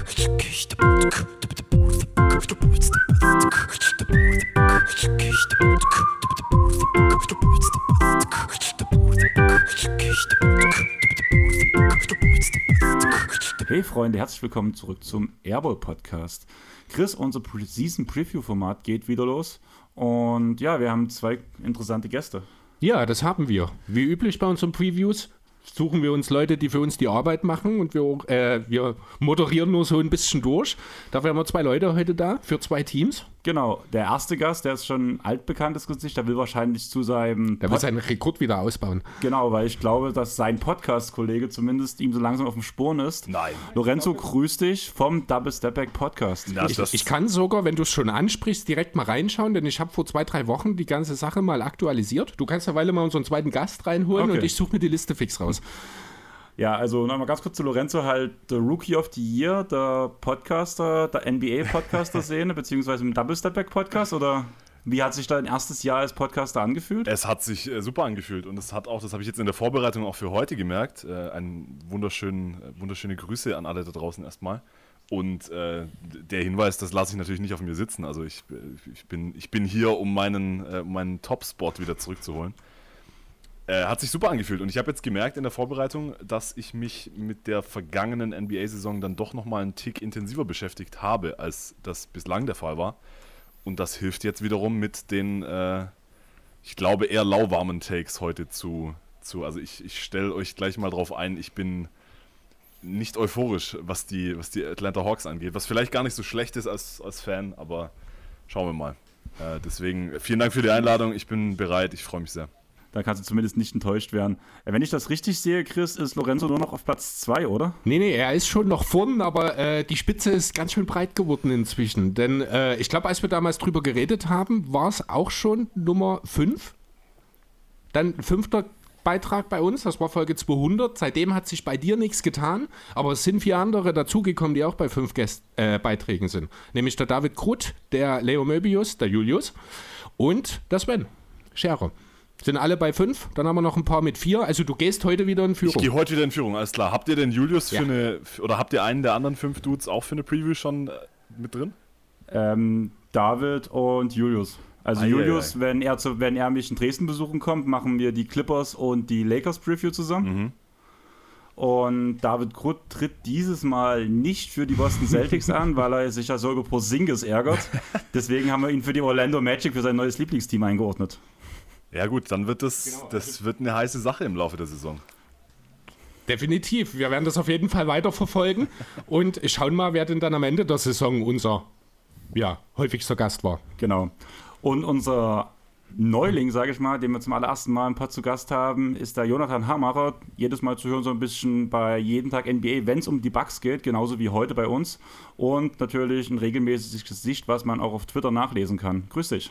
Hey Freunde, herzlich willkommen zurück zum Airball Podcast. Chris, unser Season Preview Format geht wieder los und ja, wir haben zwei interessante Gäste. Ja, das haben wir. Wie üblich bei unseren Previews suchen wir uns Leute, die für uns die Arbeit machen und wir, äh, wir moderieren nur so ein bisschen durch. Dafür haben wir zwei Leute heute da für zwei Teams. Genau, der erste Gast, der ist schon ein altbekanntes Gesicht, der will wahrscheinlich zu seinem. Der will seinen Rekord wieder ausbauen. Genau, weil ich glaube, dass sein Podcast-Kollege zumindest ihm so langsam auf dem Spuren ist. Nein. Lorenzo, grüß dich vom Double Step Back Podcast. ich, ich, kann sogar, wenn du es schon ansprichst, direkt mal reinschauen, denn ich habe vor zwei, drei Wochen die ganze Sache mal aktualisiert. Du kannst ja Weile mal unseren zweiten Gast reinholen okay. und ich suche mir die Liste fix raus. Ja, also nochmal ganz kurz zu Lorenzo, halt der Rookie of the Year, der Podcaster, der NBA-Podcaster-Szene, beziehungsweise im Double Step Back Podcast oder wie hat sich dein erstes Jahr als Podcaster angefühlt? Es hat sich äh, super angefühlt und es hat auch, das habe ich jetzt in der Vorbereitung auch für heute gemerkt, äh, ein wunderschönen, äh, wunderschöne Grüße an alle da draußen erstmal. Und äh, der Hinweis, das lasse ich natürlich nicht auf mir sitzen. Also ich, äh, ich, bin, ich bin hier, um meinen, äh, meinen Top-Spot wieder zurückzuholen. Äh, hat sich super angefühlt und ich habe jetzt gemerkt in der Vorbereitung, dass ich mich mit der vergangenen NBA-Saison dann doch nochmal einen Tick intensiver beschäftigt habe, als das bislang der Fall war. Und das hilft jetzt wiederum mit den, äh, ich glaube, eher lauwarmen Takes heute zu. zu also ich, ich stelle euch gleich mal drauf ein, ich bin nicht euphorisch, was die, was die Atlanta Hawks angeht, was vielleicht gar nicht so schlecht ist als, als Fan, aber schauen wir mal. Äh, deswegen vielen Dank für die Einladung, ich bin bereit, ich freue mich sehr. Da kannst du zumindest nicht enttäuscht werden. Äh, wenn ich das richtig sehe, Chris, ist Lorenzo nur noch auf Platz 2, oder? Nee, nee, er ist schon noch vorn, aber äh, die Spitze ist ganz schön breit geworden inzwischen. Denn äh, ich glaube, als wir damals drüber geredet haben, war es auch schon Nummer 5. Dann fünfter Beitrag bei uns, das war Folge 200. Seitdem hat sich bei dir nichts getan, aber es sind vier andere dazugekommen, die auch bei fünf Gäst äh, Beiträgen sind. Nämlich der David Krutt, der Leo Möbius, der Julius und der Sven Scherer. Sind alle bei fünf, dann haben wir noch ein paar mit vier. Also du gehst heute wieder in Führung. Ich gehe heute wieder in Führung, alles klar. Habt ihr denn Julius ja. für eine, oder habt ihr einen der anderen fünf Dudes auch für eine Preview schon äh, mit drin? Ähm, David und Julius. Also ah, Julius, ja, ja. Wenn, er zu, wenn er mich in Dresden besuchen kommt, machen wir die Clippers und die Lakers Preview zusammen. Mhm. Und David Krutt tritt dieses Mal nicht für die Boston Celtics an, weil er sich ja so über Porzingis ärgert. Deswegen haben wir ihn für die Orlando Magic für sein neues Lieblingsteam eingeordnet. Ja gut, dann wird das, genau, das also wird eine heiße Sache im Laufe der Saison. Definitiv. Wir werden das auf jeden Fall weiterverfolgen und schauen mal, wer denn dann am Ende der Saison unser ja, häufigster Gast war. Genau. Und unser Neuling, sage ich mal, den wir zum allerersten Mal ein paar zu Gast haben, ist der Jonathan Hamacher. Jedes Mal zu hören, so ein bisschen bei jeden Tag NBA, wenn es um die Bugs geht, genauso wie heute bei uns. Und natürlich ein regelmäßiges Gesicht, was man auch auf Twitter nachlesen kann. Grüß dich.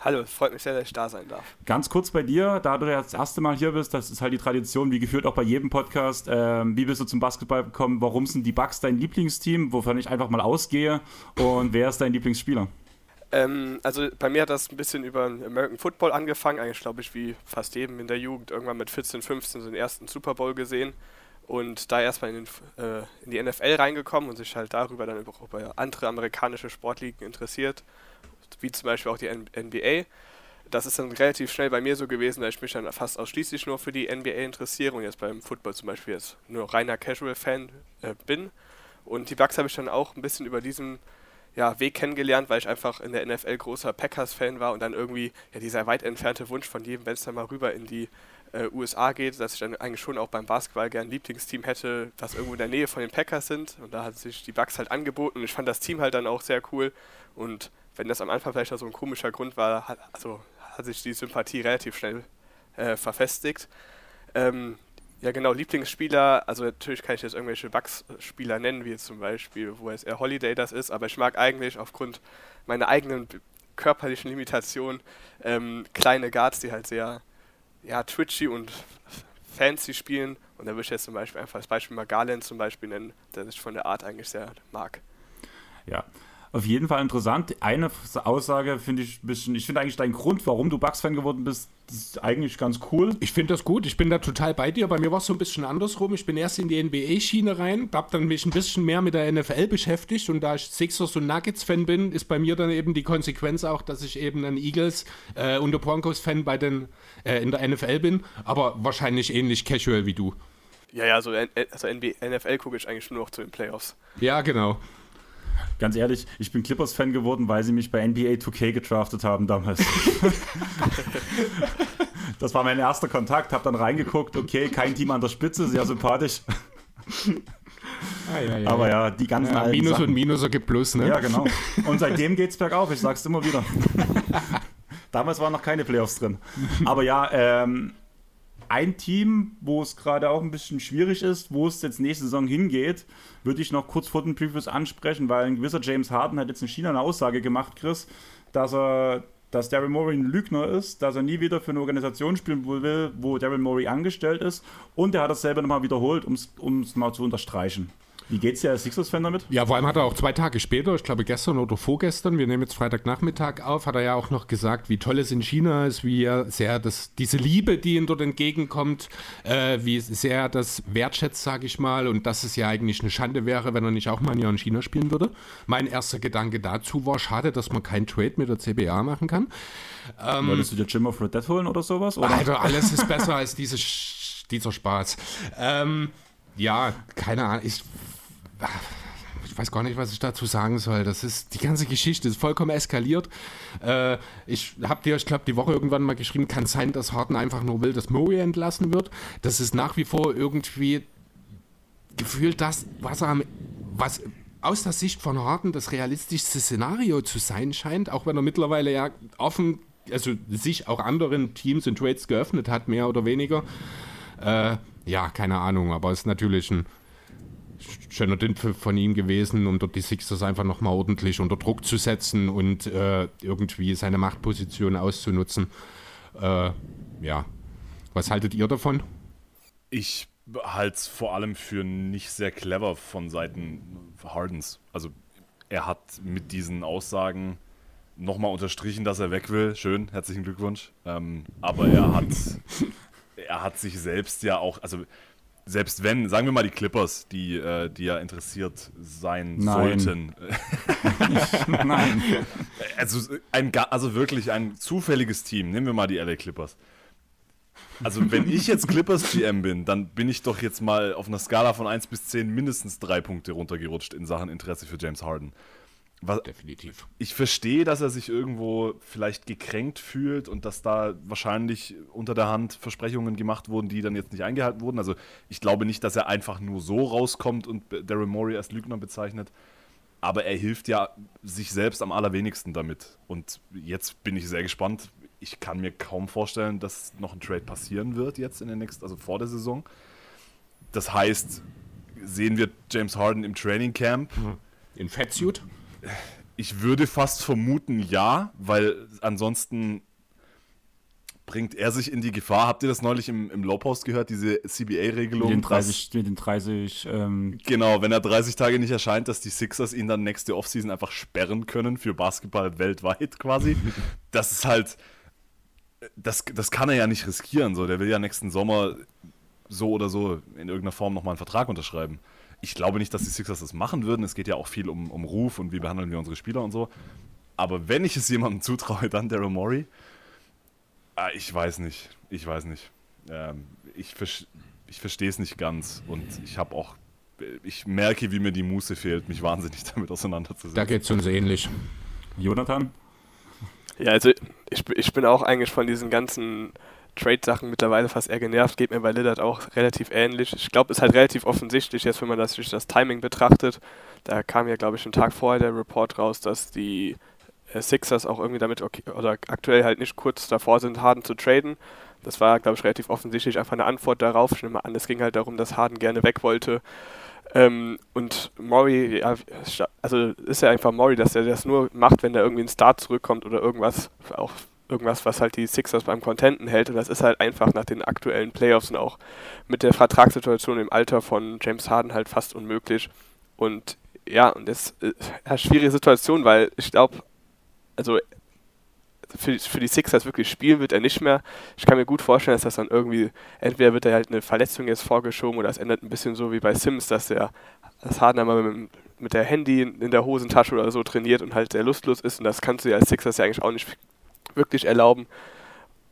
Hallo, freut mich sehr, dass ich da sein darf. Ganz kurz bei dir, da du ja das erste Mal hier bist, das ist halt die Tradition, wie gefühlt auch bei jedem Podcast. Ähm, wie bist du zum Basketball gekommen? Warum sind die Bucks dein Lieblingsteam? Wovon ich einfach mal ausgehe? Und wer ist dein Lieblingsspieler? Ähm, also bei mir hat das ein bisschen über American Football angefangen, eigentlich glaube ich wie fast jedem in der Jugend, irgendwann mit 14, 15 den ersten Super Bowl gesehen und da erstmal in, äh, in, die NFL reingekommen und sich halt darüber dann auch über andere amerikanische Sportligen interessiert wie zum Beispiel auch die NBA. Das ist dann relativ schnell bei mir so gewesen, dass ich mich dann fast ausschließlich nur für die NBA interessiere und jetzt beim Football zum Beispiel jetzt nur reiner Casual-Fan äh, bin. Und die Bucks habe ich dann auch ein bisschen über diesen ja, Weg kennengelernt, weil ich einfach in der NFL großer Packers-Fan war und dann irgendwie ja, dieser weit entfernte Wunsch von jedem, wenn es dann mal rüber in die äh, USA geht, dass ich dann eigentlich schon auch beim Basketball gerne ein Lieblingsteam hätte, das irgendwo in der Nähe von den Packers sind. Und da hat sich die Bucks halt angeboten und ich fand das Team halt dann auch sehr cool und wenn das am Anfang vielleicht so ein komischer Grund war, hat, also hat sich die Sympathie relativ schnell äh, verfestigt. Ähm, ja, genau, Lieblingsspieler, also natürlich kann ich jetzt irgendwelche Bugs-Spieler nennen, wie jetzt zum Beispiel, wo es eher Holiday das ist, aber ich mag eigentlich aufgrund meiner eigenen körperlichen Limitationen ähm, kleine Guards, die halt sehr ja, twitchy und fancy spielen. Und da würde ich jetzt zum Beispiel einfach als Beispiel mal Garland zum Beispiel nennen, der sich von der Art eigentlich sehr mag. Ja, Auf jeden Fall interessant. Eine Aussage finde ich ein bisschen, ich finde eigentlich dein Grund, warum du Bugs-Fan geworden bist, ist eigentlich ganz cool. Ich finde das gut, ich bin da total bei dir. Bei mir war es so ein bisschen andersrum. Ich bin erst in die NBA-Schiene rein, habe dann mich ein bisschen mehr mit der NFL beschäftigt und da ich Sixers und Nuggets-Fan bin, ist bei mir dann eben die Konsequenz auch, dass ich eben ein Eagles äh, und der Broncos-Fan bei den äh, in der NFL bin, aber wahrscheinlich ähnlich casual wie du. Ja, ja, so also NFL gucke ich eigentlich nur noch zu den Playoffs. Ja, genau. Ganz ehrlich, ich bin Clippers-Fan geworden, weil sie mich bei NBA 2K gedraftet haben damals. das war mein erster Kontakt, hab dann reingeguckt, okay, kein Team an der Spitze, sehr sympathisch. Ah, ja, ja, Aber ja, die ganzen ja, Minus Sachen. und Minus ergibt Plus, ne? Ja, genau. Und seitdem geht's bergauf, ich sag's immer wieder. Damals waren noch keine Playoffs drin. Aber ja, ähm, ein Team, wo es gerade auch ein bisschen schwierig ist, wo es jetzt nächste Saison hingeht, würde ich noch kurz vor den Previews ansprechen, weil ein gewisser James Harden hat jetzt in China eine Aussage gemacht, Chris, dass er dass Daryl Morey ein Lügner ist, dass er nie wieder für eine Organisation spielen will, wo Daryl Morey angestellt ist. Und er hat das selber nochmal wiederholt, um es mal zu unterstreichen. Wie geht's dir als Sixers-Fan damit? Ja, vor allem hat er auch zwei Tage später, ich glaube gestern oder vorgestern, wir nehmen jetzt Freitagnachmittag auf, hat er ja auch noch gesagt, wie toll es in China ist, wie sehr das, diese Liebe, die ihm dort entgegenkommt, äh, wie sehr er das wertschätzt, sage ich mal, und dass es ja eigentlich eine Schande wäre, wenn er nicht auch mal ein Jahr in China spielen würde. Mein erster Gedanke dazu war, schade, dass man keinen Trade mit der CBA machen kann. Ähm, Wolltest du dir Jim of Red Dead holen oder sowas? Oder? Alter, alles ist besser als diese, dieser Spaß. Ähm, ja, keine Ahnung. Ich ich weiß gar nicht, was ich dazu sagen soll. Das ist die ganze Geschichte ist vollkommen eskaliert. Äh, ich habe dir, ich glaube, die Woche irgendwann mal geschrieben, kann sein, dass Harden einfach nur will, dass Murray entlassen wird. Das ist nach wie vor irgendwie gefühlt das, was er was aus der Sicht von Harden das realistischste Szenario zu sein scheint, auch wenn er mittlerweile ja offen, also sich auch anderen Teams und Trades geöffnet hat, mehr oder weniger. Äh, ja, keine Ahnung, aber es ist natürlich ein schöner Dünpfiff von ihm gewesen, um dort die Sixers einfach nochmal ordentlich unter Druck zu setzen und äh, irgendwie seine Machtposition auszunutzen. Äh, ja, was haltet ihr davon? Ich halte es vor allem für nicht sehr clever von Seiten Hardens. Also er hat mit diesen Aussagen nochmal unterstrichen, dass er weg will. Schön, herzlichen Glückwunsch. Ähm, aber er hat, er hat sich selbst ja auch, also selbst wenn, sagen wir mal die Clippers, die, äh, die ja interessiert sein Nein. sollten. Nein. Also, ein, also wirklich ein zufälliges Team. Nehmen wir mal die LA Clippers. Also, wenn ich jetzt Clippers GM bin, dann bin ich doch jetzt mal auf einer Skala von 1 bis 10 mindestens drei Punkte runtergerutscht in Sachen Interesse für James Harden. Was, Definitiv. Ich verstehe, dass er sich irgendwo vielleicht gekränkt fühlt und dass da wahrscheinlich unter der Hand Versprechungen gemacht wurden, die dann jetzt nicht eingehalten wurden. Also ich glaube nicht, dass er einfach nur so rauskommt und Daryl Morey als Lügner bezeichnet. Aber er hilft ja sich selbst am allerwenigsten damit. Und jetzt bin ich sehr gespannt. Ich kann mir kaum vorstellen, dass noch ein Trade passieren wird jetzt in der nächsten, also vor der Saison. Das heißt, sehen wir James Harden im Training Camp. In Fettsuit? Ich würde fast vermuten, ja, weil ansonsten bringt er sich in die Gefahr. Habt ihr das neulich im, im Low-Post gehört, diese CBA-Regelung? Mit den 30, mit den 30 ähm genau, wenn er 30 Tage nicht erscheint, dass die Sixers ihn dann nächste Offseason einfach sperren können für Basketball weltweit quasi. das ist halt, das, das kann er ja nicht riskieren. So. Der will ja nächsten Sommer so oder so in irgendeiner Form nochmal einen Vertrag unterschreiben. Ich glaube nicht, dass die Sixers das machen würden. Es geht ja auch viel um, um Ruf und wie behandeln wir unsere Spieler und so. Aber wenn ich es jemandem zutraue, dann Daryl Morey. Ah, ich weiß nicht. Ich weiß nicht. Ähm, ich, ich verstehe es nicht ganz. Und ich habe auch. Ich merke, wie mir die Muße fehlt, mich wahnsinnig damit auseinanderzusetzen. Da geht es uns ähnlich. Jonathan? Ja, also ich, ich bin auch eigentlich von diesen ganzen Trade-Sachen mittlerweile fast eher genervt. Geht mir bei Lillard auch relativ ähnlich. Ich glaube, es ist halt relativ offensichtlich, jetzt wenn man das das Timing betrachtet. Da kam ja, glaube ich, einen Tag vorher der Report raus, dass die äh, Sixers auch irgendwie damit okay, oder aktuell halt nicht kurz davor sind, Harden zu traden. Das war, glaube ich, relativ offensichtlich einfach eine Antwort darauf. Ich nehme an, es ging halt darum, dass Harden gerne weg wollte. Ähm, und Maury, ja, also ist ja einfach Maury, dass er das nur macht, wenn da irgendwie ein Star zurückkommt oder irgendwas, auch irgendwas, was halt die Sixers beim Contenten hält. Und das ist halt einfach nach den aktuellen Playoffs und auch mit der Vertragssituation im Alter von James Harden halt fast unmöglich. Und Ja, und das ist eine schwierige Situation, weil ich glaube, also für, für die Sixers wirklich spielen wird er nicht mehr. Ich kann mir gut vorstellen, dass das dann irgendwie, entweder wird er halt eine Verletzung jetzt vorgeschoben oder es endet ein bisschen so wie bei Sims, dass der das Harden einmal mit, mit der Handy in der Hosentasche oder so trainiert und halt sehr lustlos ist und das kannst du ja als Sixers ja eigentlich auch nicht wirklich erlauben.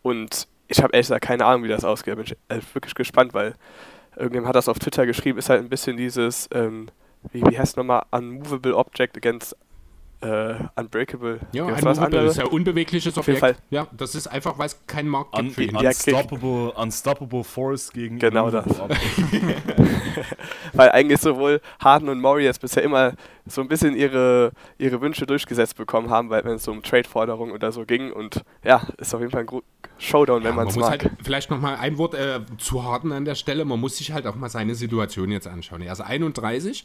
Und ich habe ehrlich gesagt keine Ahnung, wie das ausgeht. Bin ich äh, wirklich gespannt, weil irgendjemand hat das auf Twitter geschrieben, ist halt ein bisschen dieses, ähm, wie, wie heißt es nochmal, Unmovable Object against äh, Unbreakable. Ja, Unmovable ist ja unbewegliches Objekt. Fall. Ja, das ist einfach, weil es keinen Markt gibt Un für ihn. Unstoppable, unstoppable Force gegen Genau das. weil eigentlich sowohl Harden und jetzt bisher immer so ein bisschen ihre, ihre Wünsche durchgesetzt bekommen haben, weil wenn es so um Trade-Forderungen oder so ging und ja, ist auf jeden Fall ein Showdown, wenn ja, man es mag. Halt vielleicht nochmal ein Wort äh, zu Harden an der Stelle. Man muss sich halt auch mal seine Situation jetzt anschauen. Er ist 31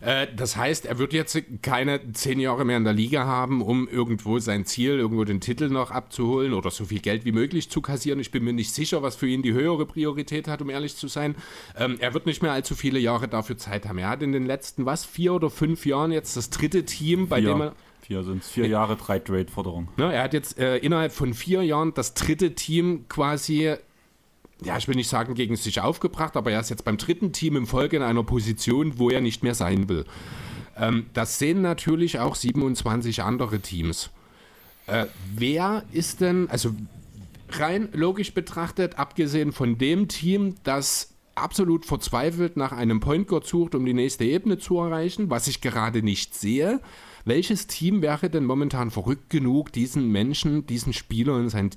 äh, das heißt, er wird jetzt keine zehn Jahre mehr in der Liga haben, um irgendwo sein Ziel, irgendwo den Titel noch abzuholen oder so viel Geld wie möglich zu kassieren. Ich bin mir nicht sicher, was für ihn die höhere Priorität hat, um ehrlich zu sein. Ähm, er wird nicht mehr allzu viele Jahre dafür Zeit haben. Er hat in den letzten, was, vier oder fünf Jahren jetzt das dritte Team, bei vier. dem er Vier sind es, vier Jahre, drei Trade-Forderungen. Ja, er hat jetzt äh, innerhalb von vier Jahren das dritte Team quasi ja, ich will nicht sagen, gegen sich aufgebracht, aber er ist jetzt beim dritten Team im Folge in einer Position, wo er nicht mehr sein will. Ähm, das sehen natürlich auch 27 andere Teams. Äh, wer ist denn, also rein logisch betrachtet, abgesehen von dem Team, das absolut verzweifelt nach einem Point Guard sucht, um die nächste Ebene zu erreichen, was ich gerade nicht sehe, welches Team wäre denn momentan verrückt genug, diesen Menschen, diesen Spieler in sein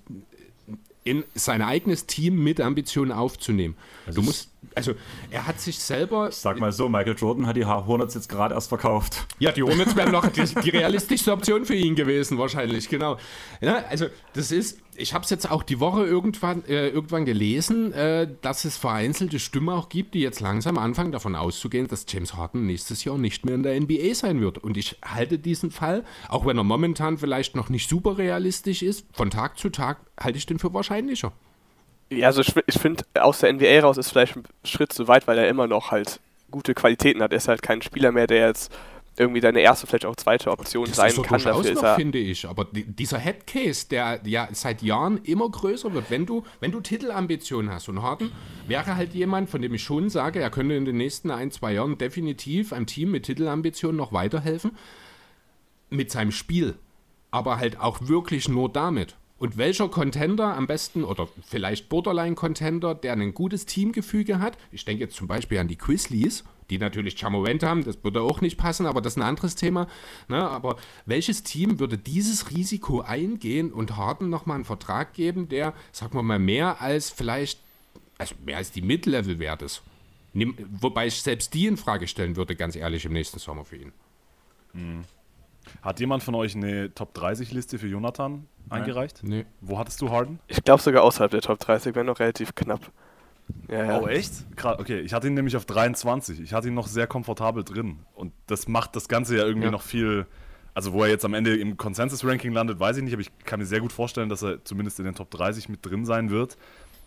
in sein eigenes Team mit Ambitionen aufzunehmen. Also du musst, also er hat sich selber. Ich sag mal so, Michael Jordan hat die Hornets jetzt gerade erst verkauft. Ja, die Hornets wären noch die, die, realistischste Option für ihn gewesen, wahrscheinlich, genau. Ja, also das ist, ich habe es jetzt auch die Woche irgendwann, äh, irgendwann gelesen, äh, dass es vereinzelte Stimmen auch gibt, die jetzt langsam anfangen davon auszugehen, dass James Harden nächstes Jahr nicht mehr in der NBA sein wird. Und ich halte diesen Fall, auch wenn er momentan vielleicht noch nicht super realistisch ist, von Tag zu Tag halte ich den für wahrscheinlicher. Ja, also ich, ich finde, aus der NBA raus ist vielleicht ein Schritt zu weit, weil er immer noch halt gute Qualitäten hat. Er ist halt kein Spieler mehr, der jetzt irgendwie deine erste, vielleicht auch zweite Option das sein ist kann. Dafür ist er finde ich. Aber die, dieser Headcase, der ja seit Jahren immer größer wird, wenn du, wenn du Titelambitionen hast und Harden wäre halt jemand, von dem ich schon sage, er könnte in den nächsten ein, zwei Jahren definitiv einem Team mit Titelambitionen noch weiterhelfen. Mit seinem Spiel. Aber halt auch wirklich nur damit. Und welcher Contender am besten oder vielleicht Borderline-Contender, der ein gutes Teamgefüge hat, ich denke jetzt zum Beispiel an die Quizleys, die natürlich Chamorant haben, das würde auch nicht passen, aber das ist ein anderes Thema. Ne? Aber welches Team würde dieses Risiko eingehen und Harden nochmal einen Vertrag geben, der, sagen wir mal, mehr als vielleicht, also mehr als die Mid-Level-Wert ist? Wobei ich selbst die in Frage stellen würde, ganz ehrlich, im nächsten Sommer für ihn. Hm. Hat jemand von euch eine Top 30 Liste für Jonathan eingereicht? Nee. Wo hattest du Harden? Ich glaube sogar außerhalb der Top 30, wäre noch relativ knapp. Ja, ja. Oh, echt? Okay, ich hatte ihn nämlich auf 23. Ich hatte ihn noch sehr komfortabel drin. Und das macht das Ganze ja irgendwie ja. noch viel. Also, wo er jetzt am Ende im Consensus-Ranking landet, weiß ich nicht, aber ich kann mir sehr gut vorstellen, dass er zumindest in den Top 30 mit drin sein wird.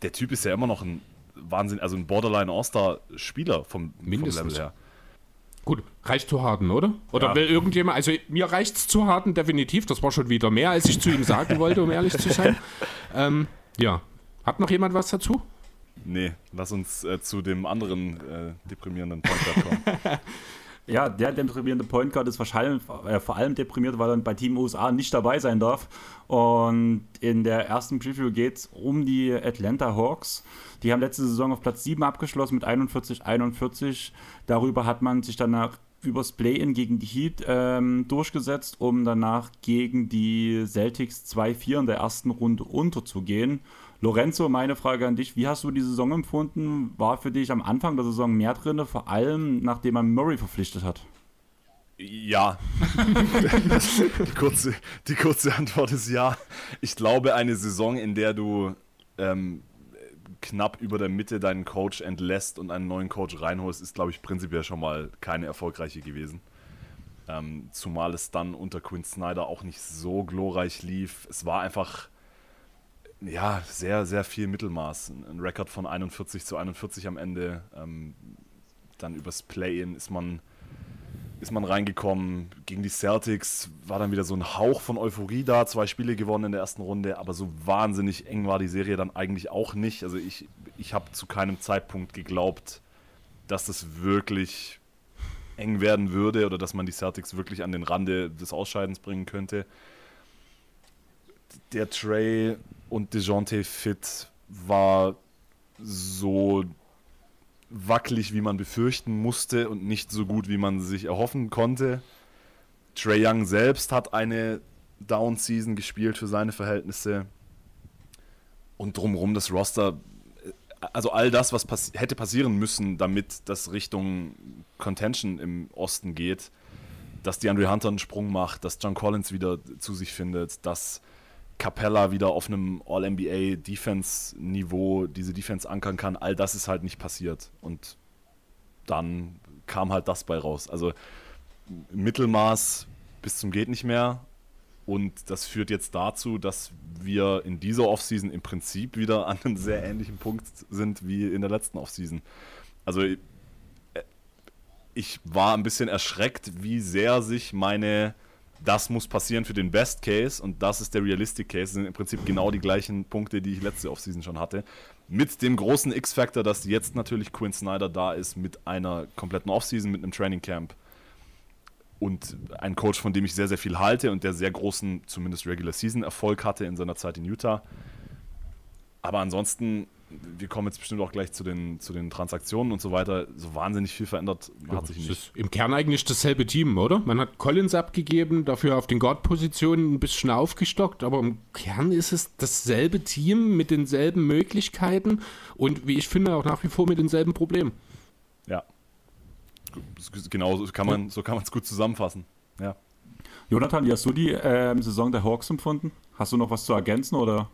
Der Typ ist ja immer noch ein Wahnsinn, also ein Borderline All-Star-Spieler vom, vom Level her. Gut, reicht zu Harden, oder? Oder ja. will irgendjemand, also mir reicht es zu Harden definitiv, das war schon wieder mehr, als ich zu ihm sagen wollte, um ehrlich zu sein. Ähm, ja, hat noch jemand was dazu? Nee, lass uns äh, zu dem anderen äh, deprimierenden Point Guard kommen. ja, der deprimierende Point Guard ist wahrscheinlich äh, vor allem deprimiert, weil er bei Team USA nicht dabei sein darf. Und in der ersten Preview geht es um die Atlanta Hawks. Die haben letzte Saison auf Platz 7 abgeschlossen mit 41-41. Darüber hat man sich danach übers Play-In gegen die Heat ähm, durchgesetzt, um danach gegen die Celtics 2-4 in der ersten Runde unterzugehen. Lorenzo, meine Frage an dich, wie hast du die Saison empfunden? War für dich am Anfang der Saison mehr drin, vor allem nachdem man Murray verpflichtet hat? Ja. die, kurze, die kurze Antwort ist ja. Ich glaube, eine Saison, in der du ähm, knapp über der Mitte deinen Coach entlässt und einen neuen Coach reinholst, ist, glaube ich, prinzipiell schon mal keine erfolgreiche gewesen. Ähm, zumal es dann unter Quinn Snyder auch nicht so glorreich lief. Es war einfach ja, sehr, sehr viel Mittelmaß. Ein Rekord von 41 zu 41 am Ende. Ähm, dann übers Play-In ist man ist man reingekommen. Gegen die Celtics war dann wieder so ein Hauch von Euphorie da. Zwei Spiele gewonnen in der ersten Runde, aber so wahnsinnig eng war die Serie dann eigentlich auch nicht. Also ich, ich habe zu keinem Zeitpunkt geglaubt, dass das wirklich eng werden würde oder dass man die Celtics wirklich an den Rande des Ausscheidens bringen könnte. Der Trey und DeJounte Fit war so wackelig, wie man befürchten musste und nicht so gut, wie man sich erhoffen konnte. Trey Young selbst hat eine Down-Season gespielt für seine Verhältnisse. Und drumherum das Roster, also all das, was pass hätte passieren müssen, damit das Richtung Contention im Osten geht, dass die Andre Hunter einen Sprung macht, dass John Collins wieder zu sich findet, dass Capella wieder auf einem All-NBA-Defense-Niveau diese Defense ankern kann, all das ist halt nicht passiert. Und dann kam halt das bei raus. Also Mittelmaß bis zum geht nicht mehr. Und das führt jetzt dazu, dass wir in dieser Offseason im Prinzip wieder an einem sehr ähnlichen Punkt sind wie in der letzten Offseason. Also ich war ein bisschen erschreckt, wie sehr sich meine das muss passieren für den Best Case und das ist der Realistic Case. Das sind im Prinzip genau die gleichen Punkte, die ich letzte Offseason schon hatte. Mit dem großen X-Factor, dass jetzt natürlich Quinn Snyder da ist mit einer kompletten Offseason, mit einem Training Camp und ein Coach, von dem ich sehr, sehr viel halte und der sehr großen, zumindest Regular Season Erfolg hatte in seiner Zeit in Utah. Aber ansonsten wir kommen jetzt bestimmt auch gleich zu den, zu den Transaktionen und so weiter. So wahnsinnig viel verändert ja, hat sich nicht. Ist im Kern eigentlich dasselbe Team, oder? Man hat Collins abgegeben, dafür auf den Guard-Positionen ein bisschen aufgestockt, aber im Kern ist es dasselbe Team mit denselben Möglichkeiten und wie ich finde auch nach wie vor mit denselben Problemen. Ja. Genau, so kann man so es gut zusammenfassen. Ja. Jonathan, wie hast du die ähm, Saison der Hawks empfunden? Hast du noch was zu ergänzen oder?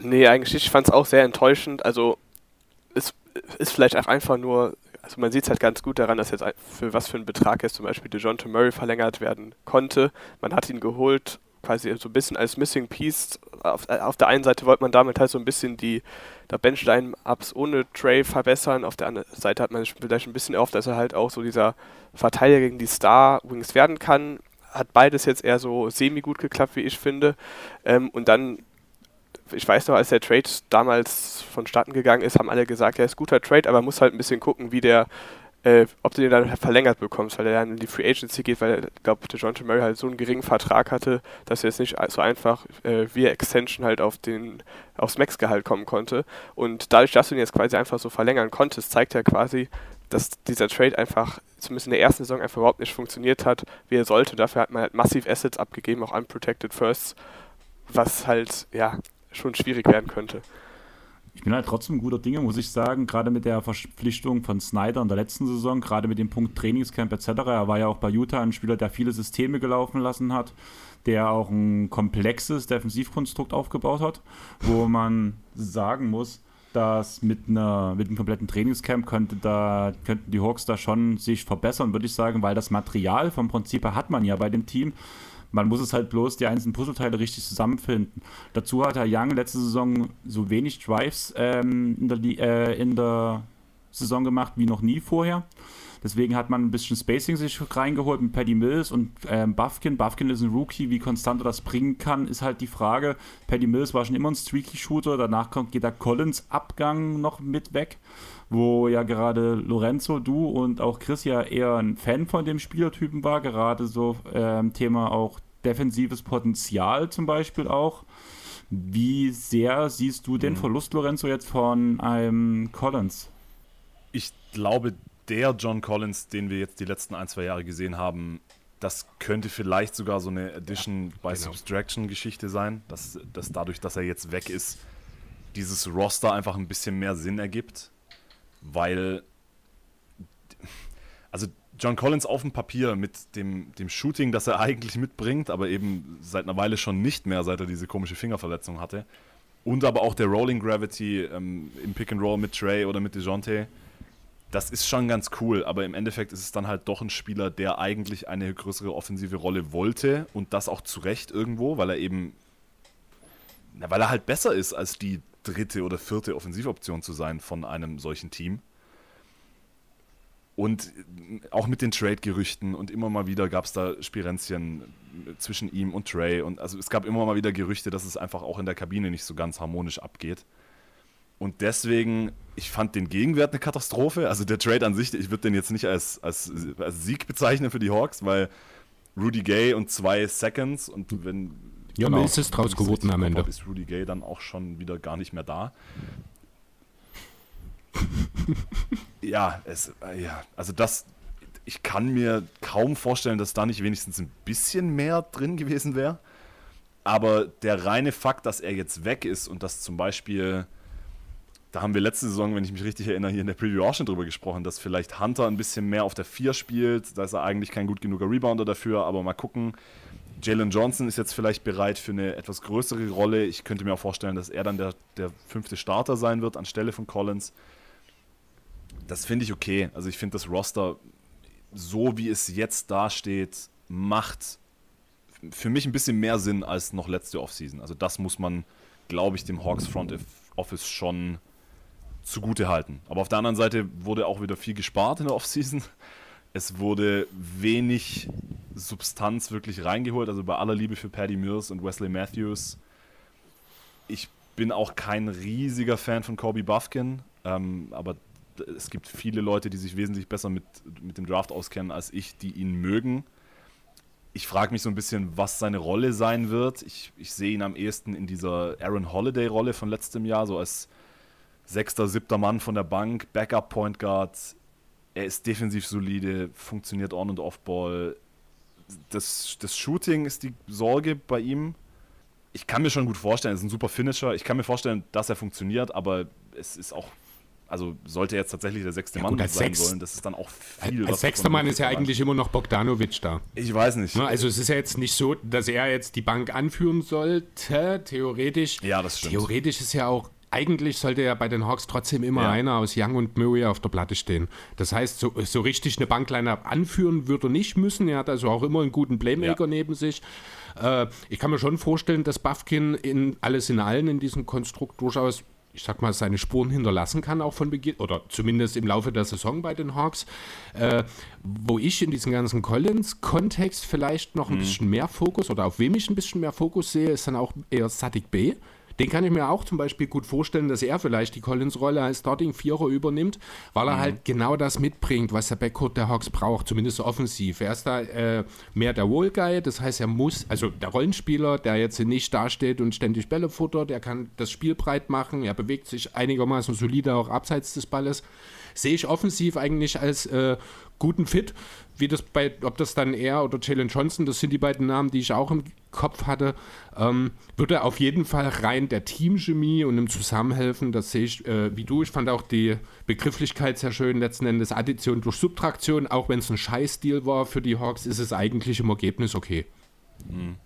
Nee, eigentlich nicht. Ich fand es auch sehr enttäuschend. Also, es ist vielleicht auch einfach nur, also man sieht es halt ganz gut daran, dass jetzt für was für einen Betrag jetzt zum Beispiel DeJounte Murray verlängert werden konnte. Man hat ihn geholt, quasi so ein bisschen als Missing Piece. Auf, auf der einen Seite wollte man damit halt so ein bisschen die Benchline-Ups ohne Trey verbessern. Auf der anderen Seite hat man vielleicht ein bisschen erhofft, dass er halt auch so dieser Verteidiger gegen die Star-Wings werden kann. Hat beides jetzt eher so semi-gut geklappt, wie ich finde. Ähm, und dann ich weiß noch, als der Trade damals vonstatten gegangen ist, haben alle gesagt, er ist guter Trade, aber muss halt ein bisschen gucken, wie der, äh, ob du den dann verlängert bekommst, weil er dann in die Free Agency geht, weil ich glaube, der John Murray halt so einen geringen Vertrag hatte, dass er jetzt nicht so einfach äh, via Extension halt auf den, aufs Max-Gehalt kommen konnte. Und dadurch, dass du ihn jetzt quasi einfach so verlängern konntest, zeigt er quasi, dass dieser Trade einfach zumindest in der ersten Saison einfach überhaupt nicht funktioniert hat, wie er sollte. Dafür hat man halt massiv Assets abgegeben, auch unprotected Firsts, was halt, ja, schon schwierig werden könnte. Ich bin halt trotzdem guter Dinge, muss ich sagen, gerade mit der Verpflichtung von Snyder in der letzten Saison, gerade mit dem Punkt Trainingscamp etc. Er war ja auch bei Utah ein Spieler, der viele Systeme gelaufen lassen hat, der auch ein komplexes Defensivkonstrukt aufgebaut hat, wo man sagen muss, dass mit, einer, mit einem kompletten Trainingscamp könnte da, könnten die Hawks da schon sich verbessern, würde ich sagen, weil das Material vom Prinzip her hat man ja bei dem Team. Man muss es halt bloß die einzelnen Puzzleteile richtig zusammenfinden. Dazu hat Herr Young letzte Saison so wenig Drives ähm, in, der, äh, in der Saison gemacht wie noch nie vorher. Deswegen hat man ein bisschen Spacing sich reingeholt mit Paddy Mills und ähm, Buffkin. Buffkin ist ein Rookie, wie konstant er das bringen kann, ist halt die Frage. Paddy Mills war schon immer ein Streaky-Shooter, danach kommt, geht der Collins-Abgang noch mit weg, wo ja gerade Lorenzo, du und auch Chris ja eher ein Fan von dem Spielertypen war, gerade so ähm, Thema auch defensives Potenzial zum Beispiel auch. Wie sehr siehst du den mhm. Verlust, Lorenzo, jetzt von einem Collins? Ich glaube, der John Collins, den wir jetzt die letzten ein, zwei Jahre gesehen haben, das könnte vielleicht sogar so eine Addition by genau. Subtraction-Geschichte sein, dass, dass dadurch, dass er jetzt weg ist, dieses Roster einfach ein bisschen mehr Sinn ergibt, weil also John Collins auf dem Papier mit dem, dem Shooting, das er eigentlich mitbringt, aber eben seit einer Weile schon nicht mehr, seit er diese komische Fingerverletzung hatte, und aber auch der Rolling Gravity ähm, im Pick and Roll mit Trey oder mit DeJounte, das ist schon ganz cool, aber im Endeffekt ist es dann halt doch ein Spieler, der eigentlich eine größere offensive Rolle wollte und das auch zu Recht irgendwo, weil er eben, na, weil er halt besser ist, als die dritte oder vierte Offensivoption zu sein von einem solchen Team. Und auch mit den Trade-Gerüchten und immer mal wieder gab es da Spirenzchen zwischen ihm und Trey. Und also es gab immer mal wieder Gerüchte, dass es einfach auch in der Kabine nicht so ganz harmonisch abgeht. Und deswegen, ich fand den Gegenwert eine Katastrophe. Also der Trade an sich, ich würde den jetzt nicht als, als, als Sieg bezeichnen für die Hawks, weil Rudy Gay und zwei Seconds und wenn. Ja, genau, ist es draus geworden am Ende. Ist Rudy Gay dann auch schon wieder gar nicht mehr da. ja, es, ja, also das, ich kann mir kaum vorstellen, dass da nicht wenigstens ein bisschen mehr drin gewesen wäre. Aber der reine Fakt, dass er jetzt weg ist und dass zum Beispiel, da haben wir letzte Saison, wenn ich mich richtig erinnere, hier in der Preview auch schon drüber gesprochen, dass vielleicht Hunter ein bisschen mehr auf der 4 spielt. Da ist er eigentlich kein gut genuger Rebounder dafür, aber mal gucken. Jalen Johnson ist jetzt vielleicht bereit für eine etwas größere Rolle. Ich könnte mir auch vorstellen, dass er dann der, der fünfte Starter sein wird anstelle von Collins das finde ich okay. Also ich finde das Roster, so wie es jetzt dasteht, macht für mich ein bisschen mehr Sinn als noch letzte Offseason. Also das muss man, glaube ich, dem Hawks Front Office schon zugute halten. Aber auf der anderen Seite wurde auch wieder viel gespart in der Offseason. Es wurde wenig Substanz wirklich reingeholt, also bei aller Liebe für Paddy Mills und Wesley Matthews. Ich bin auch kein riesiger Fan von Kobe Buffkin, ähm, aber es gibt viele Leute, die sich wesentlich besser mit, mit dem Draft auskennen als ich, die ihn mögen. Ich frage mich so ein bisschen, was seine Rolle sein wird. Ich, ich sehe ihn am ehesten in dieser Aaron Holiday-Rolle von letztem Jahr, so als sechster, siebter Mann von der Bank, Backup Point Guard. Er ist defensiv solide, funktioniert on- und off-ball. Das, das Shooting ist die Sorge bei ihm. Ich kann mir schon gut vorstellen, er ist ein super Finisher. Ich kann mir vorstellen, dass er funktioniert, aber es ist auch also sollte jetzt tatsächlich der sechste ja, Mann gut, sein Sechs, sollen, das ist dann auch viel. Als sechster Mann ist ja eigentlich immer noch Bogdanovic da. Ich weiß nicht. Also es ist ja jetzt nicht so, dass er jetzt die Bank anführen sollte, theoretisch. Ja, das stimmt. Theoretisch ist ja auch eigentlich sollte ja bei den Hawks trotzdem immer ja. einer aus Young und Murray auf der Platte stehen. Das heißt, so, so richtig eine Bankline anführen würde er nicht müssen. Er hat also auch immer einen guten Playmaker ja. neben sich. Äh, ich kann mir schon vorstellen, dass Buffkin in alles in allen in diesem Konstrukt durchaus ich sag mal, seine Spuren hinterlassen kann, auch von Beginn, oder zumindest im Laufe der Saison bei den Hawks. Äh, wo ich in diesem ganzen Collins-Kontext vielleicht noch ein mhm. bisschen mehr Fokus oder auf wem ich ein bisschen mehr Fokus sehe, ist dann auch eher Sadik B. Den kann ich mir auch zum Beispiel gut vorstellen, dass er vielleicht die Collins-Rolle als Starting-Vierer übernimmt, weil er mhm. halt genau das mitbringt, was der Backcourt der Hawks braucht, zumindest offensiv. Er ist da äh, mehr der Wohlguy, das heißt, er muss, also der Rollenspieler, der jetzt nicht dasteht und ständig Bälle futtert, der kann das Spiel breit machen, er bewegt sich einigermaßen solide auch abseits des Balles. Sehe ich offensiv eigentlich als äh, guten Fit wie das bei, ob das dann er oder Jalen Johnson, das sind die beiden Namen, die ich auch im Kopf hatte, ähm, würde auf jeden Fall rein der Teamchemie und im Zusammenhelfen, das sehe ich äh, wie du. Ich fand auch die Begrifflichkeit sehr schön, letzten Endes Addition durch Subtraktion, auch wenn es ein Scheißdeal war für die Hawks, ist es eigentlich im Ergebnis okay. Mhm.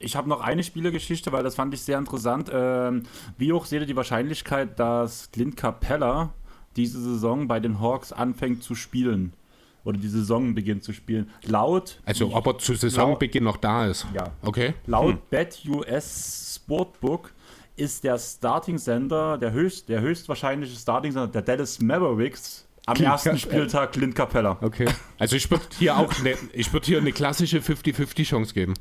Ich habe noch eine Spielergeschichte, weil das fand ich sehr interessant. Ähm, wie hoch seht ihr die Wahrscheinlichkeit, dass Clint Capella diese Saison bei den Hawks anfängt zu spielen? Oder die Saison beginnt zu spielen. Laut. Also, ob er zu Saisonbeginn noch da ist. Ja. Okay. Laut hm. BetUS Sportbook ist der Starting-Sender, der, höchst, der höchstwahrscheinliche Starting-Sender der Dallas Mavericks am Clint ersten Spieltag Clint Capella. Okay. Also ich würde hier auch eine, ich würde hier eine klassische 50-50 Chance geben.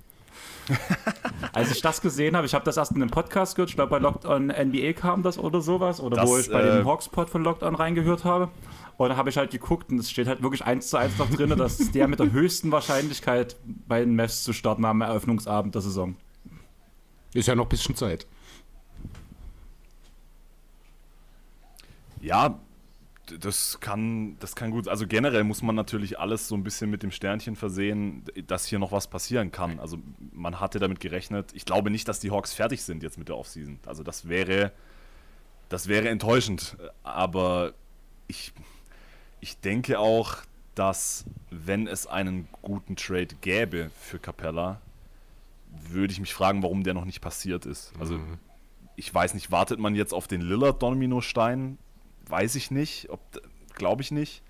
Als ich das gesehen habe, ich habe das erst in einem Podcast gehört, ich glaube bei Locked On NBA kam das oder sowas, oder das, wo ich bei äh, dem Hawkspot von Locked On reingehört habe. Und da habe ich halt geguckt und es steht halt wirklich eins zu eins noch drin, dass der mit der höchsten Wahrscheinlichkeit bei den Mavs zu starten am Eröffnungsabend der Saison. Ist ja noch ein bisschen Zeit. Ja, das kann, das kann gut. Also generell muss man natürlich alles so ein bisschen mit dem Sternchen versehen, dass hier noch was passieren kann. Also man hatte damit gerechnet. Ich glaube nicht, dass die Hawks fertig sind jetzt mit der Offseason. Also das wäre, das wäre enttäuschend. Aber ich, ich denke auch, dass wenn es einen guten Trade gäbe für Capella, würde ich mich fragen, warum der noch nicht passiert ist. Also mhm. ich weiß nicht, wartet man jetzt auf den Lillard Domino-Stein? Weiß ich nicht, glaube ich nicht.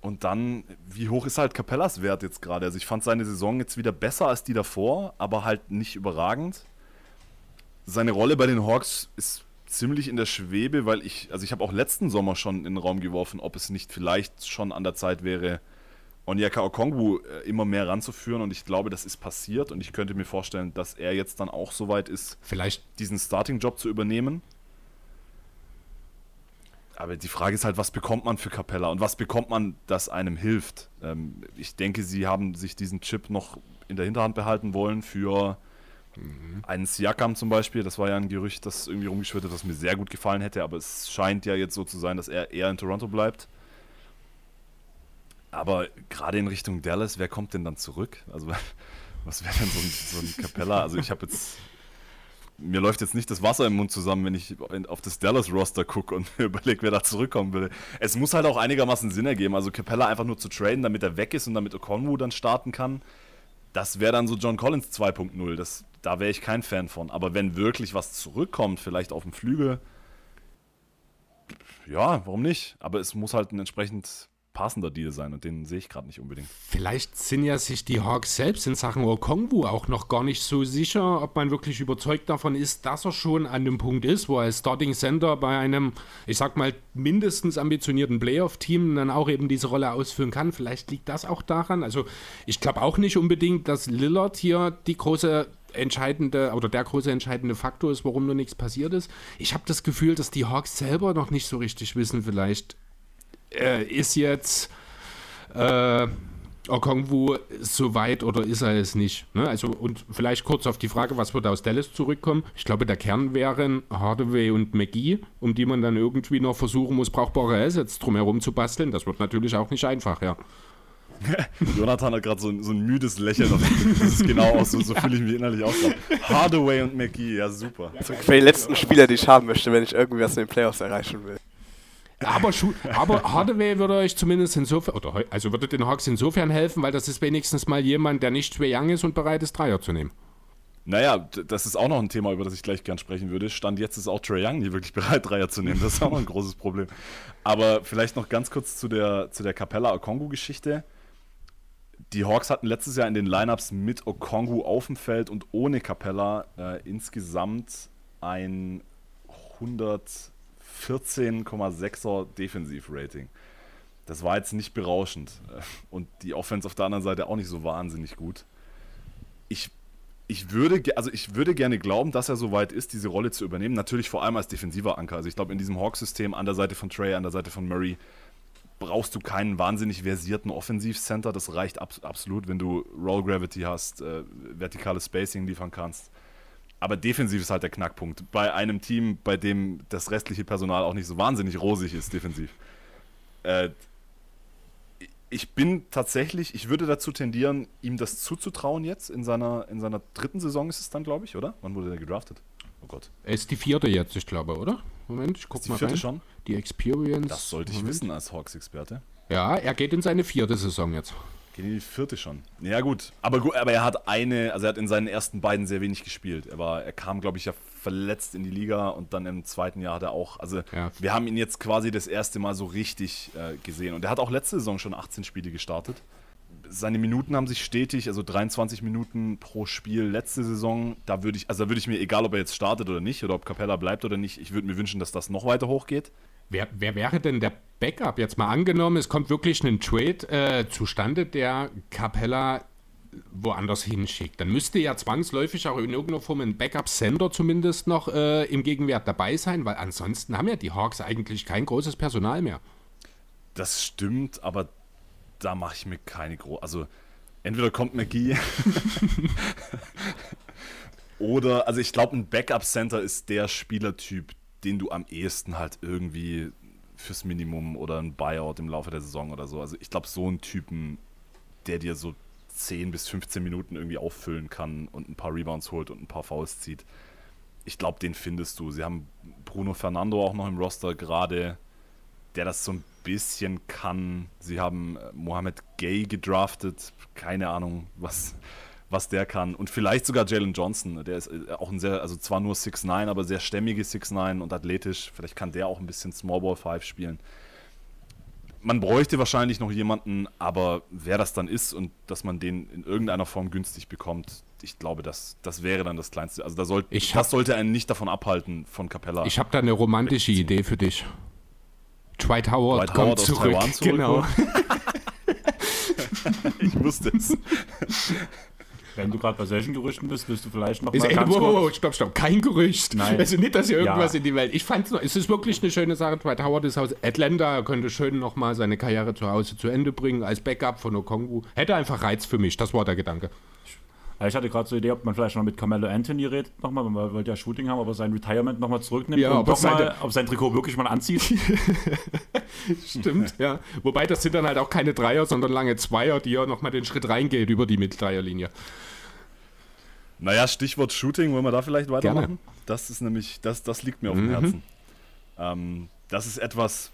Und dann, wie hoch ist halt Capellas Wert jetzt gerade? Also ich fand seine Saison jetzt wieder besser als die davor, aber halt nicht überragend. Seine Rolle bei den Hawks ist ziemlich in der Schwebe, weil ich, also ich habe auch letzten Sommer schon in den Raum geworfen, ob es nicht vielleicht schon an der Zeit wäre, Onyeka Okongwu äh, immer mehr ranzuführen und ich glaube, das ist passiert und ich könnte mir vorstellen, dass er jetzt dann auch soweit ist, vielleicht diesen Starting-Job zu übernehmen. Aber die Frage ist halt, was bekommt man für Capella und was bekommt man, das einem hilft? Ähm, ich denke, sie haben sich diesen Chip noch in der Hinterhand behalten wollen für mhm. einen Siakam zum Beispiel. Das war ja ein Gerücht, das irgendwie rumgeschwirrt hat, das mir sehr gut gefallen hätte, aber es scheint ja jetzt so zu sein, dass er eher in Toronto bleibt. Aber gerade in Richtung Dallas, wer kommt denn dann zurück? Also, was wäre denn so ein, so ein Capella? Also, ich habe jetzt mir läuft jetzt nicht das Wasser im Mund zusammen, wenn ich auf das Dallas-Roster gucke und überlege, wer da zurückkommen würde. Es muss halt auch einigermaßen Sinn ergeben. Also Capella einfach nur zu traden, damit er weg ist und damit Okonwu dann starten kann. Das wäre dann so John Collins 2.0. Da wäre ich kein Fan von. Aber wenn wirklich was zurückkommt, vielleicht auf dem Flügel, ja, warum nicht? Aber es muss halt ein entsprechend passender Deal sein und den sehe ich gerade nicht unbedingt. Vielleicht sind ja sich die Hawks selbst in Sachen Okongwu auch noch gar nicht so sicher, ob man wirklich überzeugt davon ist, dass er schon an dem Punkt ist, wo er als Starting Center bei einem, ich sag mal, mindestens ambitionierten Playoff-Team dann auch eben diese Rolle ausführen kann. Vielleicht liegt das auch daran. Also ich glaube auch nicht unbedingt, dass Lillard hier die große entscheidende oder der große entscheidende Faktor ist, warum nur nichts passiert ist. Ich habe das Gefühl, dass die Hawks selber noch nicht so richtig wissen, vielleicht, äh, ist jetzt äh, Okongwu so weit oder ist er es nicht? Ne? Also, und vielleicht kurz auf die Frage, was wird aus Dallas zurückkommen? Ich glaube, der Kern wären Hardaway und McGee, um die man dann irgendwie noch versuchen muss, brauchbare Assets drumherum zu basteln. Das wird natürlich auch nicht einfach, ja. Jonathan hat gerade so, so, ein müdes Lächeln auf Das ist genau auch so, so fühle ich mich innerlich auch gerade. Hardaway und McGee, ja super. Sind die letzten Spieler, die ich haben möchte, wenn ich irgendwie was in den Playoffs erreichen will. Aber, aber Hardaway würde euch zumindest insofern, oder also würde den Hawks insofern helfen, weil das ist wenigstens mal jemand, der nicht schwer young ist und bereit ist, Dreier zu nehmen. Naja, das ist auch noch ein Thema, über das ich gleich gern sprechen würde. Stand jetzt ist auch Trey Young nie wirklich bereit, Dreier zu nehmen. Das ist auch noch ein großes Problem. Aber vielleicht noch ganz kurz zu der, zu der Capella Okongu-Geschichte. Die Hawks hatten letztes Jahr in den Lineups mit Okongu auf dem Feld und ohne Capella äh, insgesamt ein 100 14,6er Defensivrating. Das war jetzt nicht berauschend. Und die Offense auf der anderen Seite auch nicht so wahnsinnig gut. Ich, ich, würde, also ich würde gerne glauben, dass er so weit ist, diese Rolle zu übernehmen. Natürlich vor allem als defensiver Anker. Also ich glaube, in diesem Hawk-System an der Seite von Trey, an der Seite von Murray, brauchst du keinen wahnsinnig versierten Offensivcenter. Das reicht ab, absolut, wenn du Roll Gravity hast, äh, vertikales Spacing liefern kannst aber defensiv ist halt der Knackpunkt. Bei einem Team, bei dem das restliche Personal auch nicht so wahnsinnig rosig ist, defensiv. Äh, ich bin tatsächlich, ich würde dazu tendieren, ihm das zuzutrauen jetzt. In seiner, in seiner dritten Saison ist es dann, glaube ich, oder? Wann wurde er gedraftet? Oh Gott. Er ist die vierte jetzt, ich glaube, oder? Moment, ich guck ist die mal vierte rein. schon? Die Experience. Das sollte ich Moment. wissen als Hawks-Experte. Ja, er geht in seine vierte Saison jetzt. Geht in die vierte schon. Ja, gut. Aber, gut, aber er hat eine, also er hat in seinen ersten beiden sehr wenig gespielt. Er war, er kam, glaube ich, ja verletzt in die Liga und dann im zweiten Jahr hat er auch, also ja. wir haben ihn jetzt quasi das erste Mal so richtig äh, gesehen. Und er hat auch letzte Saison schon 18 Spiele gestartet. Seine Minuten haben sich stetig, also 23 Minuten pro Spiel letzte Saison. Da würde ich, also da würde ich mir, egal ob er jetzt startet oder nicht, oder ob Capella bleibt oder nicht, ich würde mir wünschen, dass das noch weiter hochgeht. Wer, wer, wäre denn der Backup? Jetzt mal angenommen, es kommt wirklich ein Trade äh, zustande, der Capella woanders hinschickt. Dann müsste ja zwangsläufig auch in irgendeiner Form ein Backup-Sender zumindest noch äh, im Gegenwert dabei sein, weil ansonsten haben ja die Hawks eigentlich kein großes Personal mehr. Das stimmt, aber da mache ich mir keine große. Also, entweder kommt McGee oder, also ich glaube, ein Backup-Center ist der Spielertyp, den du am ehesten halt irgendwie fürs Minimum oder ein Buyout im Laufe der Saison oder so. Also ich glaube, so einen Typen, der dir so 10 bis 15 Minuten irgendwie auffüllen kann und ein paar Rebounds holt und ein paar Fouls zieht. Ich glaube, den findest du. Sie haben Bruno Fernando auch noch im Roster gerade, der das so ein bisschen kann. Sie haben äh, Mohamed Gay gedraftet. Keine Ahnung, was, was der kann. Und vielleicht sogar Jalen Johnson. Der ist äh, auch ein sehr, also zwar nur 6'9, aber sehr stämmige 6'9 und athletisch. Vielleicht kann der auch ein bisschen Small Ball 5 spielen. man bräuchte wahrscheinlich noch jemanden, aber wer das dann ist und dass man den in irgendeiner Form günstig bekommt, ich glaube, das, das wäre dann das Kleinste. Also da soll, Ich das hab- sollte einen nicht davon abhalten, von Capella. Ich habe da eine romantische Idee für dich. Dwight Howard Dwight kommt Howard aus zurück. Taiwan zurück, genau. ich wusste es. Wenn du gerade bei solchen Gerüchten bist, bist du vielleicht noch Ist, mal ey, ganz wow, wow, wow, kurz. stopp, stopp, kein Gerücht. Nein. Also nicht, dass hier irgendwas Ja. in die Welt. Ich fand's noch, es ist wirklich eine schöne Sache. Dwight Howard ist aus Atlanta, er könnte schön nochmal seine Karriere zu Hause zu Ende bringen als Backup von Okongwu. Hätte einfach Reiz für mich, das war der Gedanke. Ich hatte gerade so die Idee, ob man vielleicht noch mit Carmelo Anthony redet, nochmal, weil wir wollte ja Shooting haben, aber sein Retirement nochmal zurücknimmt Ja, und doch mal, ob sein Trikot wirklich mal anzieht. Stimmt, ja. Wobei das sind dann halt auch keine Dreier, sondern lange Zweier, die ja nochmal den Schritt reingeht über die Mitteldreierlinie. Naja, Stichwort Shooting, wollen wir da vielleicht weitermachen? Gerne. Das ist nämlich, das, das liegt mir auf dem Mhm. Herzen. Ähm, das ist etwas,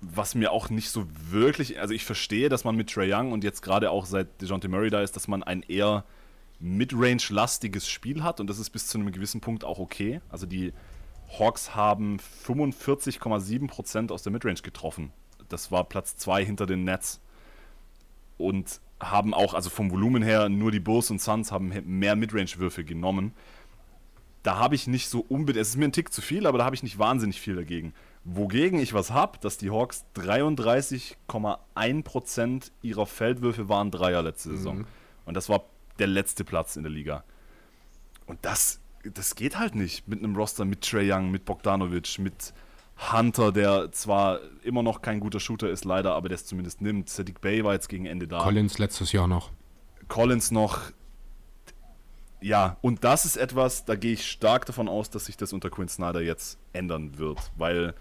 was mir auch nicht so wirklich, also ich verstehe, dass man mit Trey Young und jetzt gerade auch seit DeJounte Murray da ist, dass man ein eher Midrange-lastiges Spiel hat und das ist bis zu einem gewissen Punkt auch okay. Also die Hawks haben 45,7% aus der Midrange getroffen. Das war Platz 2 hinter den Nets. Und haben auch, also vom Volumen her, nur die Bulls und Suns haben mehr Midrange-Würfe genommen. Da habe ich nicht so unbedingt, es ist mir ein Tick zu viel, aber da habe ich nicht wahnsinnig viel dagegen. Wogegen ich was habe, dass die Hawks 33,1% ihrer Feldwürfe waren Dreier letzte Saison. Und das war der letzte Platz in der Liga. Und das, das geht halt nicht mit einem Roster mit Trey Young, mit Bogdanovic, mit Hunter, der zwar immer noch kein guter Shooter ist, leider, aber der es zumindest nimmt. Sadiq Bay war jetzt gegen Ende da. Collins letztes Jahr noch. Collins noch. Ja, und das ist etwas, da gehe ich stark davon aus, dass sich das unter Quinn Snyder jetzt ändern wird, weil,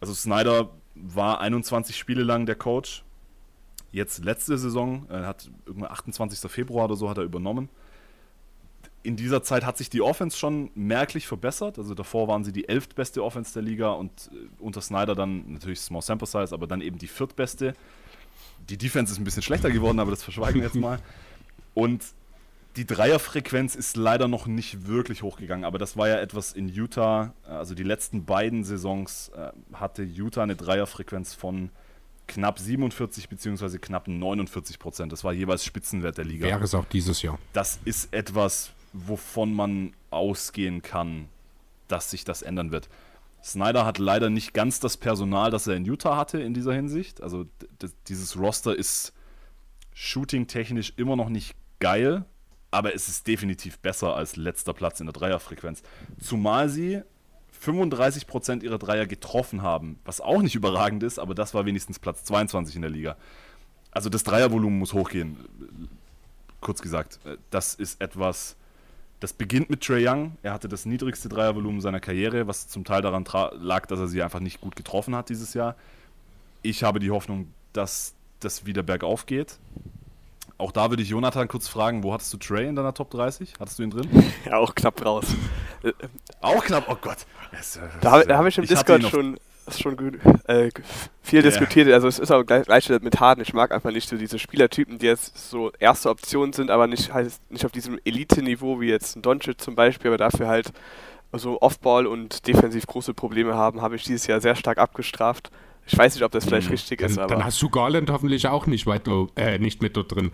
also Snyder war 21 Spiele lang der Coach. Jetzt letzte Saison, er hat irgendwann 28. Februar oder so hat er übernommen. In dieser Zeit hat sich die Offense schon merklich verbessert. Also davor waren sie die elftbeste Offense der Liga und äh, unter Snyder dann natürlich Small Sample Size, aber dann eben die viertbeste. Die Defense ist ein bisschen schlechter geworden, aber das verschweigen wir jetzt mal. Und die Dreierfrequenz ist leider noch nicht wirklich hochgegangen, aber das war ja etwas in Utah. Also die letzten beiden Saisons äh, hatte Utah eine Dreierfrequenz von knapp 47 bzw. knapp 49 Prozent. Das war jeweils Spitzenwert der Liga. Wäre es auch dieses Jahr. Das ist etwas, wovon man ausgehen kann, dass sich das ändern wird. Snyder hat leider nicht ganz das Personal, das er in Utah hatte in dieser Hinsicht. Also dieses Roster ist shooting-technisch immer noch nicht geil, aber es ist definitiv besser als letzter Platz in der Dreierfrequenz. Zumal sie 35% ihrer Dreier getroffen haben, was auch nicht überragend ist, aber das war wenigstens Platz 22 in der Liga. Also das Dreiervolumen muss hochgehen. Kurz gesagt, äh, das ist etwas, das beginnt mit Trey Young. Er hatte das niedrigste Dreiervolumen seiner Karriere, was zum Teil daran lag, dass er sie einfach nicht gut getroffen hat dieses Jahr. Ich habe die Hoffnung, dass das wieder bergauf geht. Auch da würde ich Jonathan kurz fragen, wo hattest du Trey in deiner Top 30? Hattest du ihn drin? Ja, auch knapp raus. Äh, Auch knapp, oh Gott. Es, äh, Da habe da hab ich im ihn Discord schon, schon gut, äh, viel diskutiert. Also es ist auch gleich, gleich mit Harden. Ich mag einfach nicht so diese Spielertypen, die jetzt so erste Option sind, aber nicht, halt nicht auf diesem Elite-Niveau wie jetzt ein Doncic zum Beispiel, aber dafür halt so Offball und defensiv große Probleme haben, habe ich dieses Jahr sehr stark abgestraft. Ich weiß nicht, ob das vielleicht richtig Dann, ist, dann aber. hast du Garland hoffentlich auch nicht, weit, äh, nicht mit dort drin.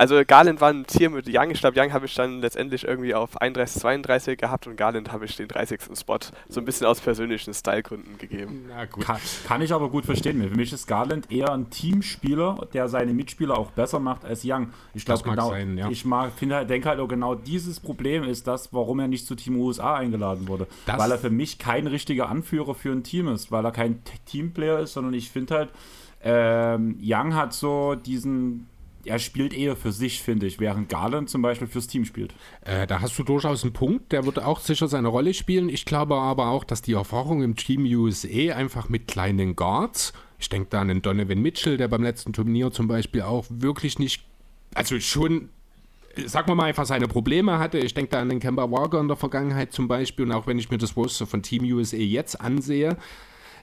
Also Garland war ein Tier mit Young. Ich glaube, Young habe ich dann letztendlich irgendwie auf 31, 32 gehabt und Garland habe ich den 30. Spot so ein bisschen aus persönlichen Stylegründen gegeben. Na gut. Kann, kann ich aber gut verstehen. Für mich ist Garland eher ein Teamspieler, der seine Mitspieler auch besser macht als Young. Ich glaube mag genau, sein, ja. ich mag, finde denke halt auch genau dieses Problem ist das, warum er nicht zu Team USA eingeladen wurde. Das- weil er für mich kein richtiger Anführer für ein Team ist, weil er kein Teamplayer ist, sondern ich finde halt, ähm, Young hat so diesen, er spielt eher für sich, finde ich, während Garland zum Beispiel fürs Team spielt. Äh, da hast du durchaus einen Punkt, der wird auch sicher seine Rolle spielen. Ich glaube aber auch, dass die Erfahrung im Team USA einfach mit kleinen Guards, ich denke da an den Donovan Mitchell, der beim letzten Turnier zum Beispiel auch wirklich nicht, also schon, äh, sagen wir mal einfach seine Probleme hatte. Ich denke da an den Kemba Walker in der Vergangenheit zum Beispiel und auch wenn ich mir das Roster von Team USA jetzt ansehe,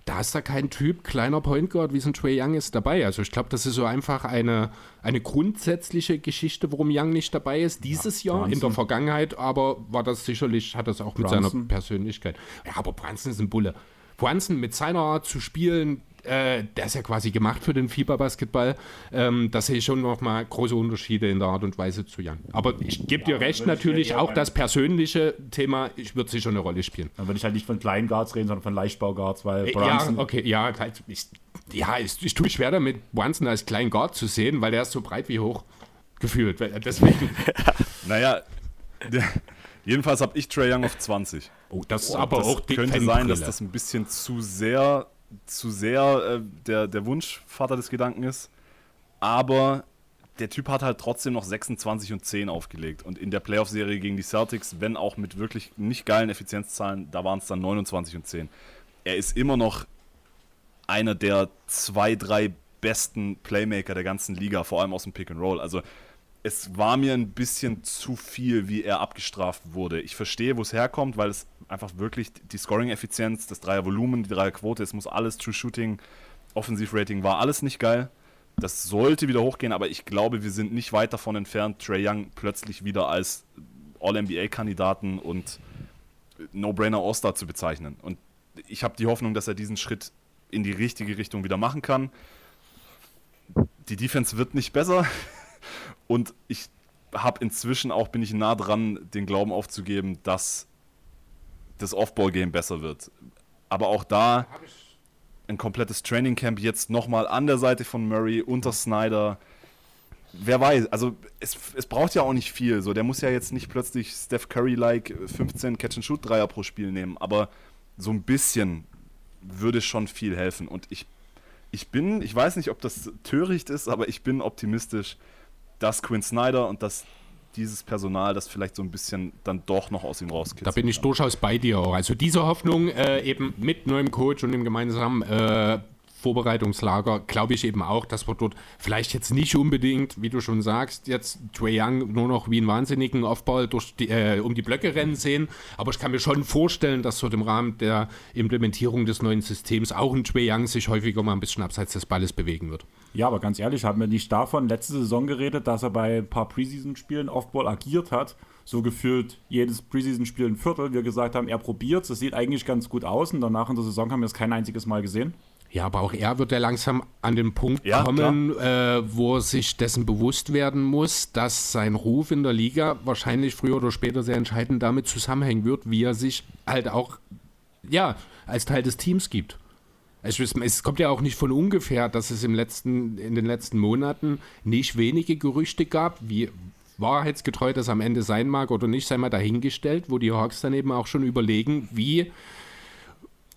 da ist da kein Typ, kleiner Point Guard wie so ein Trey Young ist dabei. Also ich glaube, das ist so einfach eine, eine grundsätzliche Geschichte, warum Young nicht dabei ist. Dieses Jahr, in der. Vergangenheit, aber war das sicherlich, hat das auch mit seiner. Persönlichkeit. Ja, aber Brunson ist ein Bulle. Brunson mit seiner Art zu spielen, äh, der ist ja quasi gemacht für den Fieberbasketball. Ähm, da sehe ich schon nochmal große Unterschiede in der Art und Weise zu Jan. Aber ich gebe dir recht, natürlich auch das persönliche Thema, ich würde sicher eine Rolle spielen. Dann würde ich halt nicht von kleinen Guards reden, sondern von Leichtbauguards, weil äh, Brunson... Ja, okay, ja, halt, ich, ja, ich, ich tue mich schwer damit, Brunson als kleinen Guard zu sehen, weil der ist so breit wie hoch gefühlt. Deswegen. naja, der, jedenfalls habe ich Trey Young auf 20. Oh, das ist aber das auch die könnte sein, dass das ein bisschen zu sehr, zu sehr äh, der, der Wunschvater des Gedanken ist. Aber der Typ hat halt trotzdem noch 26 und 10 aufgelegt. Und in der Playoff-Serie gegen die Celtics, wenn auch mit wirklich nicht geilen Effizienzzahlen, da waren es dann 29 und 10. Er ist immer noch einer der zwei, drei besten Playmaker der ganzen Liga, vor allem aus dem Pick and Roll. Also es war mir ein bisschen zu viel, wie er abgestraft wurde. Ich verstehe, wo es herkommt, weil es einfach wirklich die Scoring-Effizienz, das Dreier-Volumen, die Dreier-Quote, es muss alles True Shooting, Offensiv-Rating war alles nicht geil. Das sollte wieder hochgehen, aber ich glaube, wir sind nicht weit davon entfernt, Trey Young plötzlich wieder als All-NBA-Kandidaten und No-Brainer All-Star zu bezeichnen. Und ich habe die Hoffnung, dass er diesen Schritt in die richtige Richtung wieder machen kann. Die Defense wird nicht besser. Und ich habe inzwischen auch, bin ich nah dran, den Glauben aufzugeben, dass das Off-Ball-Game besser wird. Aber auch da ein komplettes Training Camp jetzt nochmal an der Seite von Murray unter Snyder. Wer weiß, also es, es braucht ja auch nicht viel. So, der muss ja jetzt nicht plötzlich Steph Curry-like 15 Catch-and-Shoot-Dreier pro Spiel nehmen, aber so ein bisschen würde schon viel helfen. Und ich, ich bin, ich weiß nicht, ob das töricht ist, aber ich bin optimistisch, dass Quinn Snyder und dass dieses Personal das vielleicht so ein bisschen dann doch noch aus ihm rauskitzeln. Da bin ich durchaus bei dir auch. Also diese Hoffnung äh, eben mit neuem Coach und dem gemeinsamen äh, Vorbereitungslager glaube ich eben auch, dass wir dort vielleicht jetzt nicht unbedingt, wie du schon sagst, jetzt Trae Young nur noch wie einen wahnsinnigen Offball durch die, äh, um die Blöcke rennen sehen. Aber ich kann mir schon vorstellen, dass so im Rahmen der Implementierung des neuen Systems auch ein Trae Young sich häufiger mal ein bisschen abseits des Balles bewegen wird. Ja, aber ganz ehrlich, haben wir nicht davon letzte Saison geredet, dass er bei ein paar Preseason-Spielen Offball agiert hat so gefühlt jedes Preseason-Spiel ein Viertel. Wir gesagt haben, er probiert es, sieht eigentlich ganz gut aus und danach in der Saison haben wir es kein einziges Mal gesehen. Ja, aber auch er wird ja langsam an den Punkt ja, kommen, äh, wo er sich dessen bewusst werden muss, dass sein Ruf in der Liga wahrscheinlich früher oder später sehr entscheidend damit zusammenhängen wird, wie er sich halt auch ja, als Teil des Teams gibt. Es, es kommt ja auch nicht von ungefähr, dass es im letzten, in den letzten Monaten nicht wenige Gerüchte gab, wie wahrheitsgetreu das am Ende sein mag oder nicht, sei mal dahingestellt, wo die Hawks dann eben auch schon überlegen, wie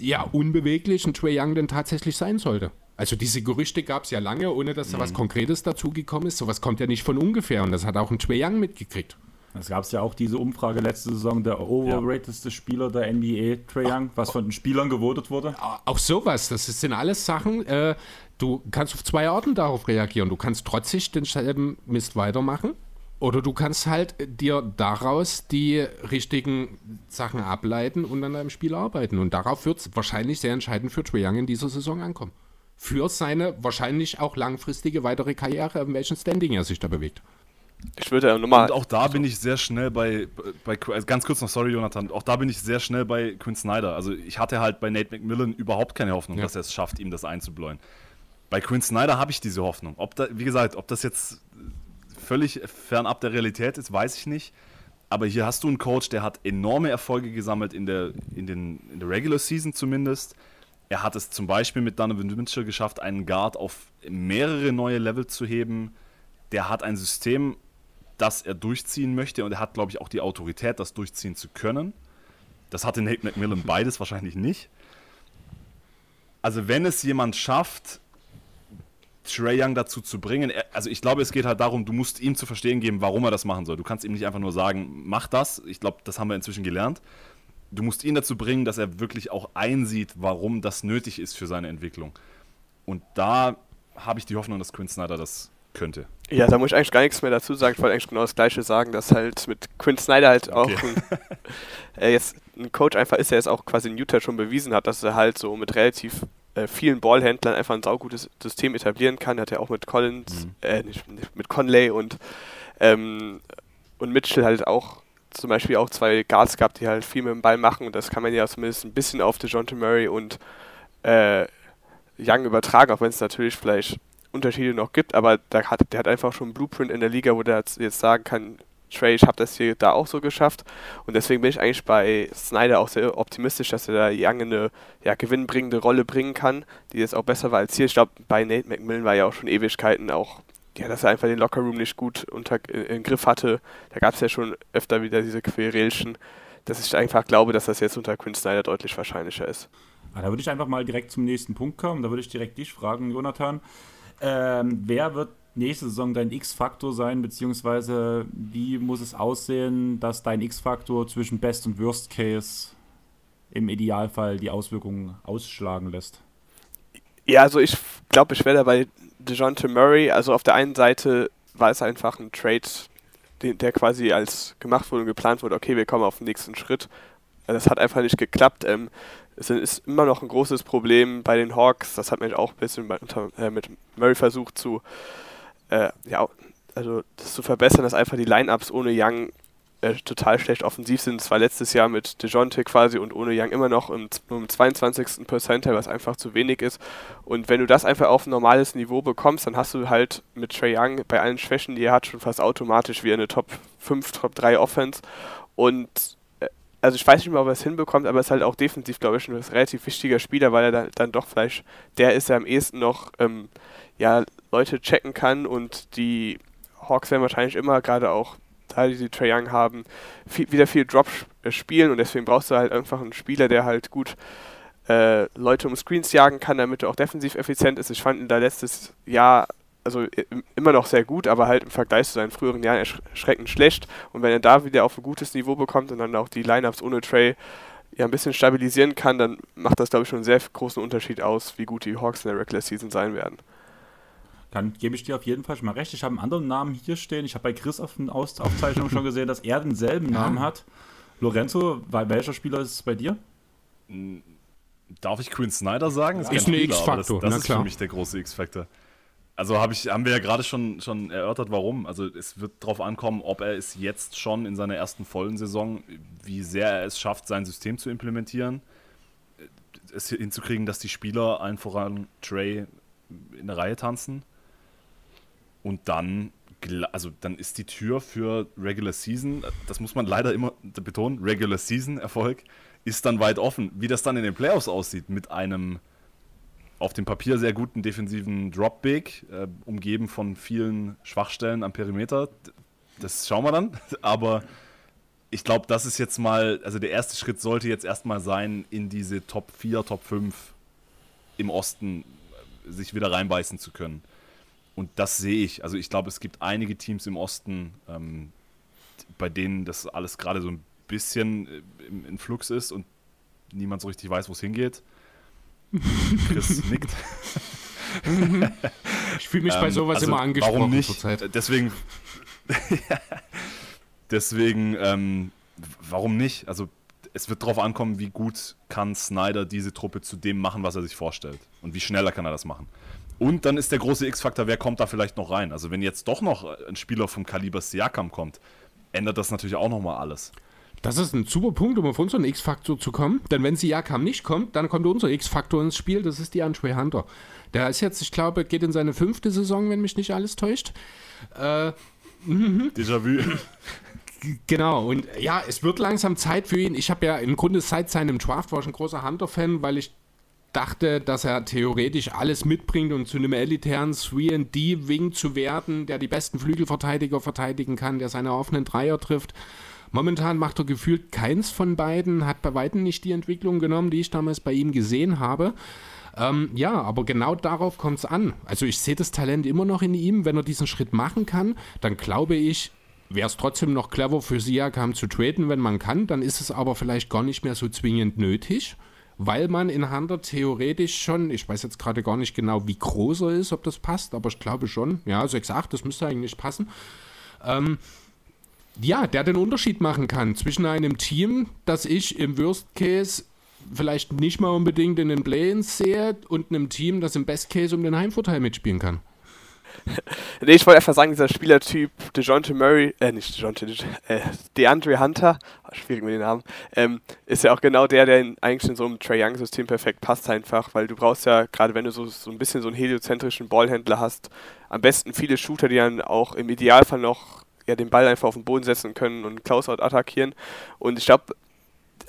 ja, unbeweglich ein Trey Young denn tatsächlich sein sollte. Also diese Gerüchte gab es ja lange, ohne dass da mhm. was Konkretes dazugekommen ist. Sowas kommt ja nicht von ungefähr und das hat auch ein Trey Young mitgekriegt. Es gab ja auch diese Umfrage letzte Saison, der overratedste. Spieler der NBA, Trey Young, was von den Spielern gewotet wurde. Auch sowas, das sind alles Sachen, äh, du kannst auf zwei Arten darauf reagieren. Du kannst trotzig denselben Mist weitermachen oder du kannst halt dir daraus die richtigen Sachen ableiten und an deinem Spiel arbeiten. Und darauf wird es wahrscheinlich sehr entscheidend für Trae Young in dieser Saison ankommen. Für seine wahrscheinlich auch langfristige weitere Karriere, in welchem Standing er sich da bewegt. Ich würde ja nochmal. Und auch da bin ich sehr schnell bei, bei also ganz kurz noch, sorry Jonathan, auch da bin ich sehr schnell bei Quinn Snyder. Also ich hatte halt bei Nate McMillan überhaupt keine Hoffnung, ja. dass er es schafft, ihm das einzubläuen. Bei Quinn Snyder habe ich diese Hoffnung. Ob da, wie gesagt, ob das jetzt völlig fernab der Realität ist, weiß ich nicht. Aber hier hast du einen Coach, der hat enorme Erfolge gesammelt in der, in den, in der Regular Season zumindest. Er hat es zum Beispiel mit Donovan Mitchell geschafft, einen Guard auf mehrere neue Level zu heben. Der hat ein System, das er durchziehen möchte und er hat, glaube ich, auch die Autorität, das durchziehen zu können. Das hatte Nate McMillan beides wahrscheinlich nicht. Also wenn es jemand schafft, Trey Young dazu zu bringen. Also ich glaube, es geht halt darum, du musst ihm zu verstehen geben, warum er das machen soll. Du kannst ihm nicht einfach nur sagen, mach das. Ich glaube, das haben wir inzwischen gelernt. Du musst ihn dazu bringen, dass er wirklich auch einsieht, warum das nötig ist für seine Entwicklung. Und da habe ich die Hoffnung, dass Quinn Snyder das könnte. Ja, da muss ich eigentlich gar nichts mehr dazu sagen. Ich wollte eigentlich genau das Gleiche sagen, dass halt mit Quinn Snyder halt auch okay. ein, äh, jetzt ein Coach einfach ist, der jetzt auch quasi in Utah schon bewiesen hat, dass er halt so mit relativ äh, vielen Ballhändlern einfach ein saugutes System etablieren kann. Er hat ja auch mit Collins, mhm. äh, nicht, mit Conley und, ähm, und Mitchell halt auch zum Beispiel auch zwei Guards gehabt, die halt viel mit dem Ball machen und das kann man ja zumindest ein bisschen auf DeJounte Murray und äh, Young übertragen, auch wenn es natürlich vielleicht Unterschiede noch gibt, aber der hat, der hat einfach schon einen Blueprint in der Liga, wo der jetzt sagen kann, Trey, ich habe das hier da auch so geschafft. Und deswegen bin ich eigentlich bei Snyder auch sehr optimistisch, dass er da Young eine ja, gewinnbringende Rolle bringen kann, die jetzt auch besser war als hier. Ich glaube, bei Nate McMillan war ja auch schon Ewigkeiten auch, ja, dass er einfach den Lockerroom nicht gut unter, äh, im Griff hatte. Da gab es ja schon öfter wieder diese Querelchen, dass ich einfach glaube, dass das jetzt unter Quinn Snyder deutlich wahrscheinlicher ist. Ah, da würde ich einfach mal direkt zum nächsten Punkt kommen. Da würde ich direkt dich fragen, Jonathan. Ähm, wer wird nächste Saison dein X-Faktor sein, beziehungsweise wie muss es aussehen, dass dein X-Faktor zwischen Best und Worst Case im Idealfall die Auswirkungen ausschlagen lässt? Ja, also ich glaube, ich werde bei DeJounte Murray, also auf der einen Seite war es einfach ein Trade, der quasi als gemacht wurde und geplant wurde, okay, wir kommen auf den nächsten Schritt. Das hat einfach nicht geklappt. Ähm, es ist immer noch ein großes Problem bei den Hawks. Das hat man auch ein bisschen äh, mit Murray versucht zu, äh, ja, also das zu verbessern, dass einfach die Lineups ohne Young äh, total schlecht offensiv sind. Es war letztes Jahr mit DeJounte quasi und ohne Young immer noch im, im 22. Percentile, was einfach zu wenig ist. Und wenn du das einfach auf ein normales Niveau bekommst, dann hast du halt mit Trey Young bei allen Schwächen, die er hat, schon fast automatisch wie eine Top 5, Top 3 Offense. Und äh, also ich weiß nicht mehr, ob er es hinbekommt, aber er ist halt auch defensiv, glaube ich, ein relativ wichtiger Spieler, weil er dann, dann doch vielleicht der ist, der am ehesten noch ähm, ja, Leute checken kann und die Hawks werden wahrscheinlich immer, gerade auch da die, die Trae Young haben, viel, wieder viel Drop äh, spielen und deswegen brauchst du halt einfach einen Spieler, der halt gut äh, Leute um Screens jagen kann, damit er auch defensiv effizient ist. Ich fand ihn da letztes Jahr also immer noch sehr gut, aber halt im Vergleich zu seinen früheren Jahren erschreckend schlecht. Und wenn er da wieder auf ein gutes Niveau bekommt und dann auch die Lineups ohne Trey ja ein bisschen stabilisieren kann, dann macht das, glaube ich, schon einen sehr großen Unterschied aus, wie gut die Hawks in der Regular Season sein werden. Dann gebe ich dir auf jeden Fall schon mal recht. Ich habe einen anderen Namen hier stehen. Ich habe bei Chris auf den Aufzeichnungen schon gesehen, dass er denselben Namen hat. Lorenzo, welcher Spieler ist es bei dir? Darf ich Quinn Snyder sagen? Das ist ein X-Faktor. Das, das ist für mich der große X-Faktor. Also hab ich, haben wir ja gerade schon, schon erörtert, warum. Also es wird darauf ankommen, ob er es jetzt schon in seiner ersten vollen Saison, wie sehr er es schafft, sein System zu implementieren, es hinzukriegen, dass die Spieler allen voran Trey in der Reihe tanzen und dann, also dann ist die Tür für Regular Season, das muss man leider immer betonen, Regular Season Erfolg ist dann weit offen. Wie das dann in den Playoffs aussieht mit einem auf dem Papier sehr guten defensiven Drop Big, äh, umgeben von vielen Schwachstellen am Perimeter, das schauen wir dann. Aber ich glaube, das ist jetzt mal, also der erste Schritt sollte jetzt erstmal sein, in diese Top 4, Top 5 im Osten äh, sich wieder reinbeißen zu können. Und das sehe ich. Also ich glaube, es gibt einige Teams im Osten, ähm, bei denen das alles gerade so ein bisschen äh, im, in Flux ist und niemand so richtig weiß, wo es hingeht. Chris nickt. ich fühle mich ähm, bei sowas also immer angesprochen warum nicht? zurzeit. Deswegen, deswegen, ähm, warum nicht? Also es wird darauf ankommen, wie gut kann Snyder diese Truppe zu dem machen, was er sich vorstellt. Und wie schneller kann er das machen. Und dann ist der große X-Faktor, wer kommt da vielleicht noch rein? Also wenn jetzt doch noch ein Spieler vom Kaliber Siakam kommt, ändert das natürlich auch nochmal alles. Das ist ein super Punkt, um auf unseren X-Faktor zu kommen. Denn wenn Siakam nicht kommt, dann kommt unser X-Faktor ins Spiel. Das ist die Andre Hunter. Der ist jetzt, ich glaube, geht in seine fünfte Saison, wenn mich nicht alles täuscht. Äh, mhm. Déjà-vu. Genau, und ja, es wird langsam Zeit für ihn. Ich habe ja im Grunde seit seinem Draft war ich ein großer Hunter-Fan, weil ich dachte, dass er theoretisch alles mitbringt, um zu einem elitären 3D-Wing zu werden, der die besten Flügelverteidiger verteidigen kann, der seine offenen Dreier trifft. Momentan macht er gefühlt keins von beiden, hat bei weitem nicht die Entwicklung genommen, die ich damals bei ihm gesehen habe. Ähm, ja, aber genau darauf kommt es an. Also ich sehe das Talent immer noch in ihm. Wenn er diesen Schritt machen kann, dann glaube ich, wäre es trotzdem noch clever für Siakam zu traden, wenn man kann. Dann ist es aber vielleicht gar nicht mehr so zwingend nötig weil man in Hunter theoretisch schon, ich weiß jetzt gerade gar nicht genau, wie groß er ist, ob das passt, aber ich glaube schon, ja, 6,8, das müsste eigentlich passen. Ähm, ja, der den Unterschied machen kann zwischen einem Team, das ich im Worst Case vielleicht nicht mal unbedingt in den Play-ins sehe und einem Team, das im Best Case um den Heimvorteil mitspielen kann. nee, ich wollte einfach sagen, dieser Spielertyp DeJounte Murray, äh, nicht DeJounte, De, äh, DeAndre Hunter, oh, schwierig mit den Namen, ähm, ist ja auch genau der, der in, eigentlich in so einem Trae Young-System perfekt passt einfach, weil du brauchst ja, gerade wenn du so, so ein bisschen so einen heliozentrischen Ballhändler hast, am besten viele Shooter, die dann auch im Idealfall noch ja, den Ball einfach auf den Boden setzen können und Closeout attackieren. Und ich glaube,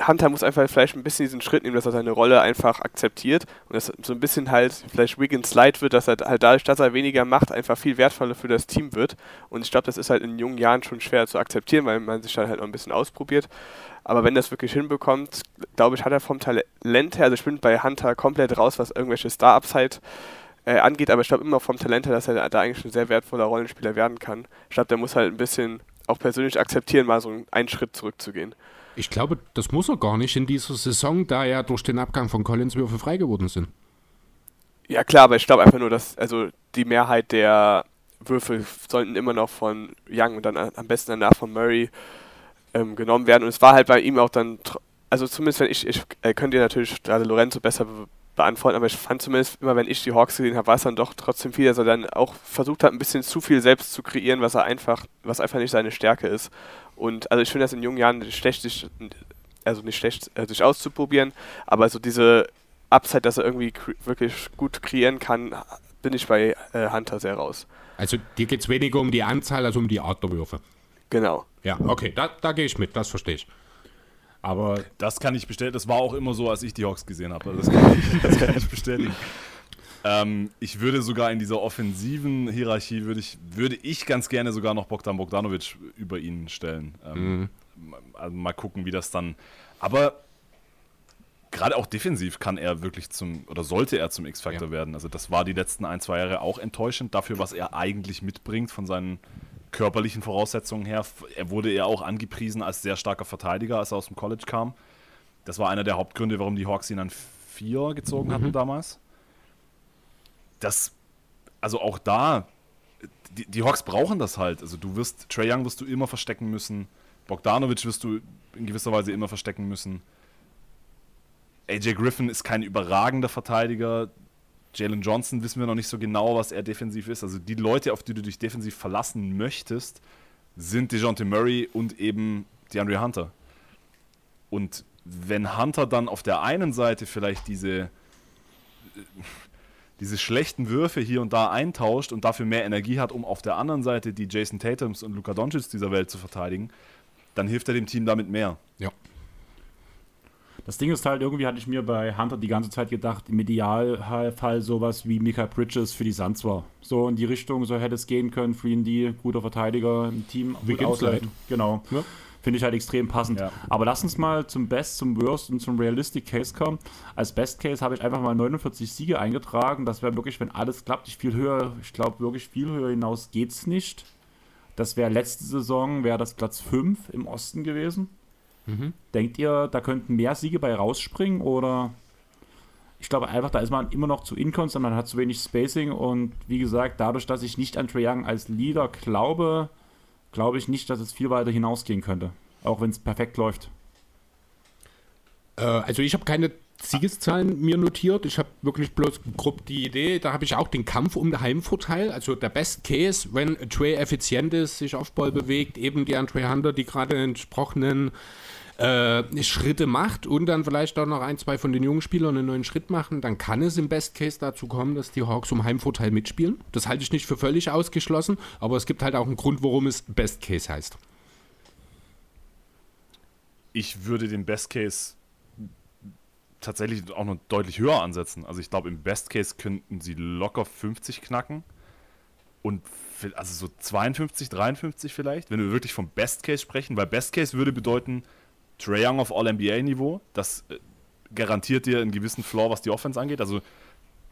Hunter muss einfach vielleicht ein bisschen diesen Schritt nehmen, dass er seine Rolle einfach akzeptiert und dass so ein bisschen halt vielleicht Wiggins light wird, dass er halt dadurch, dass er weniger macht, einfach viel wertvoller für das Team wird. Und ich glaube, das ist halt in jungen Jahren schon schwer zu akzeptieren, weil man sich dann halt noch ein bisschen ausprobiert. Aber wenn das wirklich hinbekommt, glaube ich, hat er vom Talent her, also ich bin bei Hunter komplett raus, was irgendwelche Star-Upside äh, angeht, aber ich glaube immer vom Talent her, dass er da eigentlich ein sehr wertvoller Rollenspieler werden kann. Ich glaube, der muss halt ein bisschen auch persönlich akzeptieren, mal so einen Schritt zurückzugehen. Ich glaube, das muss er gar nicht in dieser Saison, da ja durch den Abgang von Collins Würfe frei geworden sind. Ja klar, aber ich glaube einfach nur, dass also die Mehrheit der Würfe sollten immer noch von Young und dann am besten danach von Murray ähm, genommen werden. Und es war halt bei ihm auch dann, also zumindest wenn ich, ich äh, könnt natürlich gerade Lorenzo besser beantworten, aber ich fand zumindest immer, wenn ich die Hawks gesehen habe, war es dann doch trotzdem viel, dass er dann auch versucht hat, ein bisschen zu viel selbst zu kreieren, was er einfach, was einfach nicht seine Stärke ist. Und also ich finde das in jungen Jahren nicht schlecht, sich, also nicht schlecht, äh, sich auszuprobieren, aber so diese Upside, dass er irgendwie wirklich gut kreieren kann, bin ich bei äh, Hunter sehr raus. Also dir geht es weniger um die Anzahl als um die Art der Würfe. Genau. Ja, okay, da, da gehe ich mit, das verstehe ich. Aber das kann ich bestätigen. Das war auch immer so, als ich die Hawks gesehen habe. Das kann ich, das kann ich bestätigen. Ähm, ich würde sogar in dieser offensiven Hierarchie würde ich, würde ich ganz gerne sogar noch Bogdan Bogdanovic über ihn stellen. Ähm, mhm. also mal gucken, wie das dann. Aber gerade auch defensiv kann er wirklich zum oder sollte er zum X-Factor ja. werden. Also das war die letzten ein, zwei Jahre auch enttäuschend dafür, was er eigentlich mitbringt von seinen körperlichen Voraussetzungen her. Er wurde ja auch angepriesen als sehr starker Verteidiger, als er aus dem College kam. Das war einer der Hauptgründe, warum die Hawks ihn an vier gezogen mhm. hatten damals. Das, also auch da, die, die, Hawks brauchen das halt. Also du wirst, Trey Young wirst du immer verstecken müssen. Bogdanovic wirst du in gewisser Weise immer verstecken müssen. AJ Griffin ist kein überragender Verteidiger. Jalen Johnson wissen wir noch nicht so genau, was er defensiv ist. Also die Leute, auf die du dich defensiv verlassen möchtest, sind DeJounte Murray und eben DeAndre Hunter. Und wenn Hunter dann auf der einen Seite vielleicht diese, diese schlechten Würfe hier und da eintauscht und dafür mehr Energie hat, um auf der anderen Seite die Jason Tatums und Luka Doncic dieser Welt zu verteidigen, dann hilft er dem Team damit mehr. Ja. Das Ding ist halt, irgendwie hatte ich mir bei Hunter die ganze Zeit gedacht, im Idealfall sowas wie Mika Bridges für die Suns war. So in die Richtung, so hätte es gehen können, 3D, guter Verteidiger im Team. Wie gut ausleiten. Genau. Ja. Finde ich halt extrem passend. Ja. Aber lass uns mal zum Best, zum Worst und zum Realistic Case kommen. Als Best Case habe ich einfach mal 49 Siege eingetragen. Das wäre wirklich, wenn alles klappt, ich viel höher, ich glaube wirklich viel höher hinaus geht es nicht. Das wäre letzte Saison, wäre das Platz 5 im Osten gewesen. Mhm. Denkt ihr, da könnten mehr Siege bei rausspringen oder ich glaube einfach, da ist man immer noch zu inkonstant, man hat zu wenig Spacing und wie gesagt, dadurch, dass ich nicht an Trae Young als Leader glaube, glaube ich nicht, dass es viel weiter hinausgehen könnte, auch wenn es perfekt läuft. Äh, also ich habe keine Siegeszahlen mir notiert. Ich habe wirklich bloß grob die Idee, da habe ich auch den Kampf um den Heimvorteil. Also der Best Case, wenn Trey effizient ist, sich auf Ball bewegt, eben die Andre Hunter, die gerade entsprochenen äh, Schritte macht und dann vielleicht auch noch ein, zwei von den jungen Spielern einen neuen Schritt machen, dann kann es im Best Case dazu kommen, dass die Hawks um Heimvorteil mitspielen. Das halte ich nicht für völlig ausgeschlossen, aber es gibt halt auch einen Grund, warum es Best Case heißt. Ich würde den Best Case tatsächlich auch noch deutlich höher ansetzen. Also ich glaube, im Best Case könnten sie locker 50 knacken und also so 52, 53 vielleicht, wenn wir wirklich vom Best Case sprechen, weil Best Case würde bedeuten, Trae Young auf All-NBA-Niveau. Das äh, garantiert dir einen gewissen Floor, was die Offense angeht. Also,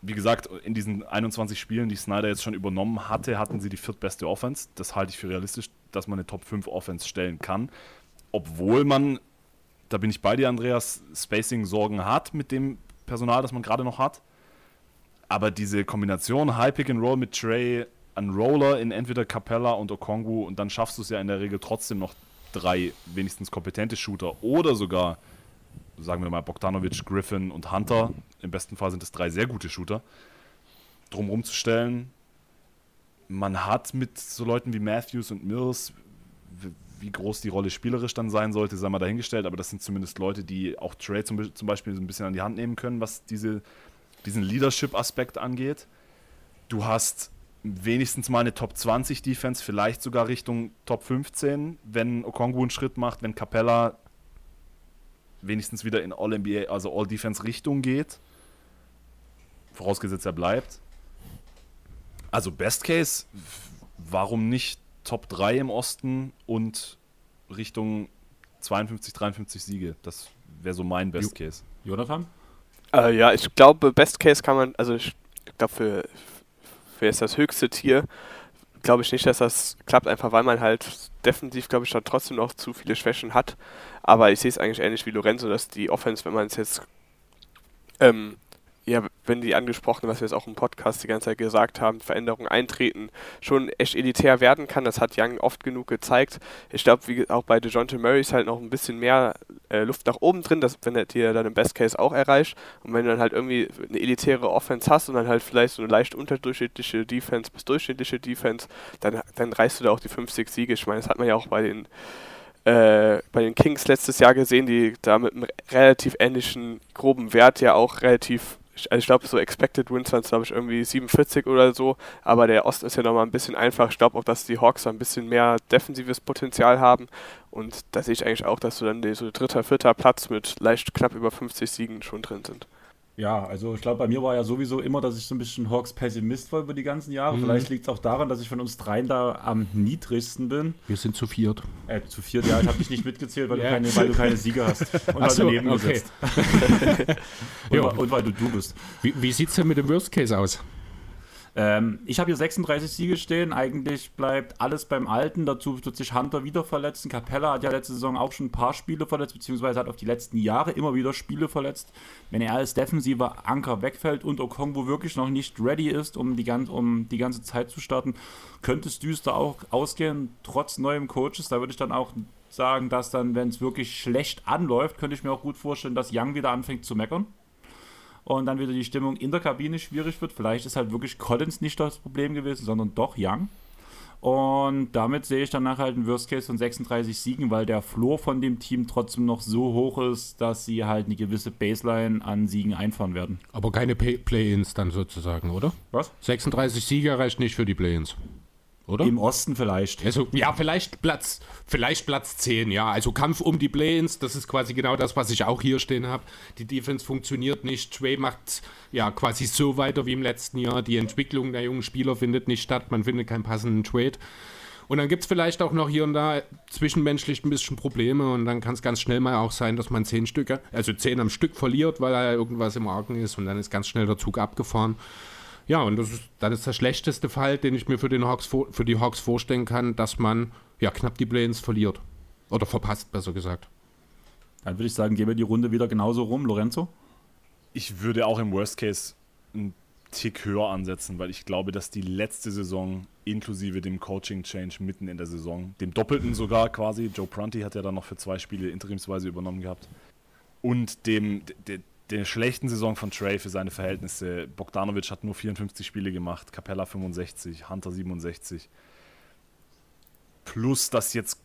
wie gesagt, in diesen 21 Spielen, die Snyder jetzt schon übernommen hatte, hatten sie die viertbeste Offense. Das halte ich für realistisch, dass man eine Top 5 Offense stellen kann. Obwohl man, da bin ich bei dir, Andreas, Spacing-Sorgen hat mit dem Personal, das man gerade noch hat. Aber diese Kombination High Pick and Roll mit Trey, ein Roller in entweder Capella und Okongu und dann schaffst du es ja in der Regel trotzdem noch drei wenigstens kompetente Shooter oder sogar, sagen wir mal, Bogdanovic, Griffin und Hunter, im besten Fall sind es drei sehr gute Shooter, drumherum zu stellen, man hat mit so Leuten wie Matthews und Mills, wie groß die Rolle spielerisch dann sein sollte, sei mal dahingestellt, aber das sind zumindest Leute, die auch Trade zum, zum Beispiel so ein bisschen an die Hand nehmen können, was diese, diesen Leadership-Aspekt angeht. Du hast wenigstens mal eine Top 20 Defense, vielleicht sogar Richtung Top 15, wenn Okongwu einen Schritt macht, wenn Capella wenigstens wieder in All-NBA, also All-Defense-Richtung geht. Vorausgesetzt, er bleibt. Also Best Case, warum nicht Top 3 im Osten und Richtung 52, 53 Siege? Das wäre so mein Best Case. Jonathan? Äh, ja, ich glaube, Best Case kann man, also ich glaube, für, für jetzt das höchste Tier, glaube ich nicht, dass das klappt, einfach weil man halt defensiv, glaube ich, dann trotzdem noch zu viele Schwächen hat. Aber ich sehe es eigentlich ähnlich wie Lorenzo, dass die Offense, wenn man es jetzt ähm, ja, wenn die angesprochene, was wir jetzt auch im Podcast die ganze Zeit gesagt haben, Veränderungen eintreten, schon echt elitär werden kann. Das hat Young oft genug gezeigt. Ich glaube, wie auch bei DeJounte Murray ist halt noch ein bisschen mehr äh, Luft nach oben drin, dass, wenn er dir dann im Best Case auch erreicht. Und wenn du dann halt irgendwie eine elitäre Offense hast und dann halt vielleicht so eine leicht unterdurchschnittliche Defense bis durchschnittliche Defense, dann, dann reißt du da auch die 50 Siege. Ich meine, das hat man ja auch bei den äh, bei den Kings letztes Jahr gesehen, die da mit einem relativ ähnlichen groben Wert ja auch relativ also ich glaube, so Expected Wins waren es, glaube ich, irgendwie 47 oder so, aber der Osten ist ja nochmal ein bisschen einfach. Ich glaube auch, dass die Hawks ein bisschen mehr defensives Potenzial haben und da sehe ich eigentlich auch, dass so dann so dritter, vierter Platz mit leicht knapp über 50 Siegen schon drin sind. Ja, also ich glaube, bei mir war ja sowieso immer, dass ich so ein bisschen Hawks Pessimist war über die ganzen Jahre. Mhm. Vielleicht liegt es auch daran, dass ich von uns dreien da am niedrigsten bin. Wir sind zu viert. Äh, zu viert, ja, ich habe dich nicht mitgezählt, weil, ja. du keine, weil du keine Siege hast. Und weil so, du neben okay. und, und, weil du du bist. Wie, wie sieht es denn mit dem Worst Case aus? Ähm, ich habe hier 36 Siege stehen. Eigentlich bleibt alles beim Alten. Dazu wird sich Hunter wieder verletzen. Capella hat ja letzte Saison auch schon ein paar Spiele verletzt, beziehungsweise hat auf die letzten Jahre immer wieder Spiele verletzt. Wenn er als defensiver Anker wegfällt und Okongwu wirklich noch nicht ready ist, um die, gan um die ganze Zeit zu starten, könnte es düster auch ausgehen, trotz neuem Coaches. Da würde ich dann auch sagen, dass dann, wenn es wirklich schlecht anläuft, könnte ich mir auch gut vorstellen, dass Young wieder anfängt zu meckern und dann wieder die Stimmung in der Kabine schwierig wird. Vielleicht ist halt wirklich Collins nicht das Problem gewesen, sondern doch Young. Und damit sehe ich danach halt einen Worst Case von 36 Siegen, weil der Floor von dem Team trotzdem noch so hoch ist, dass sie halt eine gewisse Baseline an Siegen einfahren werden. Aber keine Play-Ins dann sozusagen, oder? Was? 36 Siege reicht nicht für die Play-Ins oder? Im Osten vielleicht. Also, ja, vielleicht Platz, vielleicht Platz 10, ja. Also Kampf um die Play-ins, das ist quasi genau das, was ich auch hier stehen habe. Die Defense funktioniert nicht. Trey macht ja quasi so weiter wie im letzten Jahr. Die Entwicklung der jungen Spieler findet nicht statt. Man findet keinen passenden Trade. Und dann gibt es vielleicht auch noch hier und da zwischenmenschlich ein bisschen Probleme und dann kann es ganz schnell mal auch sein, dass man zehn Stücke, also zehn am Stück verliert, weil da irgendwas im Argen ist und dann ist ganz schnell der Zug abgefahren. Ja, und das ist, dann ist der schlechteste Fall, den ich mir für, den Hawks, für die Hawks vorstellen kann, dass man ja knapp die Plains verliert. Oder verpasst, besser gesagt. Dann würde ich sagen, gehen wir die Runde wieder genauso rum. Lorenzo? Ich würde auch im Worst Case einen Tick höher ansetzen, weil ich glaube, dass die letzte Saison inklusive dem Coaching-Change mitten in der Saison, dem Doppelten sogar quasi, Joe Prunty hat ja dann noch für zwei Spiele interimsweise übernommen gehabt, und dem, de, der schlechten Saison von Trey für seine Verhältnisse. Bogdanovic hat nur 54 Spiele gemacht, Capella 65, Hunter 67. Plus, dass jetzt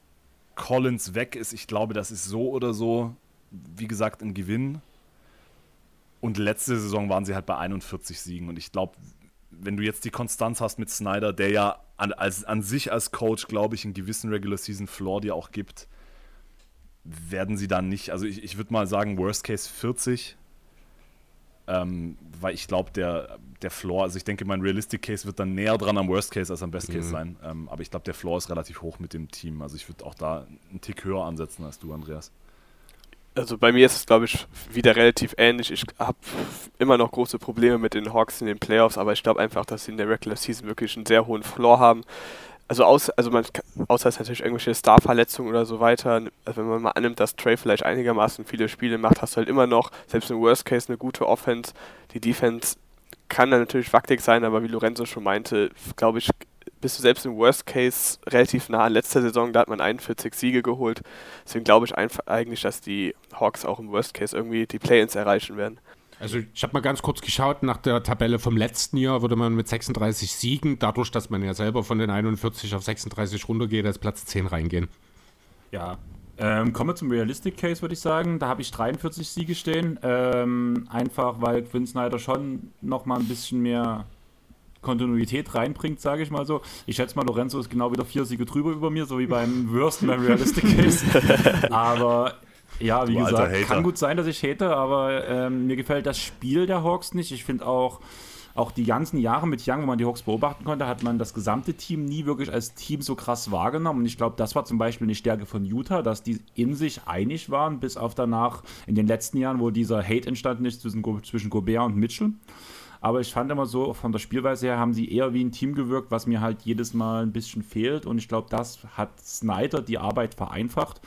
Collins weg ist. Ich glaube, das ist so oder so, wie gesagt, ein Gewinn. Und letzte Saison waren sie halt bei 41 Siegen. Und ich glaube, wenn du jetzt die Konstanz hast mit Snyder, der ja an, als, an sich als Coach, glaube ich, einen gewissen Regular Season Floor dir auch gibt, werden sie dann nicht, also ich, ich würde mal sagen, Worst Case 40, ähm, weil ich glaube, der, der Floor, also ich denke, mein Realistic Case wird dann näher dran am Worst Case als am Best Case mhm. sein. Ähm, aber ich glaube, der Floor ist relativ hoch mit dem Team. Also ich würde auch da einen Tick höher ansetzen als du, Andreas. Also bei mir ist es, glaube ich, wieder relativ ähnlich. Ich habe immer noch große Probleme mit den Hawks in den Playoffs, aber ich glaube einfach, dass sie in der Regular Season wirklich einen sehr hohen Floor haben also, aus, also man, außer es natürlich irgendwelche Star-Verletzungen oder so weiter, also wenn man mal annimmt, dass Trey vielleicht einigermaßen viele Spiele macht, hast du halt immer noch, selbst im Worst Case, eine gute Offense. Die Defense kann dann natürlich wackelig sein, aber wie Lorenzo schon meinte, glaube ich, bist du selbst im Worst Case relativ nah an letzter Saison, da hat man 41 Siege geholt. Deswegen glaube ich eigentlich, dass die Hawks auch im Worst Case irgendwie die Play-ins erreichen werden. Also ich habe mal ganz kurz geschaut, nach der Tabelle vom letzten Jahr würde man mit 36 Siegen, dadurch, dass man ja selber von den 41 auf 36 runtergeht, als Platz 10 reingehen. Ja, ähm, kommen wir zum Realistic Case, würde ich sagen. Da habe ich 43 Siege stehen. Ähm, einfach, weil Quinn Snyder schon nochmal ein bisschen mehr Kontinuität reinbringt, sage ich mal so. Ich schätze mal, Lorenzo ist genau wieder vier Siege drüber über mir, so wie beim Würsten beim Realistic Case. Aber ja, wie du gesagt, kann gut sein, dass ich hate, aber ähm, mir gefällt das Spiel der Hawks nicht. Ich finde auch, auch die ganzen Jahre mit Young, wo man die Hawks beobachten konnte, hat man das gesamte Team nie wirklich als Team so krass wahrgenommen. Und ich glaube, das war zum Beispiel eine Stärke von Utah, dass die in sich einig waren, bis auf danach in den letzten Jahren, wo dieser Hate entstanden ist zwischen, zwischen Gobert und Mitchell. Aber ich fand immer so, von der Spielweise her haben sie eher wie ein Team gewirkt, was mir halt jedes Mal ein bisschen fehlt. Und ich glaube, das hat Snyder die Arbeit vereinfacht.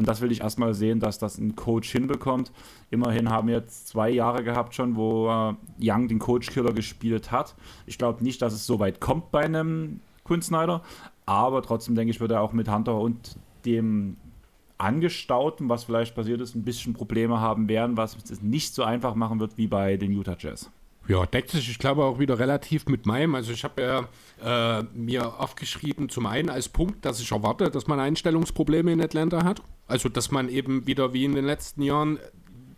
Und das will ich erstmal sehen, dass das ein Coach hinbekommt. Immerhin haben wir jetzt zwei Jahre gehabt schon, wo äh, Young den Coach-Killer gespielt hat. Ich glaube nicht, dass es so weit kommt bei einem Quinn Snyder. Aber trotzdem denke ich, wird er auch mit Hunter und dem Angestauten, was vielleicht passiert ist, ein bisschen Probleme haben werden, was es nicht so einfach machen wird wie bei den Utah Jazz. Ja, deckt sich, ich glaube, auch wieder relativ mit meinem. Also ich habe ja äh, mir aufgeschrieben, zum einen als Punkt, dass ich erwarte, dass man Einstellungsprobleme in Atlanta hat. Also dass man eben wieder wie in den letzten Jahren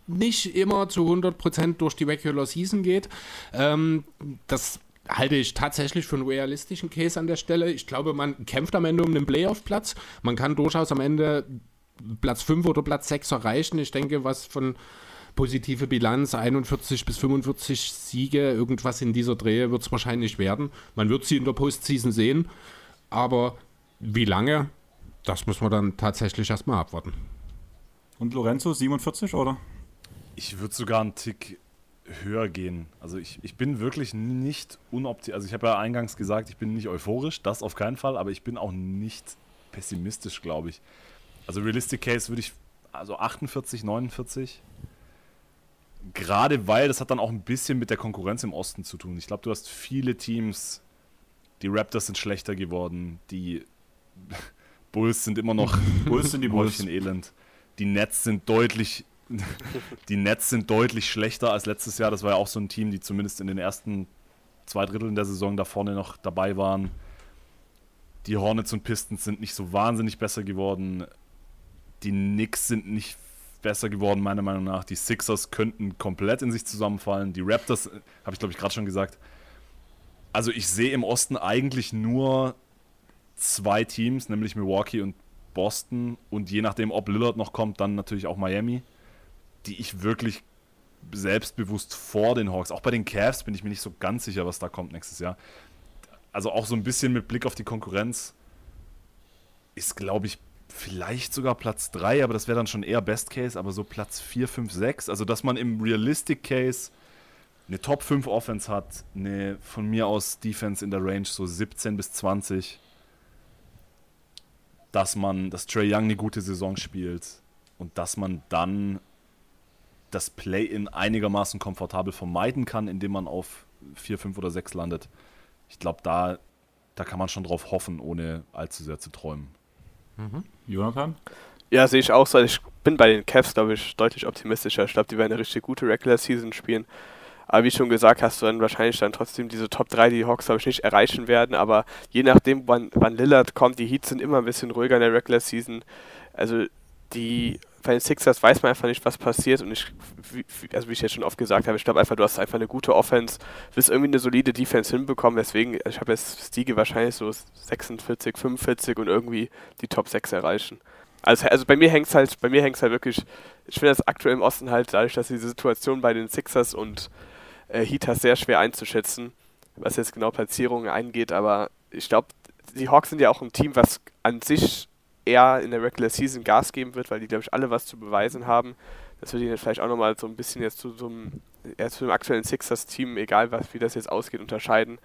nicht immer zu 100% durch die Regular Season geht. Ähm, das halte ich tatsächlich für einen realistischen Case an der Stelle. Ich glaube, man kämpft am Ende um den Playoff-Platz. Man kann durchaus am Ende Platz 5 oder Platz 6 erreichen. Ich denke, was von positive Bilanz, 41 bis 45 Siege, irgendwas in dieser Drehe wird es wahrscheinlich werden. Man wird sie in der Postseason sehen, aber wie lange, das muss man dann tatsächlich erstmal abwarten. Und Lorenzo, 47 oder? Ich würde sogar einen Tick höher gehen. Also ich, ich bin wirklich nicht unoptimistisch. Also ich habe ja eingangs gesagt, ich bin nicht euphorisch, das auf keinen Fall, aber ich bin auch nicht pessimistisch, glaube ich. Also Realistic Case würde ich, also 48, 49 gerade weil das hat dann auch ein bisschen mit der Konkurrenz im Osten zu tun. Ich glaube, du hast viele Teams, die Raptors sind schlechter geworden, die Bulls sind immer noch Bulls sind die Bulls. Elend. Die Nets sind deutlich die Nets sind deutlich schlechter als letztes Jahr. Das war ja auch so ein Team, die zumindest in den ersten zwei Dritteln der Saison da vorne noch dabei waren. Die Hornets und Pistons sind nicht so wahnsinnig besser geworden. Die Knicks sind nicht besser geworden, meiner Meinung nach. Die Sixers könnten komplett in sich zusammenfallen. Die Raptors, äh, habe ich glaube ich gerade schon gesagt. Also ich sehe im Osten eigentlich nur zwei Teams, nämlich Milwaukee und Boston. Und je nachdem, ob Lillard noch kommt, dann natürlich auch Miami, die ich wirklich selbstbewusst vor den Hawks, auch bei den Cavs bin ich mir nicht so ganz sicher, was da kommt nächstes Jahr. Also auch so ein bisschen mit Blick auf die Konkurrenz ist, glaube ich, vielleicht sogar Platz 3, aber das wäre dann schon eher Best Case, aber so Platz 4, 5, 6. Also, dass man im Realistic Case eine Top 5 Offense hat, eine von mir aus Defense in der Range so 17 bis 20. Dass man, dass Trey Young eine gute Saison spielt und dass man dann das Play-In einigermaßen komfortabel vermeiden kann, indem man auf 4, 5 oder 6 landet. Ich glaube, da, da kann man schon drauf hoffen, ohne allzu sehr zu träumen. Mhm. Jonathan? Ja, sehe ich auch so. Ich bin bei den Cavs, glaube ich, deutlich optimistischer. Ich glaube, die werden eine richtig gute Regular Season spielen. Aber wie schon gesagt, hast du dann wahrscheinlich dann trotzdem diese Top 3, die die Hawks, glaube ich, nicht erreichen werden. Aber je nachdem, wann, wann Lillard kommt, die Heats sind immer ein bisschen ruhiger in der Regular Season. Also die bei den Sixers weiß man einfach nicht, was passiert. Und ich, wie, also wie ich jetzt schon oft gesagt habe, ich glaube einfach, du hast einfach eine gute Offense, wirst irgendwie eine solide Defense hinbekommen. Deswegen, ich habe jetzt Stiege wahrscheinlich so 46, 45 und irgendwie die Top 6 erreichen. Also, also bei mir hängt es halt, bei mir hängt halt wirklich, ich finde das aktuell im Osten halt dadurch, dass diese Situation bei den Sixers und äh, Heaters sehr schwer einzuschätzen, was jetzt genau Platzierungen eingeht, aber ich glaube, die Hawks sind ja auch ein Team, was an sich eher in der Regular Season Gas geben wird, weil die, glaube ich, alle was zu beweisen haben. Das wird ihnen vielleicht auch nochmal so ein bisschen jetzt zu so einem, zu dem aktuellen Sixers-Team, egal was, wie das jetzt ausgeht, unterscheiden.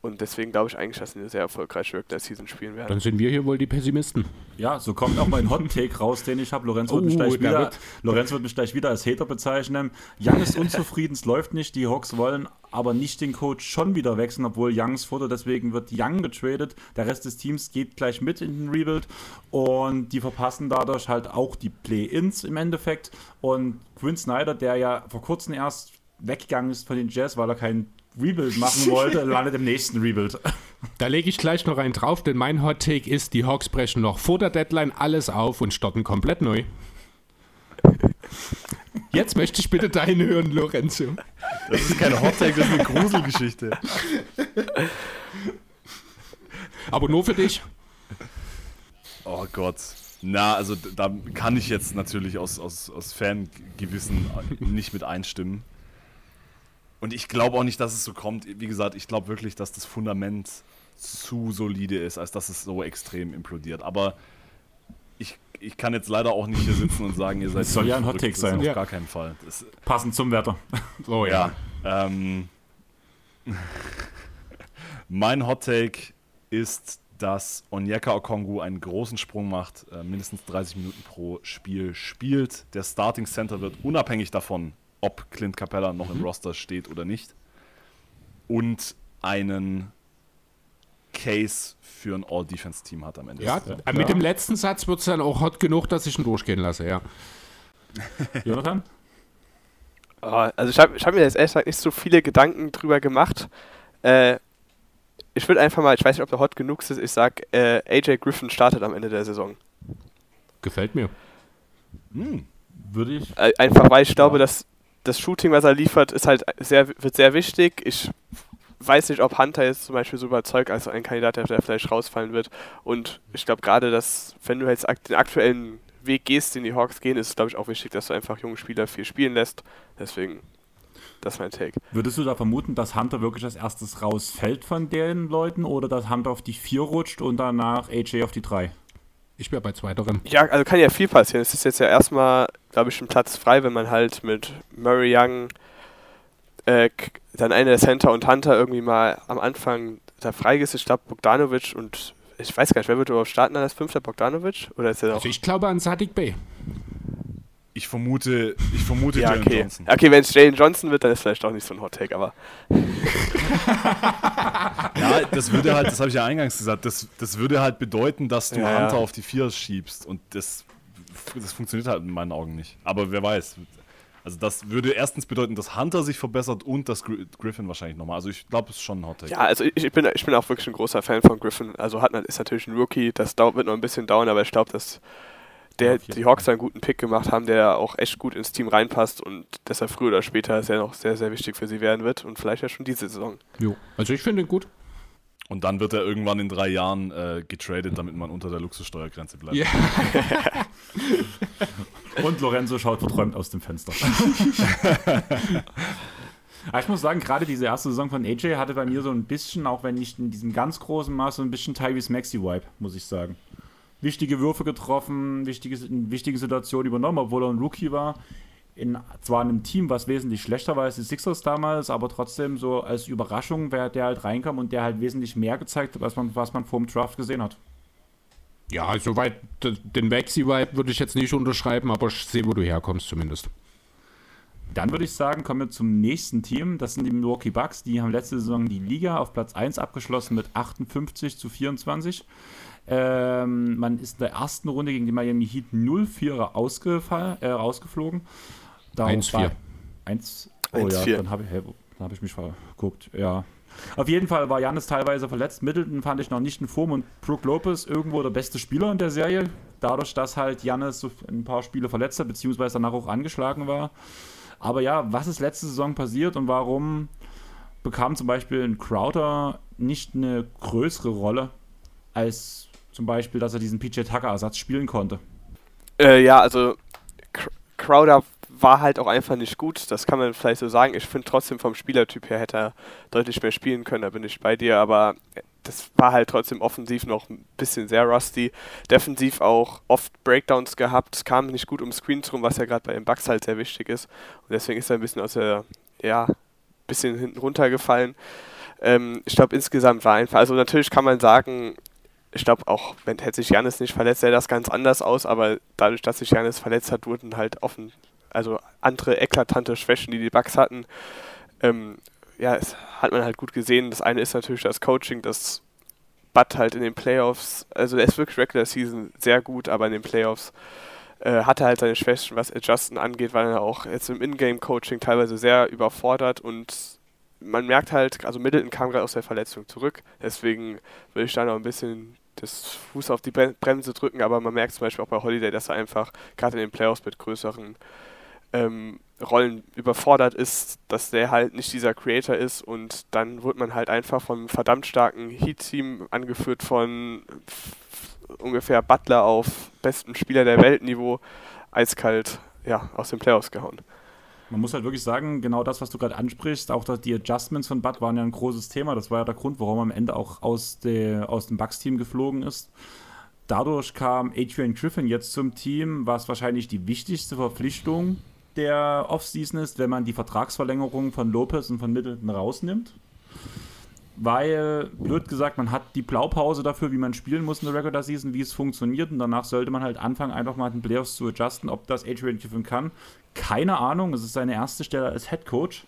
Und deswegen glaube ich eigentlich, dass sie eine sehr erfolgreiche Regular Season spielen werden. Dann sind wir hier wohl die Pessimisten. Ja, so kommt auch mein Hot Take raus, den ich habe. Lorenz, oh, wird mich gleich wieder, Lorenz wird mich gleich wieder als Hater bezeichnen. Young ist unzufrieden, es läuft nicht. Die Hawks wollen aber nicht den Coach schon wieder wechseln, obwohl Youngs fordert. Deswegen wird Young getradet. Der Rest des Teams geht gleich mit in den Rebuild und die verpassen dadurch halt auch die Play-Ins im Endeffekt. Und Quinn Snyder, der ja vor kurzem erst weggegangen ist von den Jazz, weil er kein Rebuild machen wollte, landet im nächsten Rebuild. Da lege ich gleich noch einen drauf, denn mein Hot Take ist, die Hawks brechen noch vor der Deadline alles auf und starten komplett neu. Jetzt möchte ich bitte deinen hören, Lorenzo. Das ist keine Hot Take, das ist eine Gruselgeschichte. Aber nur für dich. Oh Gott. Na, also da kann ich jetzt natürlich aus, aus, aus Fangewissen nicht mit einstimmen. Und ich glaube auch nicht, dass es so kommt. Wie gesagt, ich glaube wirklich, dass das Fundament zu solide ist, als dass es so extrem implodiert. Aber ich, ich kann jetzt leider auch nicht hier sitzen und sagen, ihr seid. Das soll ja ein Hot Take sein. Auf ja. gar keinen Fall. Das, Passend zum Wetter. Oh ja. ja ähm, mein Hot Take ist, dass Onyeka Okongu einen großen Sprung macht, äh, mindestens 30 Minuten pro Spiel spielt. Der Starting Center wird unabhängig davon, ob Clint Capella noch mhm. im Roster steht oder nicht. Und einen Case für ein All-Defense-Team hat am Ende. Ja, ja. mit dem letzten Satz wird es dann auch hot genug, dass ich ihn durchgehen lasse, ja. Jonathan? Oh, also ich habe ich hab mir jetzt ehrlich gesagt nicht so viele Gedanken drüber gemacht. Äh, ich würde einfach mal, ich weiß nicht, ob der hot genug ist, ich sag, äh, AJ Griffin startet am Ende der Saison. Gefällt mir. Hm, würde ich. Äh, einfach weil ich ja. glaube, dass das Shooting, was er liefert, ist halt sehr, wird sehr wichtig. Ich weiß nicht, ob Hunter jetzt zum Beispiel so überzeugt als ein Kandidat, der vielleicht rausfallen wird. Und ich glaube gerade, dass, wenn du jetzt den aktuellen Weg gehst, den die Hawks gehen, ist es, glaube ich, auch wichtig, dass du einfach junge Spieler viel spielen lässt. Deswegen, das ist mein Take. Würdest du da vermuten, dass Hunter wirklich als erstes rausfällt von den Leuten oder dass Hunter auf die 4 rutscht und danach AJ auf die 3? Ich wäre bei zweiterem. Ja, also kann ja viel passieren. Es ist jetzt ja erstmal, glaube ich, ein Platz frei, wenn man halt mit Murray Young, äh, dann einer der Center und Hunter irgendwie mal am Anfang da freigesetzt. Ich glaube, Bogdanovic und ich weiß gar nicht, wer wird überhaupt starten als Fünfter? Bogdanovic? Oder ist er also ich glaube an Sadik Bey. Ich vermute, ich vermute ja, Jalen okay. Johnson. Okay, wenn es Jalen Johnson wird, dann ist vielleicht auch nicht so ein Hot Take, aber. ja, das würde halt, das habe ich ja eingangs gesagt, das, das würde halt bedeuten, dass du ja, Hunter ja. auf die Vier schiebst und das, das funktioniert halt in meinen Augen nicht. Aber wer weiß. Also das würde erstens bedeuten, dass Hunter sich verbessert und dass Griffin wahrscheinlich nochmal. Also ich glaube, es ist schon ein Hot Take. Ja, also ich, ich, bin, ich bin auch wirklich ein großer Fan von Griffin. Also hat, ist natürlich ein Rookie, das dauert, wird noch ein bisschen dauern, aber ich glaube, dass der, die Hawks einen guten Pick gemacht haben, der auch echt gut ins Team reinpasst und deshalb früher oder später sehr noch sehr, sehr wichtig für sie werden wird und vielleicht ja schon diese Saison. Jo, also ich finde ihn gut. Und dann wird er irgendwann in drei Jahren äh, getradet, damit man unter der Luxussteuergrenze bleibt. Yeah. und Lorenzo schaut verträumt aus dem Fenster. Aber ich muss sagen, gerade diese erste Saison von AJ hatte bei mir so ein bisschen, auch wenn nicht in diesem ganz großen Maß, so ein bisschen Tyrese Maxi-Vibe, muss ich sagen wichtige Würfe getroffen, wichtige, wichtige Situationen übernommen, obwohl er ein Rookie war. In zwar einem Team, was wesentlich schlechter war als die Sixers damals, aber trotzdem so als Überraschung, wer der halt reinkam und der halt wesentlich mehr gezeigt hat, als man, was man vor dem Draft gesehen hat. Ja, soweit den Maxi-Vibe würde ich jetzt nicht unterschreiben, aber ich sehe, wo du herkommst zumindest. Dann würde ich sagen, kommen wir zum nächsten Team. Das sind die Milwaukee Bucks. Die haben letzte Saison die Liga auf Platz 1 abgeschlossen mit 58 zu 24. Ähm, man ist in der ersten Runde gegen die Miami Heat 0-4 ausgefallen, äh, rausgeflogen. 1-4. 1, oh 1, ja, 4. dann habe ich, hey, hab ich mich verguckt. Ja. Auf jeden Fall war Janis teilweise verletzt. Middleton fand ich noch nicht in Form und Brook Lopez irgendwo der beste Spieler in der Serie. Dadurch, dass halt Janis so ein paar Spiele verletzt hat, beziehungsweise danach auch angeschlagen war. Aber ja, was ist letzte Saison passiert und warum bekam zum Beispiel ein Crowder nicht eine größere Rolle als zum Beispiel, dass er diesen PJ Tucker-Ersatz spielen konnte. Äh, ja, also Crowder war halt auch einfach nicht gut, das kann man vielleicht so sagen. Ich finde trotzdem vom Spielertyp her hätte er deutlich mehr spielen können, da bin ich bei dir, aber das war halt trotzdem offensiv noch ein bisschen sehr rusty. Defensiv auch oft Breakdowns gehabt, kam nicht gut um Screens rum, was ja gerade bei den Bucks halt sehr wichtig ist. Und deswegen ist er ein bisschen aus der, ja, bisschen hinten runtergefallen. Ähm, ich glaube, insgesamt war einfach, also natürlich kann man sagen, ich glaube auch, wenn hätte sich Janis nicht verletzt, sähe das ganz anders aus, aber dadurch, dass sich Janis verletzt hat, wurden halt offen, also andere eklatante Schwächen, die die Bugs hatten. Ähm, ja, es hat man halt gut gesehen. Das eine ist natürlich das Coaching, das Bud halt in den Playoffs, also er ist wirklich Regular Season sehr gut, aber in den Playoffs äh, hatte halt seine Schwächen, was Adjusten angeht, weil er auch jetzt im Ingame-Coaching teilweise sehr überfordert und man merkt halt, also Middleton kam gerade aus der Verletzung zurück, deswegen will ich da noch ein bisschen das Fuß auf die Bremse drücken, aber man merkt zum Beispiel auch bei Holiday, dass er einfach gerade in den Playoffs mit größeren ähm, Rollen überfordert ist, dass der halt nicht dieser Creator ist. Und dann wird man halt einfach vom verdammt starken Heat-Team angeführt von ungefähr Butler auf besten Spieler der Weltniveau eiskalt ja, aus den Playoffs gehauen. Man muss halt wirklich sagen, genau das, was du gerade ansprichst, auch die Adjustments von Bud waren ja ein großes Thema. Das war ja der Grund, warum er am Ende auch aus, der, aus dem Bucks-Team geflogen ist. Dadurch kam Adrian Griffin jetzt zum Team, was wahrscheinlich die wichtigste Verpflichtung der Offseason ist, wenn man die Vertragsverlängerung von Lopez und von Middleton rausnimmt. Weil, blöd gesagt, man hat die Blaupause dafür, wie man spielen muss in der Regular Season, wie es funktioniert. Und danach sollte man halt anfangen, einfach mal den Playoffs zu adjusten, ob das Adrian Griffin kann. Keine Ahnung, es ist seine erste Stelle als Head Coach.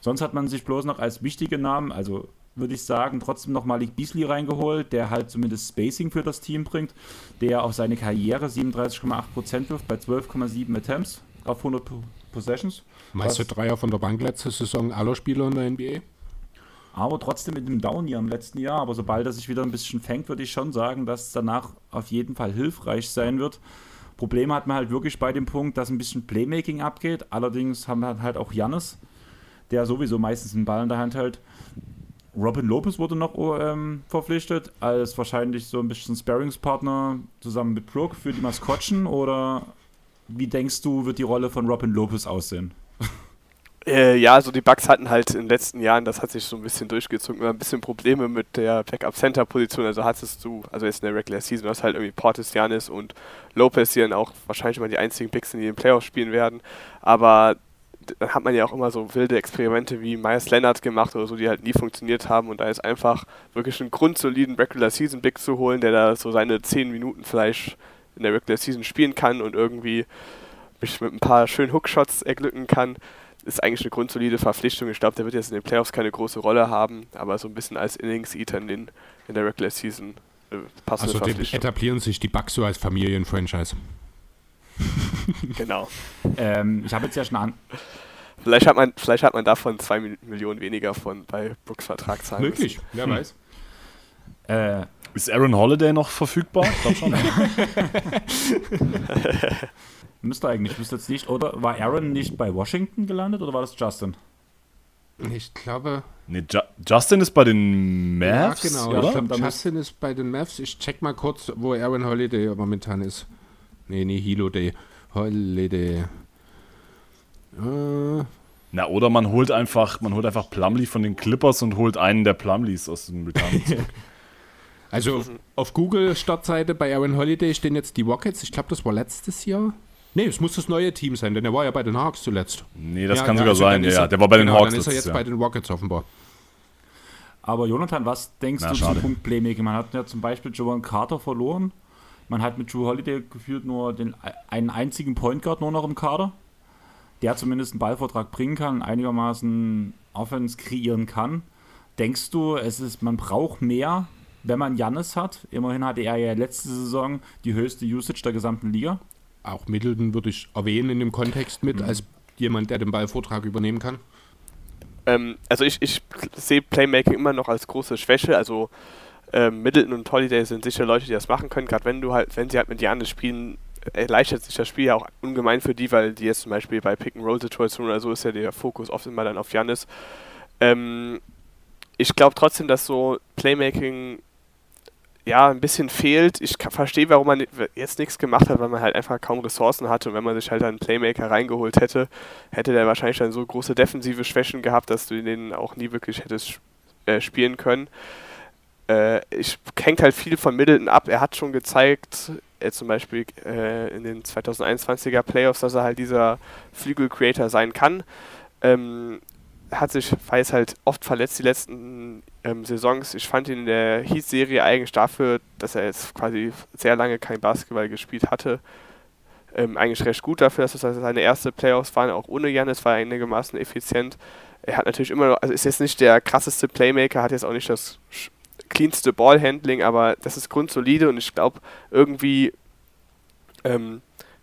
Sonst hat man sich bloß noch als wichtige Namen, also würde ich sagen, trotzdem noch Malik Beasley reingeholt, der halt zumindest Spacing für das Team bringt, der auf seine Karriere 37,8% wirft bei 12,7 Attempts auf 100 Possessions. Meiste Dreier von der Bank letzte Saison aller Spieler in der NBA. Aber trotzdem mit dem Down hier im letzten Jahr. Aber sobald er sich wieder ein bisschen fängt, würde ich schon sagen, dass es danach auf jeden Fall hilfreich sein wird. Probleme hat man halt wirklich bei dem Punkt, dass ein bisschen Playmaking abgeht. Allerdings haben wir halt auch Jannis, der sowieso meistens den Ball in der Hand hält. Robin Lopez wurde noch ähm, verpflichtet als wahrscheinlich so ein bisschen Sparringspartner zusammen mit Brooke für die Maskottchen oder wie denkst du, wird die Rolle von Robin Lopez aussehen? Äh, ja, also die Bugs hatten halt in den letzten Jahren, das hat sich so ein bisschen durchgezogen, immer ein bisschen Probleme mit der Backup-Center-Position. Also hattest du, also jetzt in der Regular Season, hast halt irgendwie Portis, Janis und Lopez, die dann auch wahrscheinlich mal die einzigen Picks in den Playoffs spielen werden. Aber dann hat man ja auch immer so wilde Experimente wie Myers Leonard gemacht oder so, die halt nie funktioniert haben. Und da ist einfach wirklich einen grundsoliden Regular Season Pick zu holen, der da so seine 10 Minuten vielleicht in der Regular Season spielen kann und irgendwie mich mit ein paar schönen Hookshots erglücken kann, ist eigentlich eine grundsolide Verpflichtung. Ich glaube, der wird jetzt in den Playoffs keine große Rolle haben, aber so ein bisschen als Innings-Eater in, den, in der Regular Season äh, passende also Verpflichtung. etablieren sich die Bucks so als Familienfranchise. genau. ähm, ich habe jetzt ja schon an. Vielleicht hat, man, vielleicht hat man davon zwei Millionen weniger von bei Brooks Vertrag zahlen Möglich, wer hm. weiß. Äh, ist Aaron Holiday noch verfügbar? Ich glaube schon. Müsste eigentlich, müsste jetzt nicht. Oder war Aaron nicht bei Washington gelandet oder war das Justin? Ich glaube. Nee, Ju Justin ist bei den Mavs. Ja, genau. Oder? Glaub, Justin ist bei den Mavs. Ich check mal kurz, wo Aaron Holiday momentan ist. Nee, nee, Hilo Day. Holiday. Äh. Na, oder man holt einfach, man holt einfach Plumlee von den Clippers und holt einen der Plumlees aus dem Retirement zurück. Also auf Google Startseite bei Aaron Holiday stehen jetzt die Rockets. Ich glaube, das war letztes Jahr. Nee, es muss das neue Team sein, denn er war ja bei den Hawks zuletzt. Nee, das ja, kann ja, sogar also sein. Ja, der war bei den genau, Hawks. Dann ist er jetzt bei den Rockets offenbar. Aber Jonathan, was denkst Na, du schade. zum Punkt Playmaking? Man hat ja zum Beispiel Joan Carter verloren. Man hat mit Drew Holiday gefühlt nur den, einen einzigen Point Guard nur noch im Kader, der zumindest einen Ballvortrag bringen kann, einigermaßen Offense kreieren kann. Denkst du, es ist, man braucht mehr wenn man Jannis hat. Immerhin hatte er ja letzte Saison die höchste Usage der gesamten Liga. Auch Middleton würde ich erwähnen in dem Kontext mit, mhm. als jemand, der den Ballvortrag übernehmen kann. Ähm, also ich, ich sehe Playmaking immer noch als große Schwäche. Also ähm, Middleton und Holiday sind sicher Leute, die das machen können. Gerade wenn du halt, wenn sie halt mit Janis spielen, erleichtert sich das Spiel ja auch ungemein für die, weil die jetzt zum Beispiel bei Pick-and-Roll-Situationen oder so ist ja der Fokus oft immer dann auf Janis. Ähm, ich glaube trotzdem, dass so Playmaking ja, ein bisschen fehlt. Ich verstehe, warum man jetzt nichts gemacht hat, weil man halt einfach kaum Ressourcen hatte. Und wenn man sich halt einen Playmaker reingeholt hätte, hätte der wahrscheinlich dann so große defensive Schwächen gehabt, dass du den auch nie wirklich hättest äh, spielen können. Äh, ich hängt halt viel von Middleton ab. Er hat schon gezeigt, äh, zum Beispiel äh, in den 2021er Playoffs, dass er halt dieser Flügel-Creator sein kann. Ähm, hat sich, jetzt halt oft verletzt die letzten ähm, Saisons. Ich fand ihn in der Heat-Serie eigentlich dafür, dass er jetzt quasi sehr lange kein Basketball gespielt hatte, ähm, eigentlich recht gut dafür, dass es also seine erste Playoffs waren, auch ohne Janis, war er einigermaßen effizient. Er hat natürlich immer noch, also ist jetzt nicht der krasseste Playmaker, hat jetzt auch nicht das cleanste Ballhandling, aber das ist grundsolide und ich glaube, irgendwie ähm,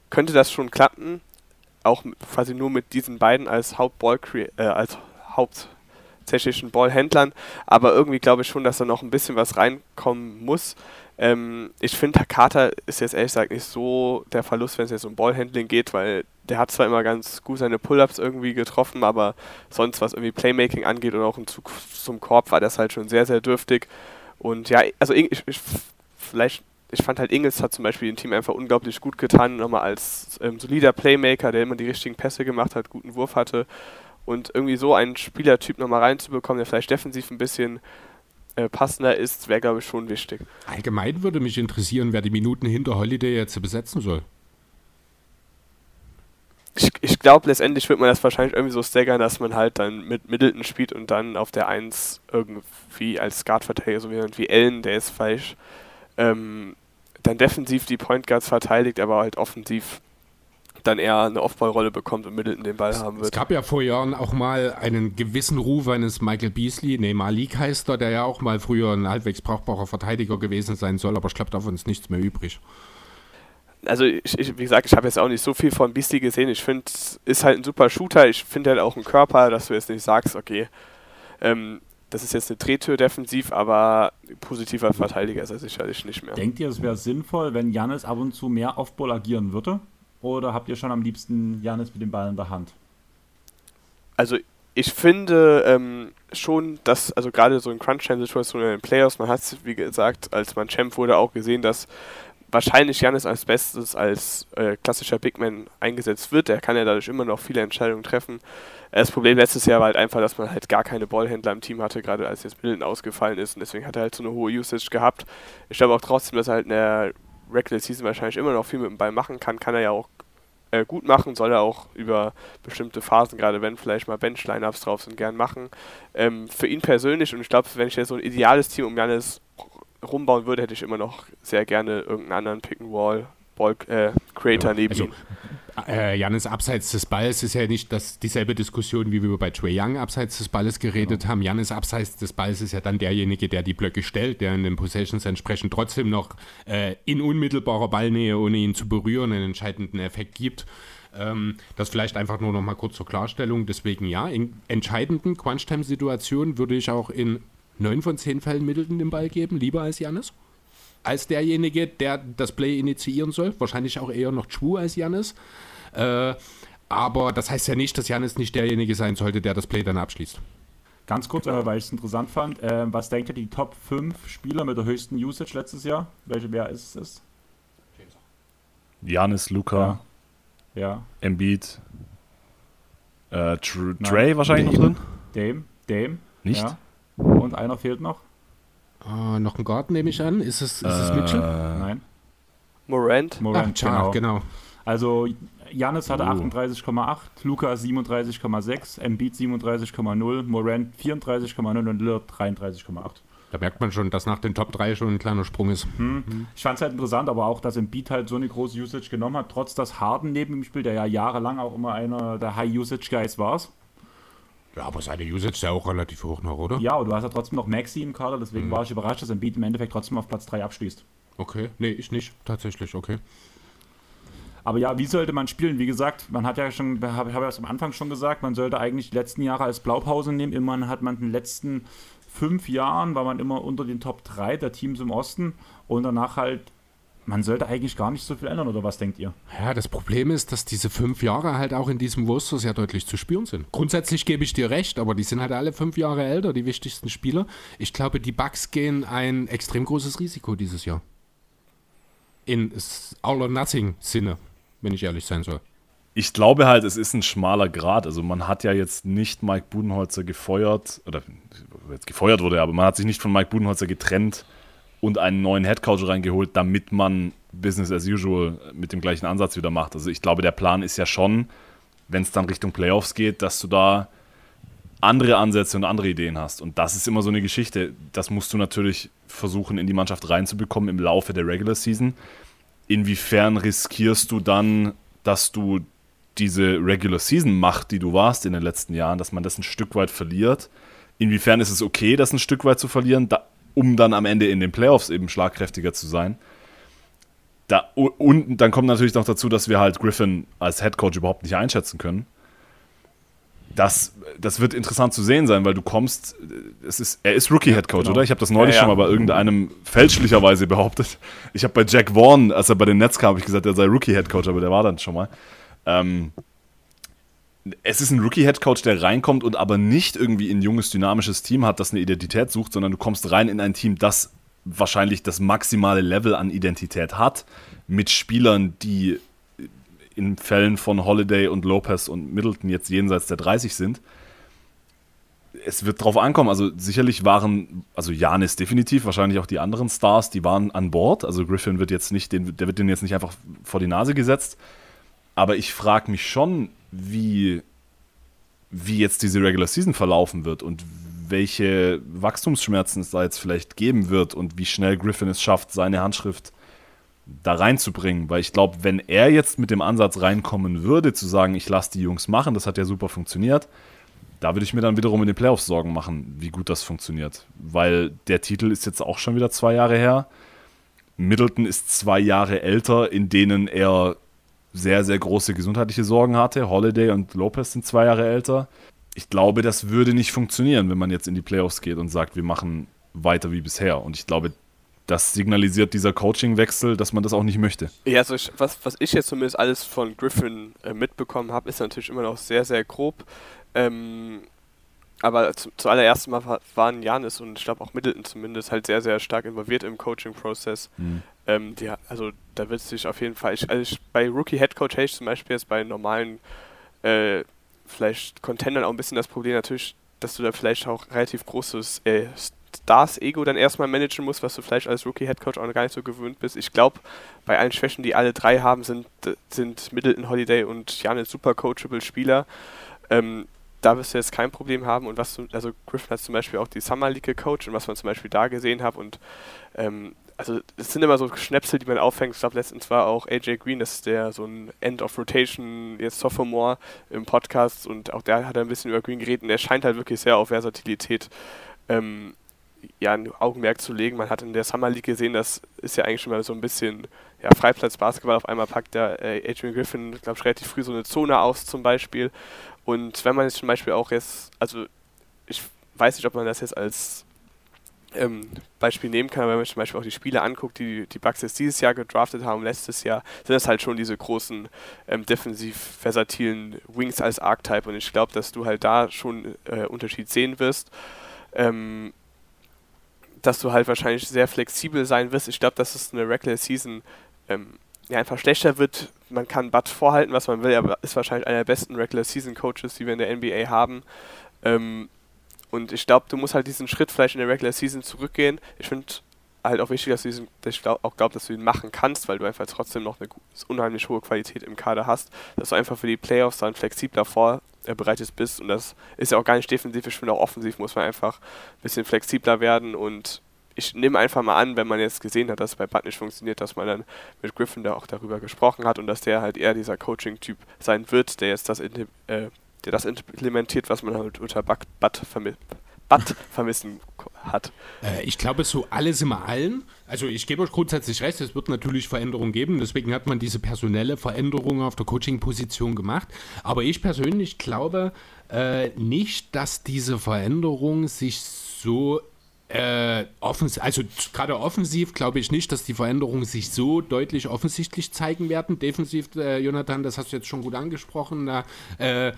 könnte das schon klappen, auch quasi nur mit diesen beiden als Hauptball äh, als hauptsächlichen Ballhändlern, aber irgendwie glaube ich schon, dass da noch ein bisschen was reinkommen muss. Ähm, ich finde, Carter ist jetzt ehrlich gesagt nicht so der Verlust, wenn es jetzt um Ballhandling geht, weil der hat zwar immer ganz gut seine Pull-Ups irgendwie getroffen, aber sonst, was irgendwie Playmaking angeht oder auch im Zug zum Korb, war das halt schon sehr, sehr dürftig. Und ja, also ich, ich vielleicht ich fand halt Ingels hat zum Beispiel dem Team einfach unglaublich gut getan, nochmal als ähm, solider Playmaker, der immer die richtigen Pässe gemacht hat, guten Wurf hatte. Und irgendwie so einen Spielertyp nochmal reinzubekommen, der vielleicht defensiv ein bisschen äh, passender ist, wäre, glaube ich, schon wichtig. Allgemein würde mich interessieren, wer die Minuten hinter Holiday jetzt besetzen soll. Ich, ich glaube, letztendlich wird man das wahrscheinlich irgendwie so staggern, dass man halt dann mit Middleton spielt und dann auf der 1 irgendwie als Guard-Verteidiger, so wie Ellen, der ist falsch, ähm, dann defensiv die Point Guards verteidigt, aber halt offensiv dann eher eine Off-Ball-Rolle bekommt und Middleton den Ball haben wird. Es gab ja vor Jahren auch mal einen gewissen Ruf eines Michael Beasley, nee, Malik heißt er, der ja auch mal früher ein halbwegs brauchbarer Verteidiger gewesen sein soll, aber ich glaube, davon ist nichts mehr übrig. Also, ich, ich, wie gesagt, ich habe jetzt auch nicht so viel von Beasley gesehen. Ich finde, es ist halt ein super Shooter. Ich finde halt auch einen Körper, dass du jetzt nicht sagst, okay, ähm, das ist jetzt eine Drehtür defensiv, aber positiver Verteidiger ist er sicherlich nicht mehr. Denkt ihr, es wäre sinnvoll, wenn Janis ab und zu mehr Off-Ball agieren würde? Oder habt ihr schon am liebsten Janis mit dem Ball in der Hand? Also ich finde ähm, schon, dass, also gerade so in Crunch-Time-Situationen in den Playoffs, man hat es, wie gesagt, als man Champ wurde, auch gesehen, dass wahrscheinlich Janis als Bestes als äh, klassischer Big Man eingesetzt wird. Er kann ja dadurch immer noch viele Entscheidungen treffen. Das Problem letztes Jahr war halt einfach, dass man halt gar keine Ballhändler im Team hatte, gerade als jetzt Millen ausgefallen ist und deswegen hat er halt so eine hohe Usage gehabt. Ich glaube auch trotzdem, dass er halt in der Regular Season wahrscheinlich immer noch viel mit dem Ball machen kann, kann er ja auch äh, gut machen, soll er auch über bestimmte Phasen, gerade wenn vielleicht mal Bench-Lineups drauf sind, gern machen. Ähm, für ihn persönlich, und ich glaube, wenn ich jetzt so ein ideales Team um Janis rumbauen würde, hätte ich immer noch sehr gerne irgendeinen anderen Pick-and-Wall Ball, äh, Creator ja, neben also, ihm. Äh, Janis abseits des Balls ist ja nicht das, dieselbe Diskussion, wie wir bei Trey Young abseits des Balles geredet genau. haben. Janis abseits des Balls ist ja dann derjenige, der die Blöcke stellt, der in den Possessions entsprechend trotzdem noch äh, in unmittelbarer Ballnähe, ohne ihn zu berühren, einen entscheidenden Effekt gibt. Ähm, das vielleicht einfach nur noch mal kurz zur Klarstellung. Deswegen ja, in entscheidenden Crunch-Time-Situationen würde ich auch in neun von zehn Fällen Middleton den Ball geben, lieber als Janis als derjenige, der das Play initiieren soll. Wahrscheinlich auch eher noch True als Janis. Äh, aber das heißt ja nicht, dass Janis nicht derjenige sein sollte, der das Play dann abschließt. Ganz kurz, äh, weil ich es interessant fand, äh, was denkt ihr die Top 5 Spieler mit der höchsten Usage letztes Jahr? Welche, wer ist es? Janis, Luca, ja. ja. Embiid, äh, Dre wahrscheinlich Dame. noch drin? Dame, Dame. Nicht? Ja. Und einer fehlt noch. Uh, noch ein Guard nehme ich an. Ist es, ist es Mitchell? Nein. Morant. Morant, Ach, genau. genau. Also Janis hatte uh. 38,8, Luca 37,6, Embiid 37,0, Morant 34,0 und Lillard 33,8. Da merkt man schon, dass nach den Top 3 schon ein kleiner Sprung ist. Hm. Mhm. Ich fand es halt interessant, aber auch, dass Embiid halt so eine große Usage genommen hat, trotz dass Harden neben ihm spielt, der ja jahrelang auch immer einer der High-Usage-Guys war. Ja, aber seine Usage ist ja auch relativ hoch noch, oder? Ja, und du hast ja trotzdem noch Maxi im Kader, deswegen mhm. war ich überrascht, dass Embiid im Endeffekt trotzdem auf Platz 3 abschließt. Okay, nee, ich nicht, tatsächlich, okay. Aber ja, wie sollte man spielen? Wie gesagt, man hat ja schon, habe ich ja am Anfang schon gesagt, man sollte eigentlich die letzten Jahre als Blaupause nehmen. Immerhin hat man in den letzten fünf Jahren, war man immer unter den Top 3 der Teams im Osten und danach halt man sollte eigentlich gar nicht so viel ändern, oder was denkt ihr? Ja, das Problem ist, dass diese fünf Jahre halt auch in diesem Wurster sehr deutlich zu spüren sind. Grundsätzlich gebe ich dir recht, aber die sind halt alle fünf Jahre älter, die wichtigsten Spieler. Ich glaube, die Bucks gehen ein extrem großes Risiko dieses Jahr. In All-or-Nothing-Sinne, wenn ich ehrlich sein soll. Ich glaube halt, es ist ein schmaler Grad. Also man hat ja jetzt nicht Mike Budenholzer gefeuert, oder jetzt gefeuert wurde, aber man hat sich nicht von Mike Budenholzer getrennt und einen neuen Headcoach reingeholt, damit man Business as usual mit dem gleichen Ansatz wieder macht. Also ich glaube, der Plan ist ja schon, wenn es dann Richtung Playoffs geht, dass du da andere Ansätze und andere Ideen hast. Und das ist immer so eine Geschichte. Das musst du natürlich versuchen, in die Mannschaft reinzubekommen im Laufe der Regular Season. Inwiefern riskierst du dann, dass du diese Regular Season Macht, die du warst in den letzten Jahren, dass man das ein Stück weit verliert? Inwiefern ist es okay, das ein Stück weit zu verlieren? Da, um dann am Ende in den Playoffs eben schlagkräftiger zu sein. da, und dann kommt natürlich noch dazu, dass wir halt Griffin als Head Coach überhaupt nicht einschätzen können. Das, das wird interessant zu sehen sein, weil du kommst, es ist, er ist Rookie Head Coach, genau. oder? Ich habe das neulich ja, ja. schon mal bei irgendeinem fälschlicherweise behauptet. Ich habe bei Jack Vaughn, als er bei den Nets kam, habe ich gesagt, er sei Rookie Head Coach, aber der war dann schon mal. Ähm, es ist ein Rookie-Head-Coach, der reinkommt und aber nicht irgendwie ein junges, dynamisches Team hat, das eine Identität sucht, sondern du kommst rein in ein Team, das wahrscheinlich das maximale Level an Identität hat, mit Spielern, die in Fällen von Holiday und Lopez und Middleton jetzt jenseits der 30 sind. Es wird drauf ankommen. Also sicherlich waren, also Janis definitiv, wahrscheinlich auch die anderen Stars, die waren an Bord. Also Griffin wird jetzt nicht, den, der wird den jetzt nicht einfach vor die Nase gesetzt. Aber ich frage mich schon, wie, wie jetzt diese Regular Season verlaufen wird und welche Wachstumsschmerzen es da jetzt vielleicht geben wird und wie schnell Griffin es schafft, seine Handschrift da reinzubringen. Weil ich glaube, wenn er jetzt mit dem Ansatz reinkommen würde, zu sagen, ich lasse die Jungs machen, das hat ja super funktioniert, da würde ich mir dann wiederum in den Playoffs Sorgen machen, wie gut das funktioniert. Weil der Titel ist jetzt auch schon wieder zwei Jahre her. Middleton ist zwei Jahre älter, in denen er sehr, sehr große gesundheitliche Sorgen hatte. Holiday und Lopez sind zwei Jahre älter. Ich glaube, das würde nicht funktionieren, wenn man jetzt in die Playoffs geht und sagt, wir machen weiter wie bisher. Und ich glaube, das signalisiert dieser Coachingwechsel, dass man das auch nicht möchte. Ja, also ich, was, was ich jetzt zumindest alles von Griffin äh, mitbekommen habe, ist natürlich immer noch sehr, sehr grob. Ähm, aber zu, zuallererst mal waren Janis und ich glaube auch Middleton zumindest halt sehr, sehr stark involviert im Coaching-Prozess. Mhm. Ähm, die, also da wird sich auf jeden Fall, ich, also ich, bei Rookie Head Coach hätte ich zum Beispiel jetzt bei normalen, äh, vielleicht Contendern auch ein bisschen das Problem natürlich, dass du da vielleicht auch relativ großes äh, Stars-Ego dann erstmal managen musst, was du vielleicht als Rookie-Headcoach auch gar nicht so gewöhnt bist. Ich glaube, bei allen Schwächen, die alle drei haben, sind, sind Middleton, Holiday und Janis super coachable Spieler. Ähm, da wirst du jetzt kein Problem haben. Und was du, also Griffin hat zum Beispiel auch die Summer League gecoacht und was man zum Beispiel da gesehen hat und ähm, also es sind immer so Schnäpsel, die man auffängt. Ich glaube, letztens war auch AJ Green, das ist der so ein End of Rotation, jetzt Sophomore im Podcast und auch der hat ein bisschen über Green geredet und der scheint halt wirklich sehr auf Versatilität ähm, ja, ein Augenmerk zu legen. Man hat in der Summer League gesehen, das ist ja eigentlich schon mal so ein bisschen ja, Freiplatz-Basketball. Auf einmal packt der äh, Adrian Griffin, glaube ich, relativ früh so eine Zone aus zum Beispiel. Und wenn man jetzt zum Beispiel auch jetzt, also ich weiß nicht, ob man das jetzt als ähm, Beispiel nehmen kann, wenn man zum Beispiel auch die Spiele anguckt, die die Bucks jetzt dieses Jahr gedraftet haben, letztes Jahr, sind das halt schon diese großen ähm, defensiv versatilen Wings als Archetype und ich glaube, dass du halt da schon äh, Unterschied sehen wirst. Ähm, dass du halt wahrscheinlich sehr flexibel sein wirst. Ich glaube, dass es eine Regular Season ähm, ja, einfach schlechter wird. Man kann Bud vorhalten, was man will, aber ist wahrscheinlich einer der besten Regular Season Coaches, die wir in der NBA haben. Ähm, und ich glaube, du musst halt diesen Schritt vielleicht in der Regular Season zurückgehen. Ich finde halt auch wichtig, dass du diesen, dass ich glaub, auch glaube, dass du ihn machen kannst, weil du einfach trotzdem noch eine unheimlich hohe Qualität im Kader hast, dass du einfach für die Playoffs dann flexibler vorbereitet bist. Und das ist ja auch gar nicht defensiv, ich finde auch offensiv muss man einfach ein bisschen flexibler werden. Und ich nehme einfach mal an, wenn man jetzt gesehen hat, dass es bei Bud nicht funktioniert, dass man dann mit Griffin da auch darüber gesprochen hat und dass der halt eher dieser Coaching-Typ sein wird, der jetzt das, äh, der das implementiert, was man halt unter Bud, Bud vermisst. Bad vermissen hat. Äh, ich glaube, so alles im Allen, also ich gebe euch grundsätzlich recht, es wird natürlich Veränderungen geben, deswegen hat man diese personelle Veränderung auf der Coaching-Position gemacht. Aber ich persönlich glaube äh, nicht, dass diese Veränderung sich so äh, offens also gerade offensiv glaube ich nicht, dass die Veränderungen sich so deutlich offensichtlich zeigen werden. Defensiv, äh, Jonathan, das hast du jetzt schon gut angesprochen. Da äh,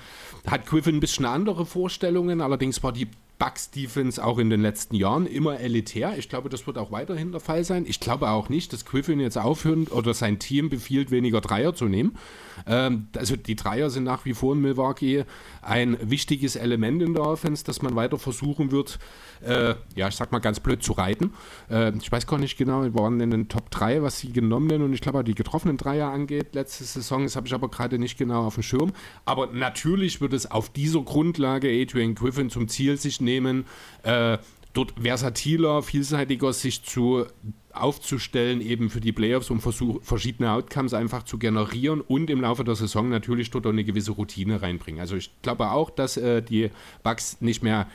hat Griffin ein bisschen andere Vorstellungen. Allerdings war die Bucks Defense auch in den letzten Jahren immer elitär. Ich glaube, das wird auch weiterhin der Fall sein. Ich glaube auch nicht, dass Griffin jetzt aufhören oder sein Team befiehlt, weniger Dreier zu nehmen. Ähm, also die Dreier sind nach wie vor in Milwaukee ein wichtiges Element in der Offense, das man weiter versuchen wird, äh, ja, ich sag mal ganz blöd zu reiten. Äh, ich weiß gar nicht genau, wir waren in den Top 3, was die genommenen und ich glaube, die getroffenen Dreier angeht, letzte Saison, das habe ich aber gerade nicht genau auf dem Schirm. Aber natürlich wird es auf dieser Grundlage Adrian Griffin zum Ziel sich nehmen, äh, dort versatiler, vielseitiger sich zu aufzustellen, eben für die Playoffs, um versuch, verschiedene Outcomes einfach zu generieren und im Laufe der Saison natürlich dort auch eine gewisse Routine reinbringen. Also ich glaube auch, dass äh, die Bugs nicht mehr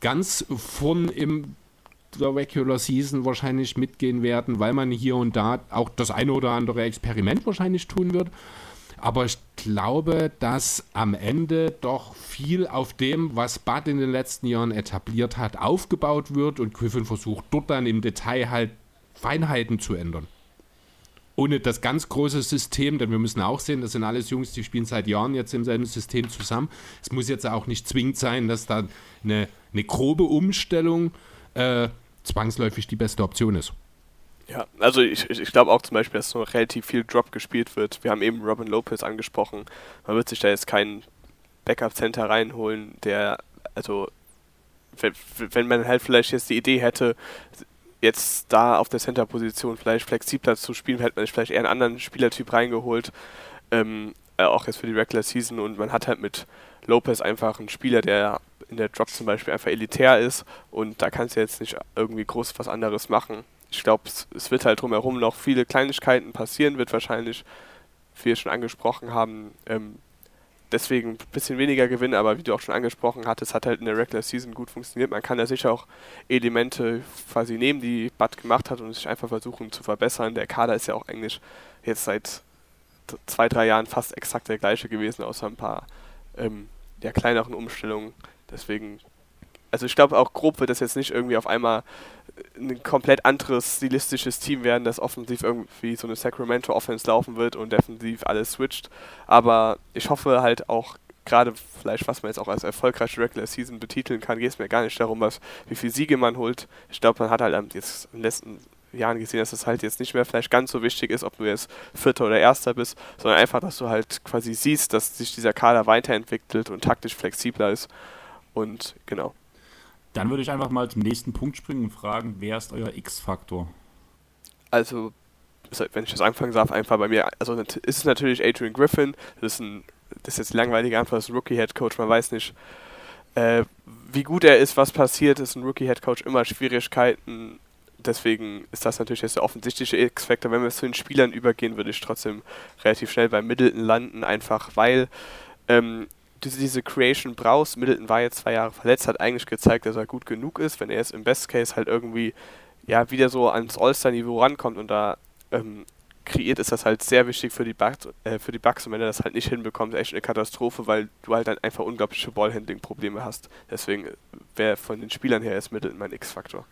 ganz vorn im der Regular Season wahrscheinlich mitgehen werden, weil man hier und da auch das eine oder andere Experiment wahrscheinlich tun wird. Aber ich glaube, dass am Ende doch viel auf dem, was Bud in den letzten Jahren etabliert hat, aufgebaut wird und Griffin versucht dort dann im Detail halt Feinheiten zu ändern. Ohne das ganz große System, denn wir müssen auch sehen, das sind alles Jungs, die spielen seit Jahren jetzt im selben System zusammen. Es muss jetzt auch nicht zwingend sein, dass da eine, eine grobe Umstellung äh, zwangsläufig die beste Option ist. Ja, also ich, ich glaube auch zum Beispiel, dass noch relativ viel Drop gespielt wird. Wir haben eben Robin Lopez angesprochen. Man wird sich da jetzt keinen Backup-Center reinholen, der, also, wenn, wenn man halt vielleicht jetzt die Idee hätte, jetzt da auf der Center-Position vielleicht flexibler zu spielen, hätte man sich vielleicht eher einen anderen Spielertyp reingeholt. Ähm, äh, auch jetzt für die Regular Season und man hat halt mit Lopez einfach einen Spieler, der in der Drop zum Beispiel einfach elitär ist und da kannst du jetzt nicht irgendwie groß was anderes machen ich glaube, es, es, wird halt drumherum noch viele Kleinigkeiten passieren, wird wahrscheinlich, wie wir schon angesprochen haben, ähm, deswegen ein bisschen weniger gewinnen, aber wie du auch schon angesprochen hattest, hat halt in der Regular Season gut funktioniert. Man kann da sicher auch Elemente quasi nehmen, die Bud gemacht hat und sich einfach versuchen zu verbessern. Der Kader ist ja auch eigentlich jetzt seit zwei, drei Jahren fast exakt der gleiche gewesen, außer ein paar ähm, ja, kleineren Umstellungen. Deswegen also ich glaube auch grob wird das jetzt nicht irgendwie auf einmal ein komplett anderes stilistisches Team werden, das offensiv irgendwie so eine Sacramento Offense laufen wird und defensiv alles switcht. Aber ich hoffe halt auch gerade vielleicht, was man jetzt auch als erfolgreiche Regular Season betiteln kann, geht es mir gar nicht darum, was, wie viele Siege man holt. Ich glaube, man hat halt jetzt in den letzten Jahren gesehen, dass es halt jetzt nicht mehr vielleicht ganz so wichtig ist, ob du jetzt Vierter oder Erster bist, sondern einfach, dass du halt quasi siehst, dass sich dieser Kader weiterentwickelt und taktisch flexibler ist. Und genau. Dann würde ich einfach mal zum nächsten Punkt springen und fragen, wer ist euer X-Faktor? Also, wenn ich das anfangen darf, einfach bei mir, also ist es natürlich Adrian Griffin, das ist ein, das ist jetzt langweilige Antwort, das ist ein Rookie-Head-Coach, man weiß nicht, äh, wie gut er ist, was passiert, ist ein Rookie-Head-Coach immer Schwierigkeiten, deswegen ist das natürlich jetzt der offensichtliche X-Factor. Wenn wir zu den Spielern übergehen, würde ich trotzdem relativ schnell bei Middleton landen, einfach weil ähm, diese, Creation brauchst. Middleton war jetzt zwei Jahre verletzt, hat eigentlich gezeigt, dass er gut genug ist. Wenn er jetzt im Best Case halt irgendwie ja wieder so ans All-Star-Niveau rankommt und da ähm, kreiert, ist das halt sehr wichtig für die, Bucks, äh, für die Bucks. Und wenn er das halt nicht hinbekommt, ist echt eine Katastrophe, weil du halt dann einfach unglaubliche Ballhandling-Probleme hast. Deswegen wäre von den Spielern her ist Middleton mein X-Faktor.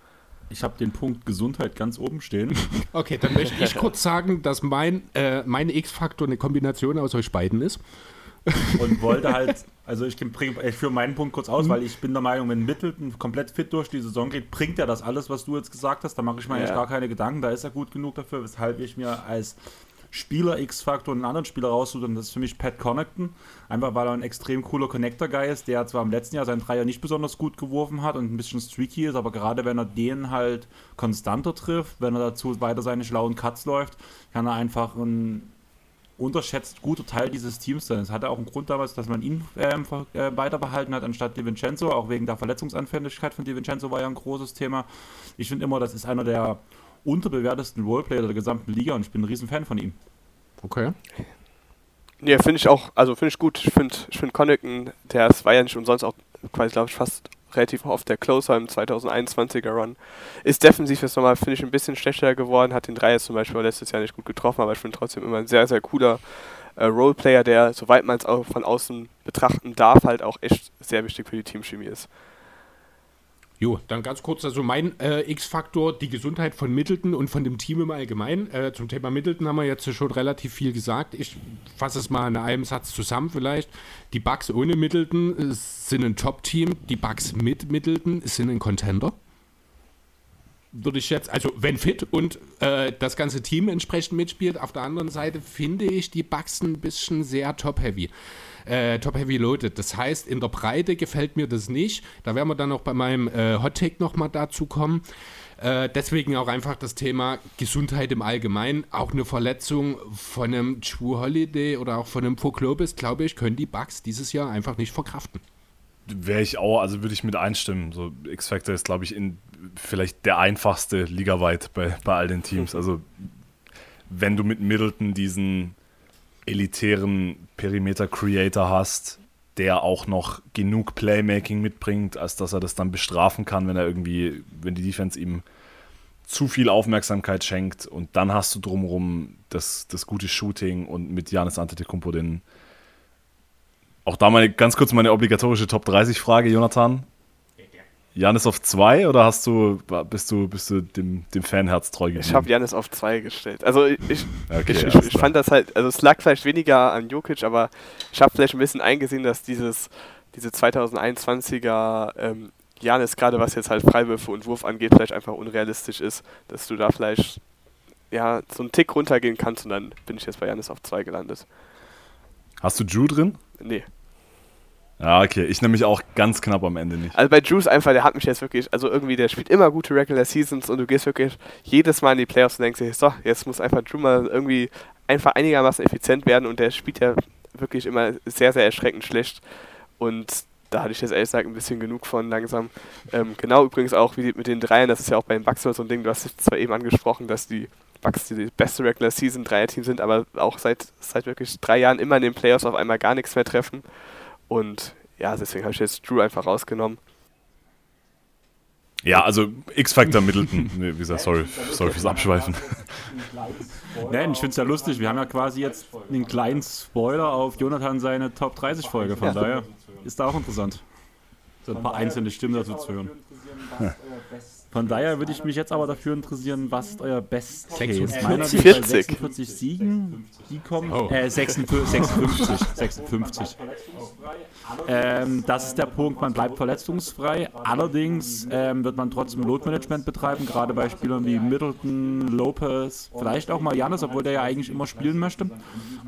Ich habe den Punkt Gesundheit ganz oben stehen. Okay, dann möchte ich kurz sagen, dass mein, äh, mein X-Faktor eine Kombination aus euch beiden ist und wollte halt, also ich, ich führe meinen Punkt kurz aus, mhm. weil ich bin der Meinung, wenn Middleton komplett fit durch die Saison geht, bringt er das alles, was du jetzt gesagt hast. Da mache ich mir ja. eigentlich gar keine Gedanken. Da ist er gut genug dafür, weshalb ich mir als Spieler X-Faktor einen anderen Spieler raussuche. Und das ist für mich Pat Connaughton. Einfach weil er ein extrem cooler Connector-Guy ist, der zwar im letzten Jahr seinen Dreier nicht besonders gut geworfen hat und ein bisschen streaky ist, aber gerade wenn er den halt konstanter trifft, wenn er dazu weiter seine schlauen Cuts läuft, kann er einfach ein unterschätzt guter Teil dieses Teams sein. Es hatte auch einen Grund damals, dass man ihn ähm, äh, weiter behalten hat, anstatt Di Vincenzo. Auch wegen der Verletzungsanfälligkeit von Di Vincenzo war ja ein großes Thema. Ich finde immer, das ist einer der unterbewertesten Roleplayer der gesamten Liga und ich bin ein Riesenfan von ihm. Okay. Ja, finde ich auch, also finde ich gut. Ich finde ich find Connaughton, der war ja nicht umsonst auch quasi, glaube ich, fast relativ oft der Closer im 2021er Run. Ist defensiv jetzt nochmal, finde ich, ein bisschen schlechter geworden, hat den Dreier zum Beispiel letztes Jahr nicht gut getroffen, aber ich finde trotzdem immer ein sehr, sehr cooler äh, Roleplayer, der, soweit man es auch von außen betrachten darf, halt auch echt sehr wichtig für die Teamchemie ist. Jo, dann ganz kurz, also mein äh, X-Faktor, die Gesundheit von Middleton und von dem Team im Allgemeinen. Äh, zum Thema Middleton haben wir jetzt schon relativ viel gesagt. Ich fasse es mal in einem Satz zusammen vielleicht. Die Bugs ohne Middleton äh, sind ein Top-Team, die Bugs mit Middleton sind ein Contender. Würde ich jetzt, also wenn fit und äh, das ganze Team entsprechend mitspielt. Auf der anderen Seite finde ich die Bugs ein bisschen sehr top-heavy äh, Top Heavy Loaded. Das heißt, in der Breite gefällt mir das nicht. Da werden wir dann noch bei meinem äh, Hot Take nochmal dazu kommen. Äh, deswegen auch einfach das Thema Gesundheit im Allgemeinen. Auch eine Verletzung von einem True Holiday oder auch von einem Poklobis, glaube ich, können die Bugs dieses Jahr einfach nicht verkraften. Wäre ich auch, also würde ich mit einstimmen. So X-Factor ist, glaube ich, in, vielleicht der einfachste ligaweit bei, bei all den Teams. Also wenn du mit Middleton diesen elitären Perimeter-Creator hast, der auch noch genug Playmaking mitbringt, als dass er das dann bestrafen kann, wenn er irgendwie, wenn die Defense ihm zu viel Aufmerksamkeit schenkt und dann hast du drumherum das, das gute Shooting und mit Janis Antetokounmpo den auch da mal ganz kurz meine obligatorische Top 30 Frage, Jonathan. Janis auf 2 oder hast du, bist du, bist du dem, dem Fanherz treu geblieben? Ich habe Janis auf 2 gestellt. Also ich, okay, ich, ich, ich fand das halt, also es lag vielleicht weniger an Jokic, aber ich habe vielleicht ein bisschen eingesehen, dass dieses, diese 2021er ähm, Janis, gerade was jetzt halt Freiwürfe und Wurf angeht, vielleicht einfach unrealistisch ist, dass du da vielleicht ja, so einen Tick runtergehen kannst und dann bin ich jetzt bei Janis auf 2 gelandet. Hast du Drew drin? Nee. Ja, okay. Ich nehme mich auch ganz knapp am Ende nicht. Also bei Juice einfach, der hat mich jetzt wirklich, also irgendwie, der spielt immer gute Regular Seasons und du gehst wirklich jedes Mal in die Playoffs und denkst dir, so, jetzt muss einfach Drew mal irgendwie einfach einigermaßen effizient werden und der spielt ja wirklich immer sehr, sehr erschreckend schlecht. Und da hatte ich jetzt ehrlich gesagt ein bisschen genug von langsam. Ähm, genau übrigens auch wie mit den Dreiern, das ist ja auch bei den Bucks so ein Ding, du hast es zwar eben angesprochen, dass die Bucks die beste Regular Season Dreier-Team sind, aber auch seit, seit wirklich drei Jahren immer in den Playoffs auf einmal gar nichts mehr treffen. Und ja, deswegen habe ich jetzt Drew einfach rausgenommen. Ja, also X-Factor Middleton. Nee, wie gesagt, sorry, sorry fürs Abschweifen. Nein, ich finde es ja lustig. Wir haben ja quasi jetzt einen kleinen Spoiler auf Jonathan seine Top 30 Folge. Von ja. daher ist da auch interessant, so ein paar einzelne Stimmen dazu zu hören. Ja. Von daher würde ich mich jetzt aber dafür interessieren, was ist euer Best Case? 46. 46 Siegen, die kommen. Oh. Äh, 56. 56. 56. Ähm, das ist der Punkt, man bleibt verletzungsfrei. Allerdings ähm, wird man trotzdem Load-Management betreiben, gerade bei Spielern wie Middleton, Lopez, vielleicht auch mal Janis, obwohl der ja eigentlich immer spielen möchte.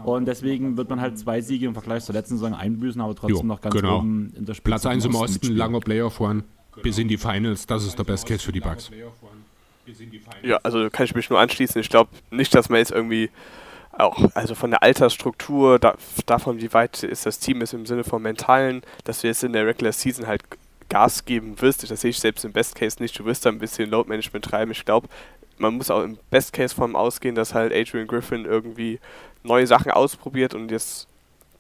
Und deswegen wird man halt zwei Siege im Vergleich zur letzten Saison einbüßen, aber trotzdem jo, noch ganz genau. oben in der Spitze. Platz 1 im Osten, langer Playoff-One bis in die Finals. Das ist der Best Case für die Bucks. Ja, also kann ich mich nur anschließen. Ich glaube nicht, dass man jetzt irgendwie auch, also von der Altersstruktur, da, davon, wie weit ist das Team ist im Sinne von mentalen, dass du jetzt in der Regular Season halt Gas geben wirst. Das sehe ich selbst im Best Case nicht. Du wirst da ein bisschen Load Management treiben. Ich glaube, man muss auch im Best Case von ausgehen, dass halt Adrian Griffin irgendwie neue Sachen ausprobiert und jetzt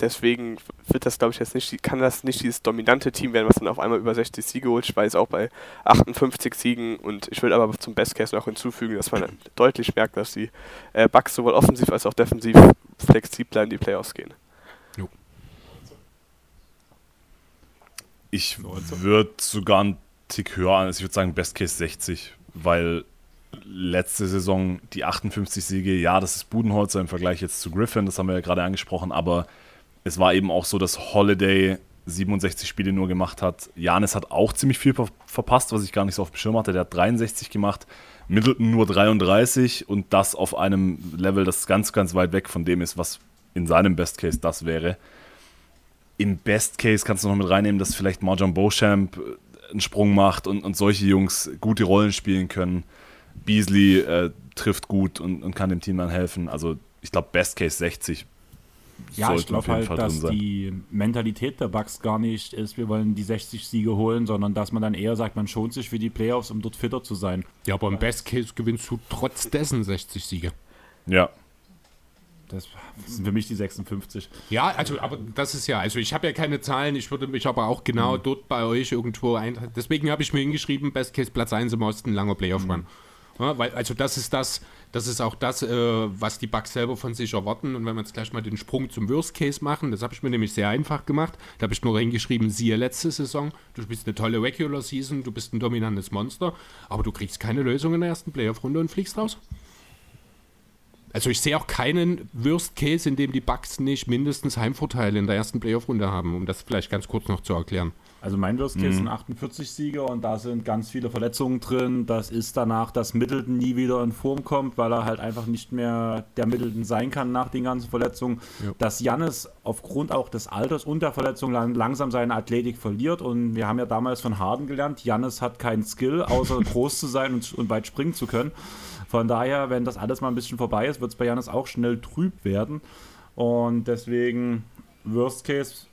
Deswegen wird das, glaube ich, jetzt nicht, kann das nicht dieses dominante Team werden, was dann auf einmal über 60 Siege holt. Ich weiß auch bei 58 Siegen und ich will aber zum Best Case noch hinzufügen, dass man deutlich merkt, dass die äh, Bucks sowohl offensiv als auch defensiv flexibler in die Playoffs gehen. Jo. Ich würde sogar einen Tick höher an, ich würde sagen Best Case 60, weil letzte Saison die 58 Siege, ja, das ist Budenholzer im Vergleich jetzt zu Griffin, das haben wir ja gerade angesprochen, aber es war eben auch so, dass Holiday 67 Spiele nur gemacht hat. Janis hat auch ziemlich viel ver verpasst, was ich gar nicht so auf dem Schirm hatte. Der hat 63 gemacht, Middleton nur 33 und das auf einem Level, das ganz, ganz weit weg von dem ist, was in seinem Best Case das wäre. Im Best Case kannst du noch mit reinnehmen, dass vielleicht Marjon Beauchamp äh, einen Sprung macht und, und solche Jungs gute Rollen spielen können. Beasley äh, trifft gut und, und kann dem Team dann helfen. Also ich glaube, Best Case 60 ja, ich glaube halt, dass die Mentalität der Bucks gar nicht ist, wir wollen die 60 Siege holen, sondern dass man dann eher sagt, man schont sich für die Playoffs, um dort fitter zu sein. Ja, aber im Best Case gewinnst du trotz dessen 60 Siege. Ja. Das sind für mich die 56. Ja, also, aber das ist ja, also ich habe ja keine Zahlen, ich würde mich aber auch genau mhm. dort bei euch irgendwo ein. Deswegen habe ich mir hingeschrieben, Best Case Platz 1 im Osten, langer Playoff-Run. Mhm. Ja, weil, also das ist das, das ist auch das, äh, was die Bugs selber von sich erwarten. Und wenn wir jetzt gleich mal den Sprung zum Worst Case machen, das habe ich mir nämlich sehr einfach gemacht. Da habe ich nur hingeschrieben, siehe letzte Saison, du bist eine tolle Regular Season, du bist ein dominantes Monster, aber du kriegst keine Lösung in der ersten Playoff-Runde und fliegst raus. Also ich sehe auch keinen Worst Case, in dem die Bugs nicht mindestens Heimvorteile in der ersten Playoff-Runde haben, um das vielleicht ganz kurz noch zu erklären. Also mein Worst Case mhm. sind 48 Siege und da sind ganz viele Verletzungen drin. Das ist danach, dass Middleton nie wieder in Form kommt, weil er halt einfach nicht mehr der Middleton sein kann nach den ganzen Verletzungen. Ja. Dass Jannis aufgrund auch des Alters und der Verletzung langsam seine Athletik verliert. Und wir haben ja damals von Harden gelernt, Jannis hat keinen Skill, außer groß zu sein und, und weit springen zu können. Von daher, wenn das alles mal ein bisschen vorbei ist, wird es bei Jannis auch schnell trüb werden. Und deswegen Worst Case,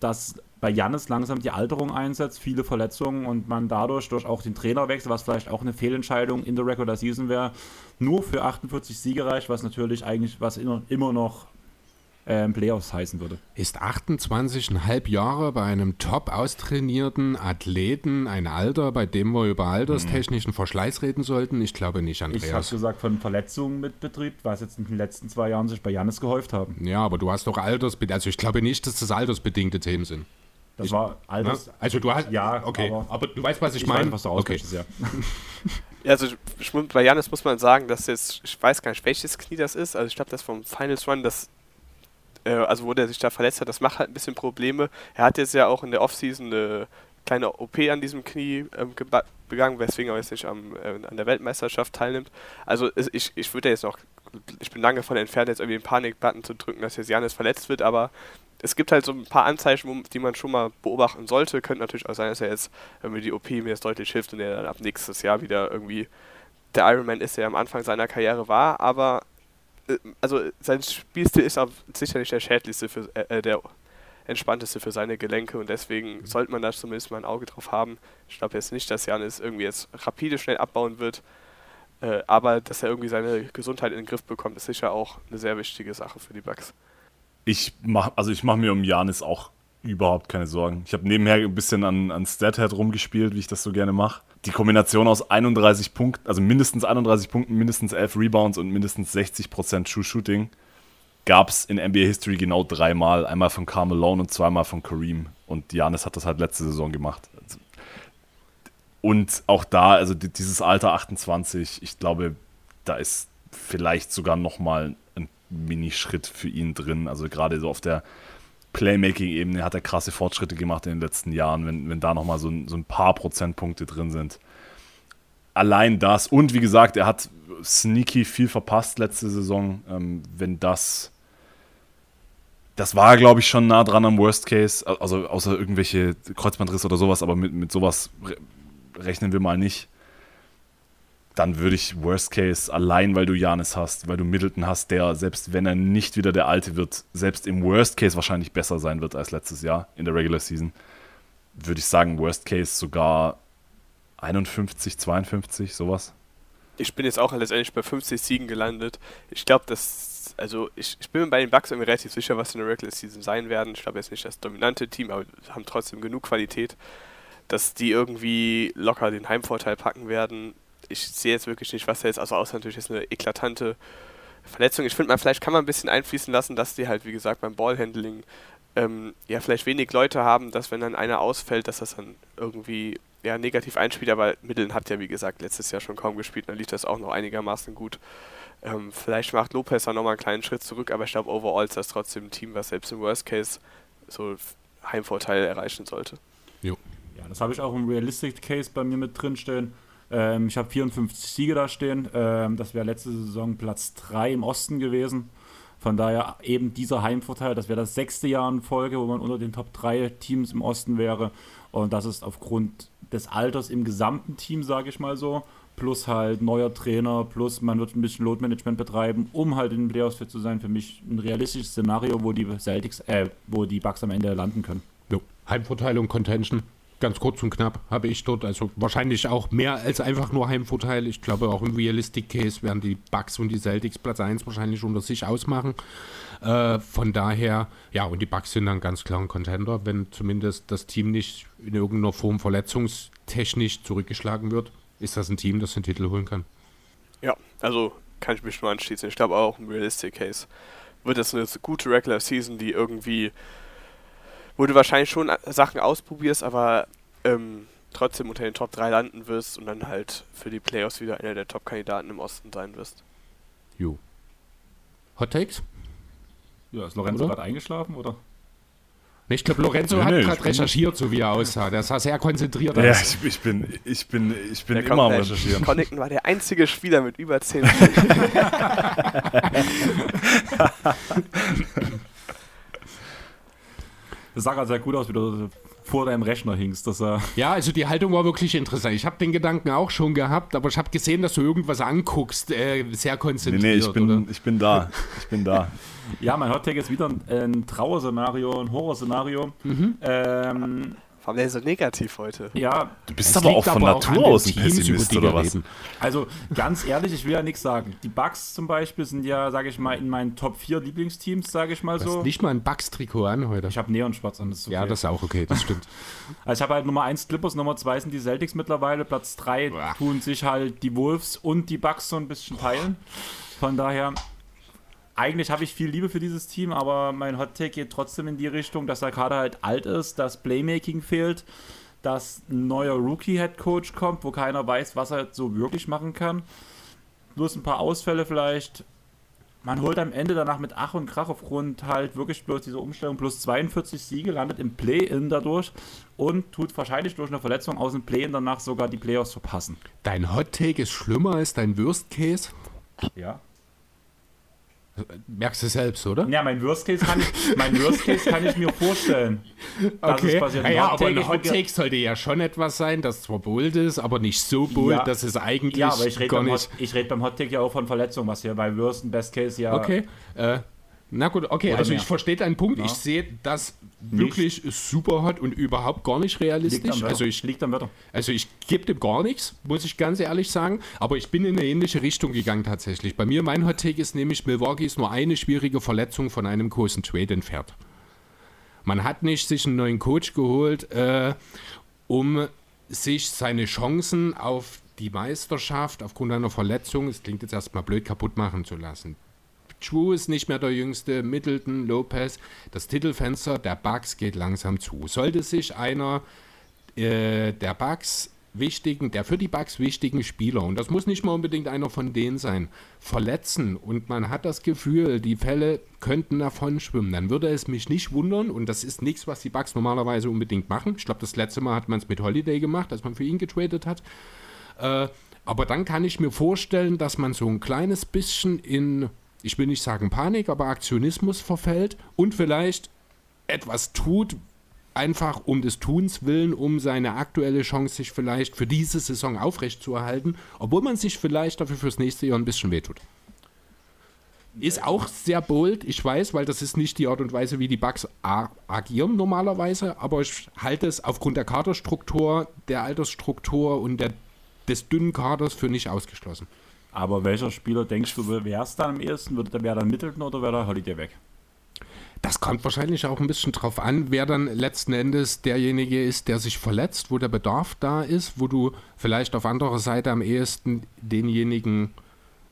dass bei Jannis langsam die Alterung einsetzt, viele Verletzungen und man dadurch durch auch den Trainerwechsel, was vielleicht auch eine Fehlentscheidung in der Regular Season wäre, nur für 48 Siege reicht, was natürlich eigentlich was immer noch äh, Playoffs heißen würde. Ist 28,5 Jahre bei einem top austrainierten Athleten ein Alter, bei dem wir über alterstechnischen Verschleiß reden sollten? Ich glaube nicht, Andreas. Ich habe gesagt, von Verletzungen mit Betrieb, was jetzt in den letzten zwei Jahren sich bei Janis gehäuft haben. Ja, aber du hast doch altersbedingt, also ich glaube nicht, dass das altersbedingte Themen sind. Das ich, war alles. Ne? Also du hast. Ja, okay. Aber, aber du weißt, was ich, ich meine. was du okay. ja. ja. Also bei Janis muss man sagen, dass jetzt, ich weiß gar nicht, welches Knie das ist. Also ich glaube, das vom Finals Run, das äh, also wo der sich da verletzt hat, das macht halt ein bisschen Probleme. Er hat jetzt ja auch in der Offseason eine kleine OP an diesem Knie ähm, begangen, weswegen er jetzt nicht am, äh, an der Weltmeisterschaft teilnimmt. Also ich, ich würde jetzt noch, ich bin lange von entfernt, jetzt irgendwie den Panik-Button zu drücken, dass jetzt Janis verletzt wird, aber es gibt halt so ein paar Anzeichen, die man schon mal beobachten sollte. Könnte natürlich auch sein, dass er jetzt irgendwie die OP mir jetzt deutlich hilft und er dann ab nächstes Jahr wieder irgendwie der Ironman ist, der er am Anfang seiner Karriere war, aber äh, also sein Spielstil ist auch sicherlich der schädlichste für äh, äh, der entspannteste für seine Gelenke und deswegen sollte man da zumindest mal ein Auge drauf haben. Ich glaube jetzt nicht, dass Janis irgendwie jetzt rapide schnell abbauen wird, äh, aber dass er irgendwie seine Gesundheit in den Griff bekommt, ist sicher auch eine sehr wichtige Sache für die Bugs. Ich mach, also ich mache mir um Janis auch überhaupt keine Sorgen. Ich habe nebenher ein bisschen an, an Stathead rumgespielt, wie ich das so gerne mache. Die Kombination aus 31 Punkten, also mindestens 31 Punkten, mindestens 11 Rebounds und mindestens 60% True Shooting gab es in NBA History genau dreimal. Einmal von Carmelo und zweimal von Kareem. Und Janis hat das halt letzte Saison gemacht. Und auch da, also dieses Alter 28, ich glaube, da ist vielleicht sogar nochmal Minischritt für ihn drin. Also gerade so auf der Playmaking-Ebene hat er krasse Fortschritte gemacht in den letzten Jahren, wenn, wenn da nochmal so, ein, so ein paar Prozentpunkte drin sind. Allein das und wie gesagt, er hat sneaky viel verpasst letzte Saison. Ähm, wenn das. Das war, glaube ich, schon nah dran am Worst Case. Also außer irgendwelche Kreuzbandrisse oder sowas, aber mit, mit sowas rechnen wir mal nicht dann würde ich Worst Case allein, weil du Janis hast, weil du Middleton hast, der selbst wenn er nicht wieder der Alte wird, selbst im Worst Case wahrscheinlich besser sein wird als letztes Jahr in der Regular Season, würde ich sagen Worst Case sogar 51, 52, sowas. Ich bin jetzt auch letztendlich bei 50 Siegen gelandet. Ich glaube, dass, also ich, ich bin mir bei den Bucks irgendwie relativ sicher, was in der Regular Season sein werden. Ich glaube jetzt nicht das dominante Team, aber haben trotzdem genug Qualität, dass die irgendwie locker den Heimvorteil packen werden ich sehe jetzt wirklich nicht, was da jetzt, also außer natürlich ist eine eklatante Verletzung. Ich finde, man vielleicht kann man ein bisschen einfließen lassen, dass die halt, wie gesagt, beim Ballhandling ähm, ja vielleicht wenig Leute haben, dass wenn dann einer ausfällt, dass das dann irgendwie ja, negativ einspielt, aber Mitteln hat ja, wie gesagt, letztes Jahr schon kaum gespielt, dann lief das auch noch einigermaßen gut. Ähm, vielleicht macht Lopez dann nochmal einen kleinen Schritt zurück, aber ich glaube, overall ist das trotzdem ein Team, was selbst im Worst Case so Heimvorteil erreichen sollte. Jo. Ja, das habe ich auch im Realistic Case bei mir mit drin stehen. Ähm, ich habe 54 Siege da stehen. Ähm, das wäre letzte Saison Platz 3 im Osten gewesen. Von daher eben dieser Heimvorteil, das wäre das sechste Jahr in Folge, wo man unter den Top 3 Teams im Osten wäre. Und das ist aufgrund des Alters im gesamten Team, sage ich mal so, plus halt neuer Trainer, plus man wird ein bisschen Load Management betreiben, um halt in den Playoffs fit zu sein. Für mich ein realistisches Szenario, wo die Celtics, äh, wo die Bucks am Ende landen können. Jo. Heimvorteil und Contention ganz kurz und knapp habe ich dort. Also wahrscheinlich auch mehr als einfach nur Heimvorteil. Ich glaube, auch im Realistic Case werden die Bucks und die Celtics Platz 1 wahrscheinlich unter sich ausmachen. Äh, von daher, ja, und die Bucks sind dann ganz klar ein Contender, wenn zumindest das Team nicht in irgendeiner Form verletzungstechnisch zurückgeschlagen wird, ist das ein Team, das den Titel holen kann. Ja, also kann ich mich nur anschließen. Ich glaube auch im Realistic Case wird das eine gute Regular Season, die irgendwie wo du wahrscheinlich schon Sachen ausprobierst, aber ähm, trotzdem unter den Top 3 landen wirst und dann halt für die Playoffs wieder einer der Top-Kandidaten im Osten sein wirst. Jo. Hot Takes? Ja, ist Lorenzo gerade eingeschlafen, oder? Ich glaube, Lorenzo nee, hat nee, gerade recherchiert, so wie er aussah. Der sah sehr konzentriert aus. Ja, ich, bin, ich bin, ich bin der immer am Recherchieren. Connington war der einzige Spieler mit über 10 Das sah gerade sehr gut aus, wie du vor deinem Rechner hingst. Dass er ja, also die Haltung war wirklich interessant. Ich habe den Gedanken auch schon gehabt, aber ich habe gesehen, dass du irgendwas anguckst, äh, sehr konzentriert. Nee, nee, ich bin, ich bin da. Ich bin da. ja, mein Hottag ist wieder ein, ein Trauerszenario, ein Horrorszenario. Mhm. Ähm, Warum der so negativ heute? Ja, du bist aber auch von aber Natur auch aus ein Pessimist oder was? Also ganz ehrlich, ich will ja nichts sagen. Die Bugs zum Beispiel sind ja, sage ich mal, in meinen Top 4 Lieblingsteams, sage ich mal so. Du nicht mal ein Bugs-Trikot an heute. Ich habe Neonschwarz an. Das ist okay. Ja, das ist auch okay, das stimmt. also ich habe halt Nummer 1 Clippers, Nummer 2 sind die Celtics mittlerweile, Platz 3 tun sich halt die Wolves und die Bugs so ein bisschen teilen. Von daher, eigentlich habe ich viel Liebe für dieses Team, aber mein Hot Take geht trotzdem in die Richtung, dass der Kader halt alt ist, dass Playmaking fehlt, dass ein neuer Rookie-Head Coach kommt, wo keiner weiß, was er so wirklich machen kann. Bloß ein paar Ausfälle vielleicht. Man holt am Ende danach mit Ach und Krach aufgrund halt wirklich bloß dieser Umstellung plus 42 Siege, landet im Play-In dadurch und tut wahrscheinlich durch eine Verletzung aus dem Play-In danach sogar die Playoffs verpassen. Dein Hot Take ist schlimmer als dein Worst Case? Ja. Merkst du selbst, oder? Ja, mein Worst Case kann ich, mein Worst Case kann ich mir vorstellen. Okay. Ja, ja, aber ein Hot Take sollte ja schon etwas sein, das zwar bold ist, aber nicht so bold, ja. dass es eigentlich ja, aber ich nicht... Hot, ich rede beim Hot Take ja auch von Verletzungen, was hier bei Worst und Best Case ja... Okay, äh, na gut, okay, Oder also mehr. ich verstehe deinen Punkt. Ja. Ich sehe das wirklich nicht. super hot und überhaupt gar nicht realistisch. also ich, liegt am Wetter. Also ich gebe dem gar nichts, muss ich ganz ehrlich sagen. Aber ich bin in eine ähnliche Richtung gegangen tatsächlich. Bei mir, mein Hot Take ist nämlich, Milwaukee ist nur eine schwierige Verletzung von einem großen Trade entfernt. Man hat nicht sich einen neuen Coach geholt, äh, um sich seine Chancen auf die Meisterschaft aufgrund einer Verletzung, es klingt jetzt erstmal blöd, kaputt machen zu lassen. Drew ist nicht mehr der Jüngste, Middleton, Lopez. Das Titelfenster der Bucks geht langsam zu. Sollte sich einer äh, der Bucks wichtigen, der für die Bucks wichtigen Spieler, und das muss nicht mal unbedingt einer von denen sein, verletzen und man hat das Gefühl, die Fälle könnten davon schwimmen, dann würde es mich nicht wundern, und das ist nichts, was die Bucks normalerweise unbedingt machen. Ich glaube, das letzte Mal hat man es mit Holiday gemacht, als man für ihn getradet hat. Äh, aber dann kann ich mir vorstellen, dass man so ein kleines bisschen in ich will nicht sagen Panik, aber Aktionismus verfällt und vielleicht etwas tut, einfach um des Tuns willen, um seine aktuelle Chance sich vielleicht für diese Saison aufrechtzuerhalten, obwohl man sich vielleicht dafür fürs nächste Jahr ein bisschen wehtut. Ist auch sehr bold, ich weiß, weil das ist nicht die Art und Weise, wie die Bugs agieren normalerweise, aber ich halte es aufgrund der Kaderstruktur, der Altersstruktur und der, des dünnen Kaders für nicht ausgeschlossen. Aber welcher Spieler denkst du, wäre es dann am ehesten? Wäre dann Middleton oder wäre da Holiday weg? Das kommt wahrscheinlich auch ein bisschen drauf an, wer dann letzten Endes derjenige ist, der sich verletzt, wo der Bedarf da ist, wo du vielleicht auf anderer Seite am ehesten denjenigen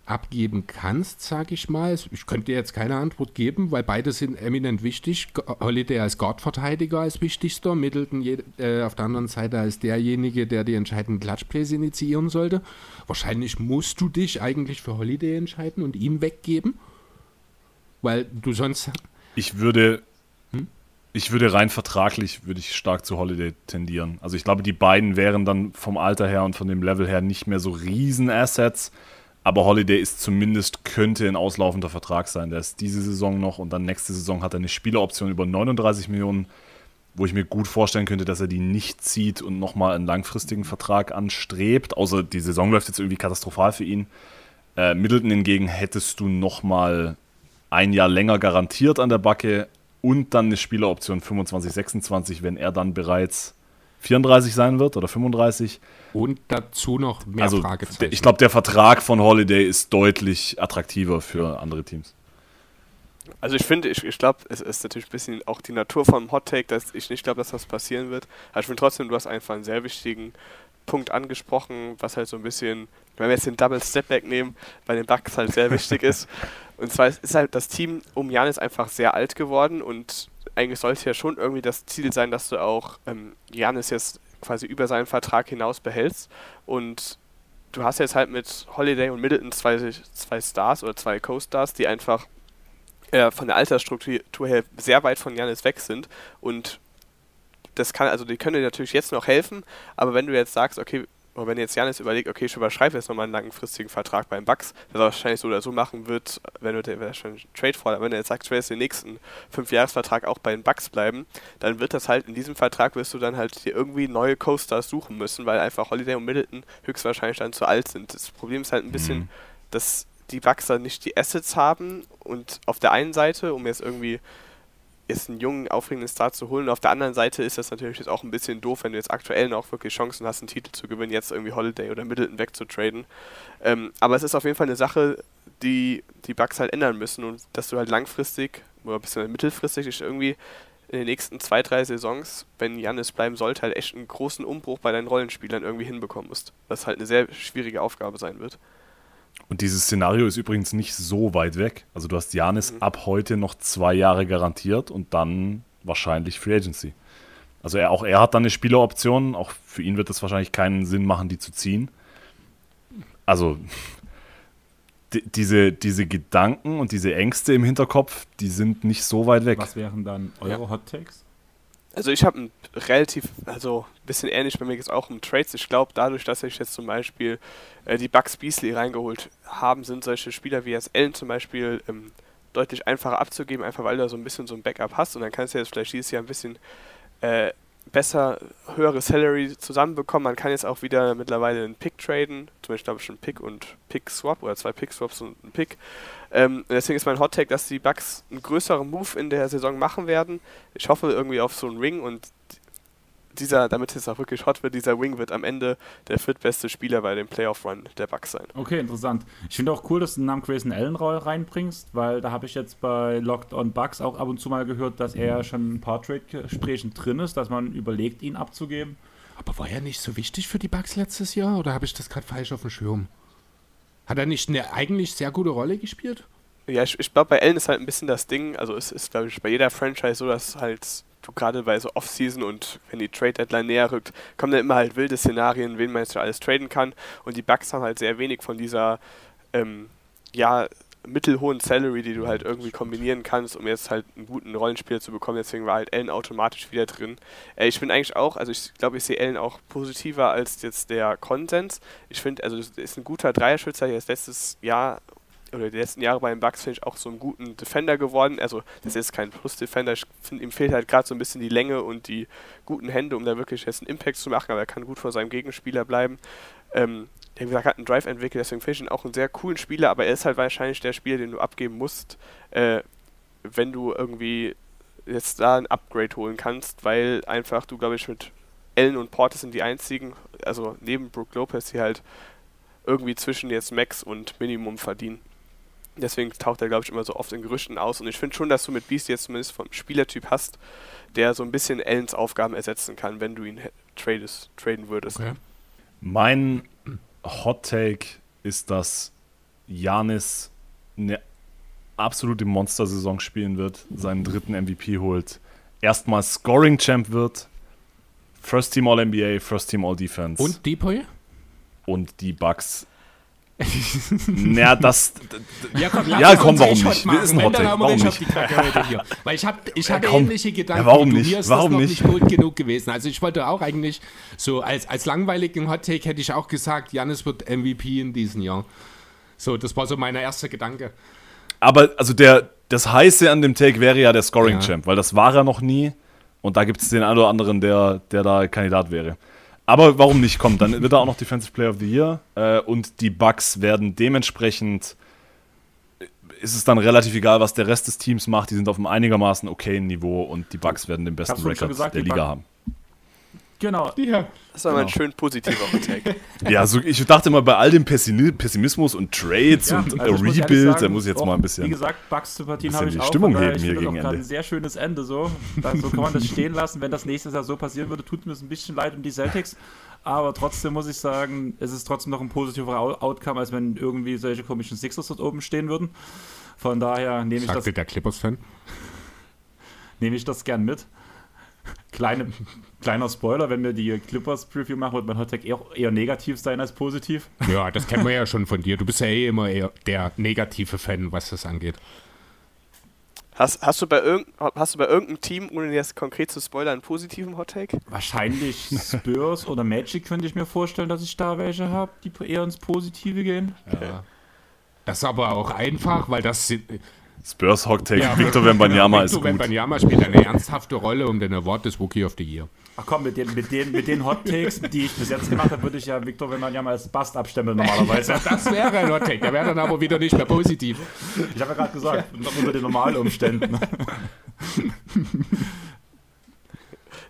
abgeben kannst, sage ich mal. Ich könnte dir jetzt keine Antwort geben, weil beide sind eminent wichtig. Holiday als Guard-Verteidiger als wichtigster, Middleton äh, auf der anderen Seite als derjenige, der die entscheidenden Klatschplays initiieren sollte. Wahrscheinlich musst du dich eigentlich für Holiday entscheiden und ihn weggeben, weil du sonst... Ich würde... Hm? Ich würde rein vertraglich würde ich stark zu Holiday tendieren. Also ich glaube, die beiden wären dann vom Alter her und von dem Level her nicht mehr so riesen Assets. Aber Holiday ist zumindest, könnte ein auslaufender Vertrag sein. Der ist diese Saison noch und dann nächste Saison hat er eine Spieleroption über 39 Millionen, wo ich mir gut vorstellen könnte, dass er die nicht zieht und nochmal einen langfristigen Vertrag anstrebt. Außer die Saison läuft jetzt irgendwie katastrophal für ihn. Äh, Middleton hingegen hättest du nochmal ein Jahr länger garantiert an der Backe und dann eine Spieleroption 25, 26, wenn er dann bereits 34 sein wird oder 35. Und dazu noch mehr also, Fragezeichen. Ich glaube, der Vertrag von Holiday ist deutlich attraktiver für andere Teams. Also ich finde, ich, ich glaube, es ist natürlich ein bisschen auch die Natur vom Hot Take, dass ich nicht glaube, dass das passieren wird. Aber ich finde trotzdem, du hast einfach einen sehr wichtigen Punkt angesprochen, was halt so ein bisschen, wenn wir jetzt den Double Step Back nehmen, bei den Bucks halt sehr wichtig ist. Und zwar ist halt das Team um Janis einfach sehr alt geworden und eigentlich sollte ja schon irgendwie das Ziel sein, dass du auch ähm, Janis jetzt quasi über seinen Vertrag hinaus behältst. Und du hast jetzt halt mit Holiday und Middleton zwei, zwei Stars oder zwei Co-Stars, die einfach äh, von der Altersstruktur her sehr weit von Janis weg sind. Und das kann, also die können dir natürlich jetzt noch helfen, aber wenn du jetzt sagst, okay, und wenn jetzt Janis überlegt, okay, ich überschreibe jetzt nochmal einen langfristigen Vertrag beim Bucks, der wahrscheinlich so oder so machen wird, wenn du schon einen Trade fordert, wenn er jetzt sagt, ich will jetzt den nächsten Fünfjahresvertrag auch bei den Bucks bleiben, dann wird das halt in diesem Vertrag wirst du dann halt dir irgendwie neue Coasters suchen müssen, weil einfach Holiday und Middleton höchstwahrscheinlich dann zu alt sind. Das Problem ist halt ein bisschen, mhm. dass die Bucks dann nicht die Assets haben und auf der einen Seite, um jetzt irgendwie jetzt einen jungen, aufregenden Start zu holen. Und auf der anderen Seite ist das natürlich jetzt auch ein bisschen doof, wenn du jetzt aktuell noch wirklich Chancen hast, einen Titel zu gewinnen, jetzt irgendwie Holiday oder Middleton wegzutraden. Ähm, aber es ist auf jeden Fall eine Sache, die die Bugs halt ändern müssen und dass du halt langfristig oder ein bisschen mittelfristig irgendwie in den nächsten zwei, drei Saisons, wenn Janis bleiben sollte, halt echt einen großen Umbruch bei deinen Rollenspielern irgendwie hinbekommen musst. Was halt eine sehr schwierige Aufgabe sein wird. Und dieses Szenario ist übrigens nicht so weit weg. Also du hast Janis mhm. ab heute noch zwei Jahre garantiert und dann wahrscheinlich Free Agency. Also er, auch er hat dann eine Spieleroption. Auch für ihn wird es wahrscheinlich keinen Sinn machen, die zu ziehen. Also diese, diese Gedanken und diese Ängste im Hinterkopf, die sind nicht so weit weg. Was wären dann eure ja. Hot Takes? Also ich habe ein relativ, also ein bisschen ähnlich bei mir jetzt auch um Trades. Ich glaube, dadurch, dass ich jetzt zum Beispiel äh, die Bugs Beasley reingeholt haben, sind solche Spieler wie jetzt Allen zum Beispiel ähm, deutlich einfacher abzugeben, einfach weil du so ein bisschen so ein Backup hast und dann kannst du jetzt vielleicht dieses Jahr ein bisschen äh, besser höhere Salary zusammenbekommen. Man kann jetzt auch wieder mittlerweile einen Pick traden, zum Beispiel glaube ich schon Pick und Pick Swap oder zwei Pick Swaps und ein Pick. Ähm, deswegen ist mein Hot Take, dass die Bucks einen größeren Move in der Saison machen werden. Ich hoffe irgendwie auf so einen Ring und dieser, damit es auch wirklich hot wird, dieser Wing wird am Ende der viertbeste Spieler bei dem Playoff-Run der Bucks sein. Okay, interessant. Ich finde auch cool, dass du den Namen Grayson Allen reinbringst, weil da habe ich jetzt bei Locked on Bucks auch ab und zu mal gehört, dass er schon ein paar Trade-Gesprächen drin ist, dass man überlegt, ihn abzugeben. Aber war er nicht so wichtig für die Bucks letztes Jahr oder habe ich das gerade falsch auf dem Schirm? Hat er nicht eine eigentlich sehr gute Rolle gespielt? Ja, ich, ich glaube, bei Allen ist halt ein bisschen das Ding, also es ist, glaube ich, bei jeder Franchise so, dass halt du gerade bei so Off-Season und wenn die Trade-Deadline näher rückt, kommen dann immer halt wilde Szenarien, wen man jetzt alles traden kann. Und die Bucks haben halt sehr wenig von dieser, ähm, ja, mittelhohen Salary, die du halt irgendwie kombinieren kannst, um jetzt halt einen guten Rollenspieler zu bekommen. Deswegen war halt Allen automatisch wieder drin. Äh, ich bin eigentlich auch, also ich glaube, ich sehe Allen auch positiver als jetzt der Konsens. Ich finde, also ist ein guter Dreierschützer, der ist letztes Jahr oder die letzten Jahre bei den Bucks finde ich auch so einen guten Defender geworden. Also das ist kein Plus-Defender. Ich finde, ihm fehlt halt gerade so ein bisschen die Länge und die guten Hände, um da wirklich jetzt einen Impact zu machen, aber er kann gut vor seinem Gegenspieler bleiben. Ähm, der, wie gesagt, hat einen Drive entwickelt, deswegen finde ich ihn auch einen sehr coolen Spieler, aber er ist halt wahrscheinlich der Spieler, den du abgeben musst, äh, wenn du irgendwie jetzt da ein Upgrade holen kannst, weil einfach du, glaube ich, mit Allen und Porter sind die einzigen, also neben Brook Lopez, die halt irgendwie zwischen jetzt Max und Minimum verdienen. Deswegen taucht er, glaube ich, immer so oft in Gerüchten aus. Und ich finde schon, dass du mit Beast jetzt zumindest vom Spielertyp hast, der so ein bisschen Ellens Aufgaben ersetzen kann, wenn du ihn tradest, traden würdest. Okay. Mein Hot Take ist, dass Janis eine absolute Monster-Saison spielen wird, seinen dritten MVP holt, erstmal Scoring-Champ wird, First Team All-NBA, First Team All-Defense. Und Depoy? Und die Bucks ja, das. Ja, komm, ja, komm warum nicht? Wir ist ein Hot Warum nicht? Weil ich habe ich hab ja, ähnliche Gedanken. Ja, warum nicht? Mir ist warum das nicht? nicht gut genug gewesen. Also ich wollte auch eigentlich so als, als langweiligen Hot Take hätte ich auch gesagt, Janis wird MVP in diesem Jahr. So, das war so mein erster Gedanke. Aber also der, das Heiße an dem Take wäre ja der Scoring Champ, weil das war er noch nie. Und da gibt es den einen oder anderen, der, der da Kandidat wäre. Aber warum nicht? Kommt, dann wird er auch noch Defensive Player of the Year. Äh, und die Bucks werden dementsprechend. Ist es dann relativ egal, was der Rest des Teams macht. Die sind auf einem einigermaßen okayen Niveau und die Bucks werden den besten Rekord der Liga haben. Genau. Ja. Das war genau. ein schön positiver Take. ja, so, ich dachte mal, bei all dem Pessimismus und Trades ja, und also Rebuild, da muss ich jetzt auch, mal ein bisschen. Wie gesagt, Bugs-Sympathien habe ich die auch. Stimmung heben hier gegen Ende. ein sehr schönes Ende so. so kann man das stehen lassen. Wenn das nächstes Jahr so passieren würde, tut mir es ein bisschen leid um die Celtics. Aber trotzdem muss ich sagen, es ist trotzdem noch ein positiver Outcome, als wenn irgendwie solche komischen Sixers dort oben stehen würden. Von daher nehme ich Sagte das. der Clippers-Fan? Nehme ich das gern mit. Kleine, kleiner Spoiler, wenn wir die Clippers-Preview machen, wird mein Hottag eher, eher negativ sein als positiv. Ja, das kennen wir ja schon von dir. Du bist ja eh immer eher der negative Fan, was das angeht. Hast, hast, du bei hast du bei irgendeinem Team, ohne jetzt konkret zu spoilern, einen positiven Hottake? Wahrscheinlich Spurs oder Magic könnte ich mir vorstellen, dass ich da welche habe, die eher ins Positive gehen. Ja. Das ist aber auch einfach, weil das sind, Spurs Hot Take, ja, Victor Wembanyama ist gut. Victor Wembanyama spielt eine ernsthafte Rolle um den Award des Rookie of the Year. Ach komm, mit den, mit den, mit den Hot Takes, die ich bis jetzt gemacht habe, würde ich ja Victor Wembanyama als Bast abstempeln normalerweise. das wäre ein Hot Take, der wäre dann aber wieder nicht mehr positiv. Ich habe ja gerade gesagt, unter den normalen Umständen.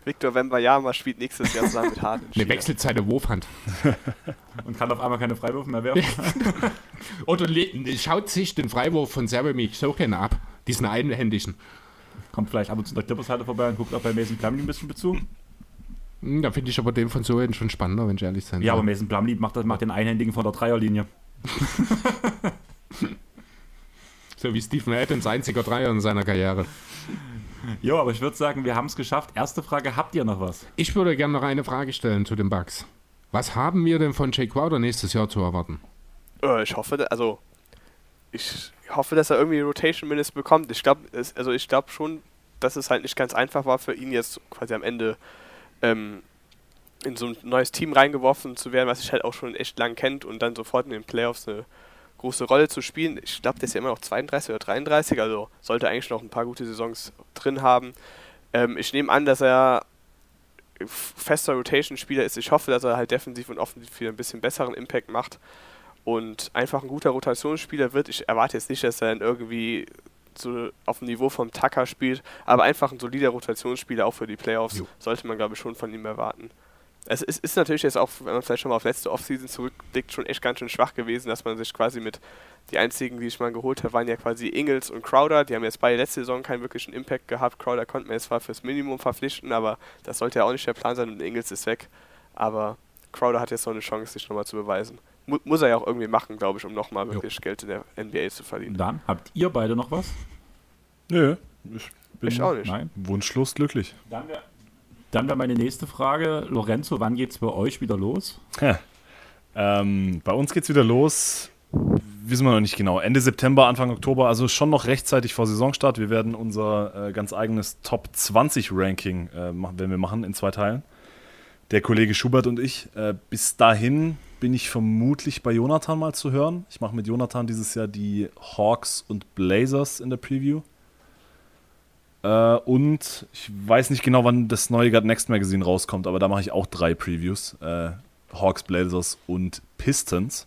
Victor Wembanyama spielt nächstes Jahr zusammen mit Harden. Ne, wechselt seine Wurfhand. Und kann auf einmal keine Freiwürfe mehr werfen. Oder schaut sich den Freiwurf von Jeremy Soken ab, diesen einhändigen. Kommt vielleicht ab und zu in der Clippers-Halle vorbei und guckt auch bei Mason Plumlee ein bisschen Bezug. Hm, Da finde ich aber den von Sohen schon spannender, wenn ich ehrlich sein Ja, aber. Mason Plumlee macht, das, macht den Einhändigen von der Dreierlinie. So wie Stephen Adams einziger Dreier in seiner Karriere. Jo, aber ich würde sagen, wir haben es geschafft. Erste Frage, habt ihr noch was? Ich würde gerne noch eine Frage stellen zu den Bugs. Was haben wir denn von Jay Crowder nächstes Jahr zu erwarten? Äh, ich hoffe, also ich hoffe, dass er irgendwie Rotation Minutes bekommt. Ich glaube, also ich glaube schon, dass es halt nicht ganz einfach war für ihn jetzt quasi am Ende ähm, in so ein neues Team reingeworfen zu werden, was sich halt auch schon echt lang kennt und dann sofort in den Playoffs eine große Rolle zu spielen. Ich glaube, der ist ja immer noch 32 oder 33, also sollte eigentlich noch ein paar gute Saisons drin haben. Ähm, ich nehme an, dass er fester Rotation-Spieler ist. Ich hoffe, dass er halt defensiv und offensiv wieder ein bisschen besseren Impact macht und einfach ein guter Rotationsspieler wird. Ich erwarte jetzt nicht, dass er dann irgendwie so auf dem Niveau vom Tucker spielt, aber einfach ein solider Rotationsspieler auch für die Playoffs Jo. sollte man, glaube ich, schon von ihm erwarten. Es ist, ist natürlich jetzt auch, wenn man vielleicht schon mal auf letzte Offseason zurückblickt, schon echt ganz schön schwach gewesen, dass man sich quasi mit die einzigen, die ich mal geholt habe, waren ja quasi Ingles und Crowder. Die haben jetzt beide letzte Saison keinen wirklichen Impact gehabt. Crowder konnte man jetzt zwar fürs Minimum verpflichten, aber das sollte ja auch nicht der Plan sein und Ingles ist weg. Aber Crowder hat jetzt noch eine Chance, sich nochmal zu beweisen. Mu muss er ja auch irgendwie machen, glaube ich, um nochmal wirklich Geld in der NBA zu verdienen. Dann habt ihr beide noch was? Nö, ich bin Ich auch nicht. Nein. wunschlos glücklich. Dann wäre dann wär meine nächste Frage. Lorenzo, wann geht's bei euch wieder los? Ähm, bei uns geht's wieder los. Wissen wir noch nicht genau. Ende September, Anfang Oktober, also schon noch rechtzeitig vor Saisonstart. Wir werden unser äh, ganz eigenes Top 20 Ranking äh, machen, werden wir machen in zwei Teilen. Der Kollege Schubert und ich. Äh, bis dahin bin ich vermutlich bei Jonathan mal zu hören. Ich mache mit Jonathan dieses Jahr die Hawks und Blazers in der Preview. Äh, und ich weiß nicht genau, wann das neue God Next Magazine rauskommt, aber da mache ich auch drei Previews. Äh, Hawks, Blazers und Pistons.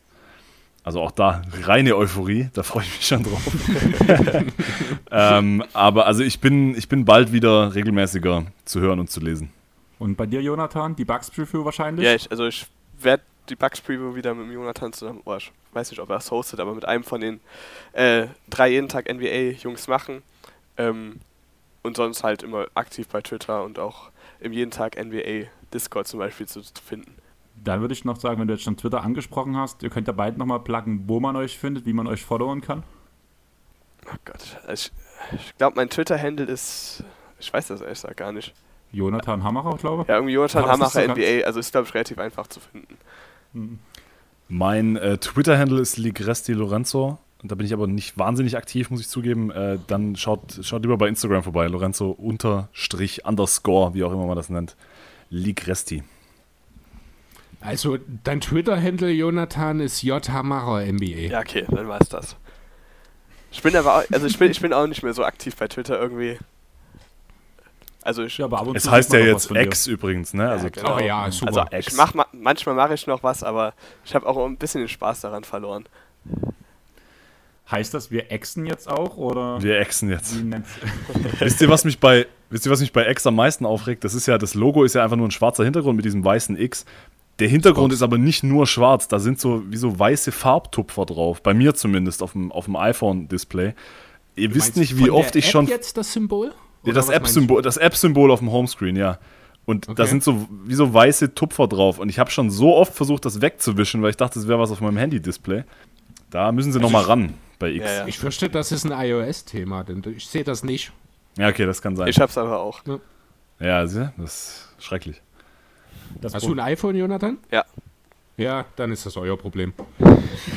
Also auch da reine Euphorie, da freue ich mich schon drauf. ähm, aber also ich bin, ich bin bald wieder regelmäßiger zu hören und zu lesen. Und bei dir, Jonathan, die Bugs Preview wahrscheinlich? Ja, ich, also ich werde die Bugs Preview wieder mit Jonathan zusammen, oh, ich weiß nicht, ob er es hostet, aber mit einem von den äh, drei jeden Tag NBA-Jungs machen. Ähm, und sonst halt immer aktiv bei Twitter und auch im jeden Tag NBA Discord zum Beispiel zu, zu finden. Dann würde ich noch sagen, wenn du jetzt schon Twitter angesprochen hast, ihr könnt ja beide nochmal pluggen, wo man euch findet, wie man euch followen kann. Oh Gott, ich, ich glaube, mein Twitter-Handle ist, ich weiß das ehrlich gesagt gar nicht. Jonathan Hammerer, glaube ich. Ja, irgendwie Jonathan ist Hamacher so NBA, also ist glaube ich relativ einfach zu finden. Mein äh, Twitter-Handle ist Ligresti Lorenzo. Da bin ich aber nicht wahnsinnig aktiv, muss ich zugeben. Äh, dann schaut, schaut lieber bei Instagram vorbei. Lorenzo unterstrich underscore, wie auch immer man das nennt. Ligresti. Also, dein Twitter-Handle, Jonathan, ist J. Hammerer NBA. Ja, okay, dann war es das. Ich bin aber auch, also ich bin, ich bin auch nicht mehr so aktiv bei Twitter irgendwie. Also ich, Ja, aber ab und Es zu heißt ja jetzt von dir. X übrigens, ne? Also genau. Oh ja, super. also ich mach ma manchmal mache ich noch was, aber ich habe auch ein bisschen den Spaß daran verloren. Heißt das, wir exen jetzt auch? Oder wir Xen jetzt. wisst ihr, was mich bei, wisst ihr, was mich bei X am meisten aufregt? Das ist ja, das Logo ist ja einfach nur ein schwarzer Hintergrund mit diesem weißen X. Der Hintergrund ist aber nicht nur schwarz, da sind so wie so weiße Farbtupfer drauf. Bei mir zumindest auf dem, auf dem iPhone-Display. Ihr wisst Meinst nicht, du wie oft ich App schon. jetzt das Symbol? Ja, das was meinst App-Symbol, das App-Symbol auf dem Homescreen, ja. Und da Okay. sind so wie so weiße Tupfer drauf. Und ich habe schon so oft versucht, das wegzuwischen, weil ich dachte, es wäre was auf meinem Handy-Display. Da müssen sie noch mal ran bei X. Ja, Ja, ja. Ich fürchte, das ist ein iOS-Thema, denn ich sehe das nicht. okay, das kann sein. Ich hab's aber auch. ja, sieh, das ist schrecklich. Das Hast du ein iPhone, Jonathan? Ja. Ja, dann ist das euer Problem.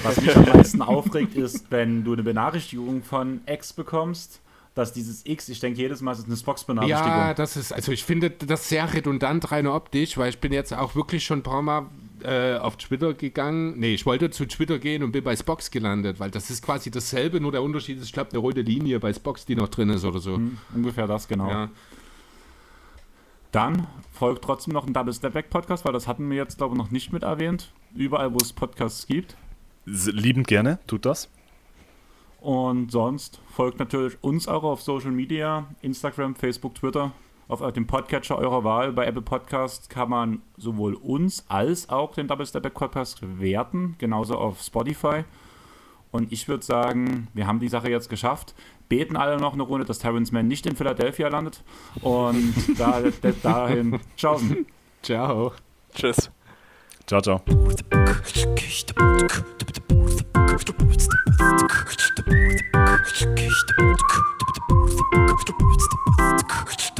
Was mich am meisten aufregt, ist, wenn du eine Benachrichtigung von X bekommst, dass dieses X, ich denke jedes Mal, es ist eine Spox-Benachrichtigung. Ja, das ist, also ich finde das sehr redundant rein optisch, weil ich bin jetzt auch wirklich schon ein paar Mal äh, auf Twitter gegangen. Nee, ich wollte zu Twitter gehen und bin bei Spox gelandet, weil das ist quasi dasselbe, nur der Unterschied ist, ich glaube, eine rote Linie bei Spox, die noch drin ist oder so. Hm, ungefähr das, genau. Ja. Dann folgt trotzdem noch ein Double Step Back Podcast, weil das hatten wir jetzt, glaube ich, noch nicht mit erwähnt. Überall, wo es Podcasts gibt. Liebend gerne, tut das. Und sonst folgt natürlich uns auch auf Social Media, Instagram, Facebook, Twitter. Auf dem Podcatcher eurer Wahl. Bei Apple Podcasts kann man sowohl uns als auch den Double Step Back Podcast werten, genauso auf Spotify. Und ich würde sagen, wir haben die Sache jetzt geschafft. Beten alle noch eine Runde, dass Terrence Mann nicht in Philadelphia landet. Und da, dahin, tschaußen. Ciao. Tschüss. Ciao, ciao.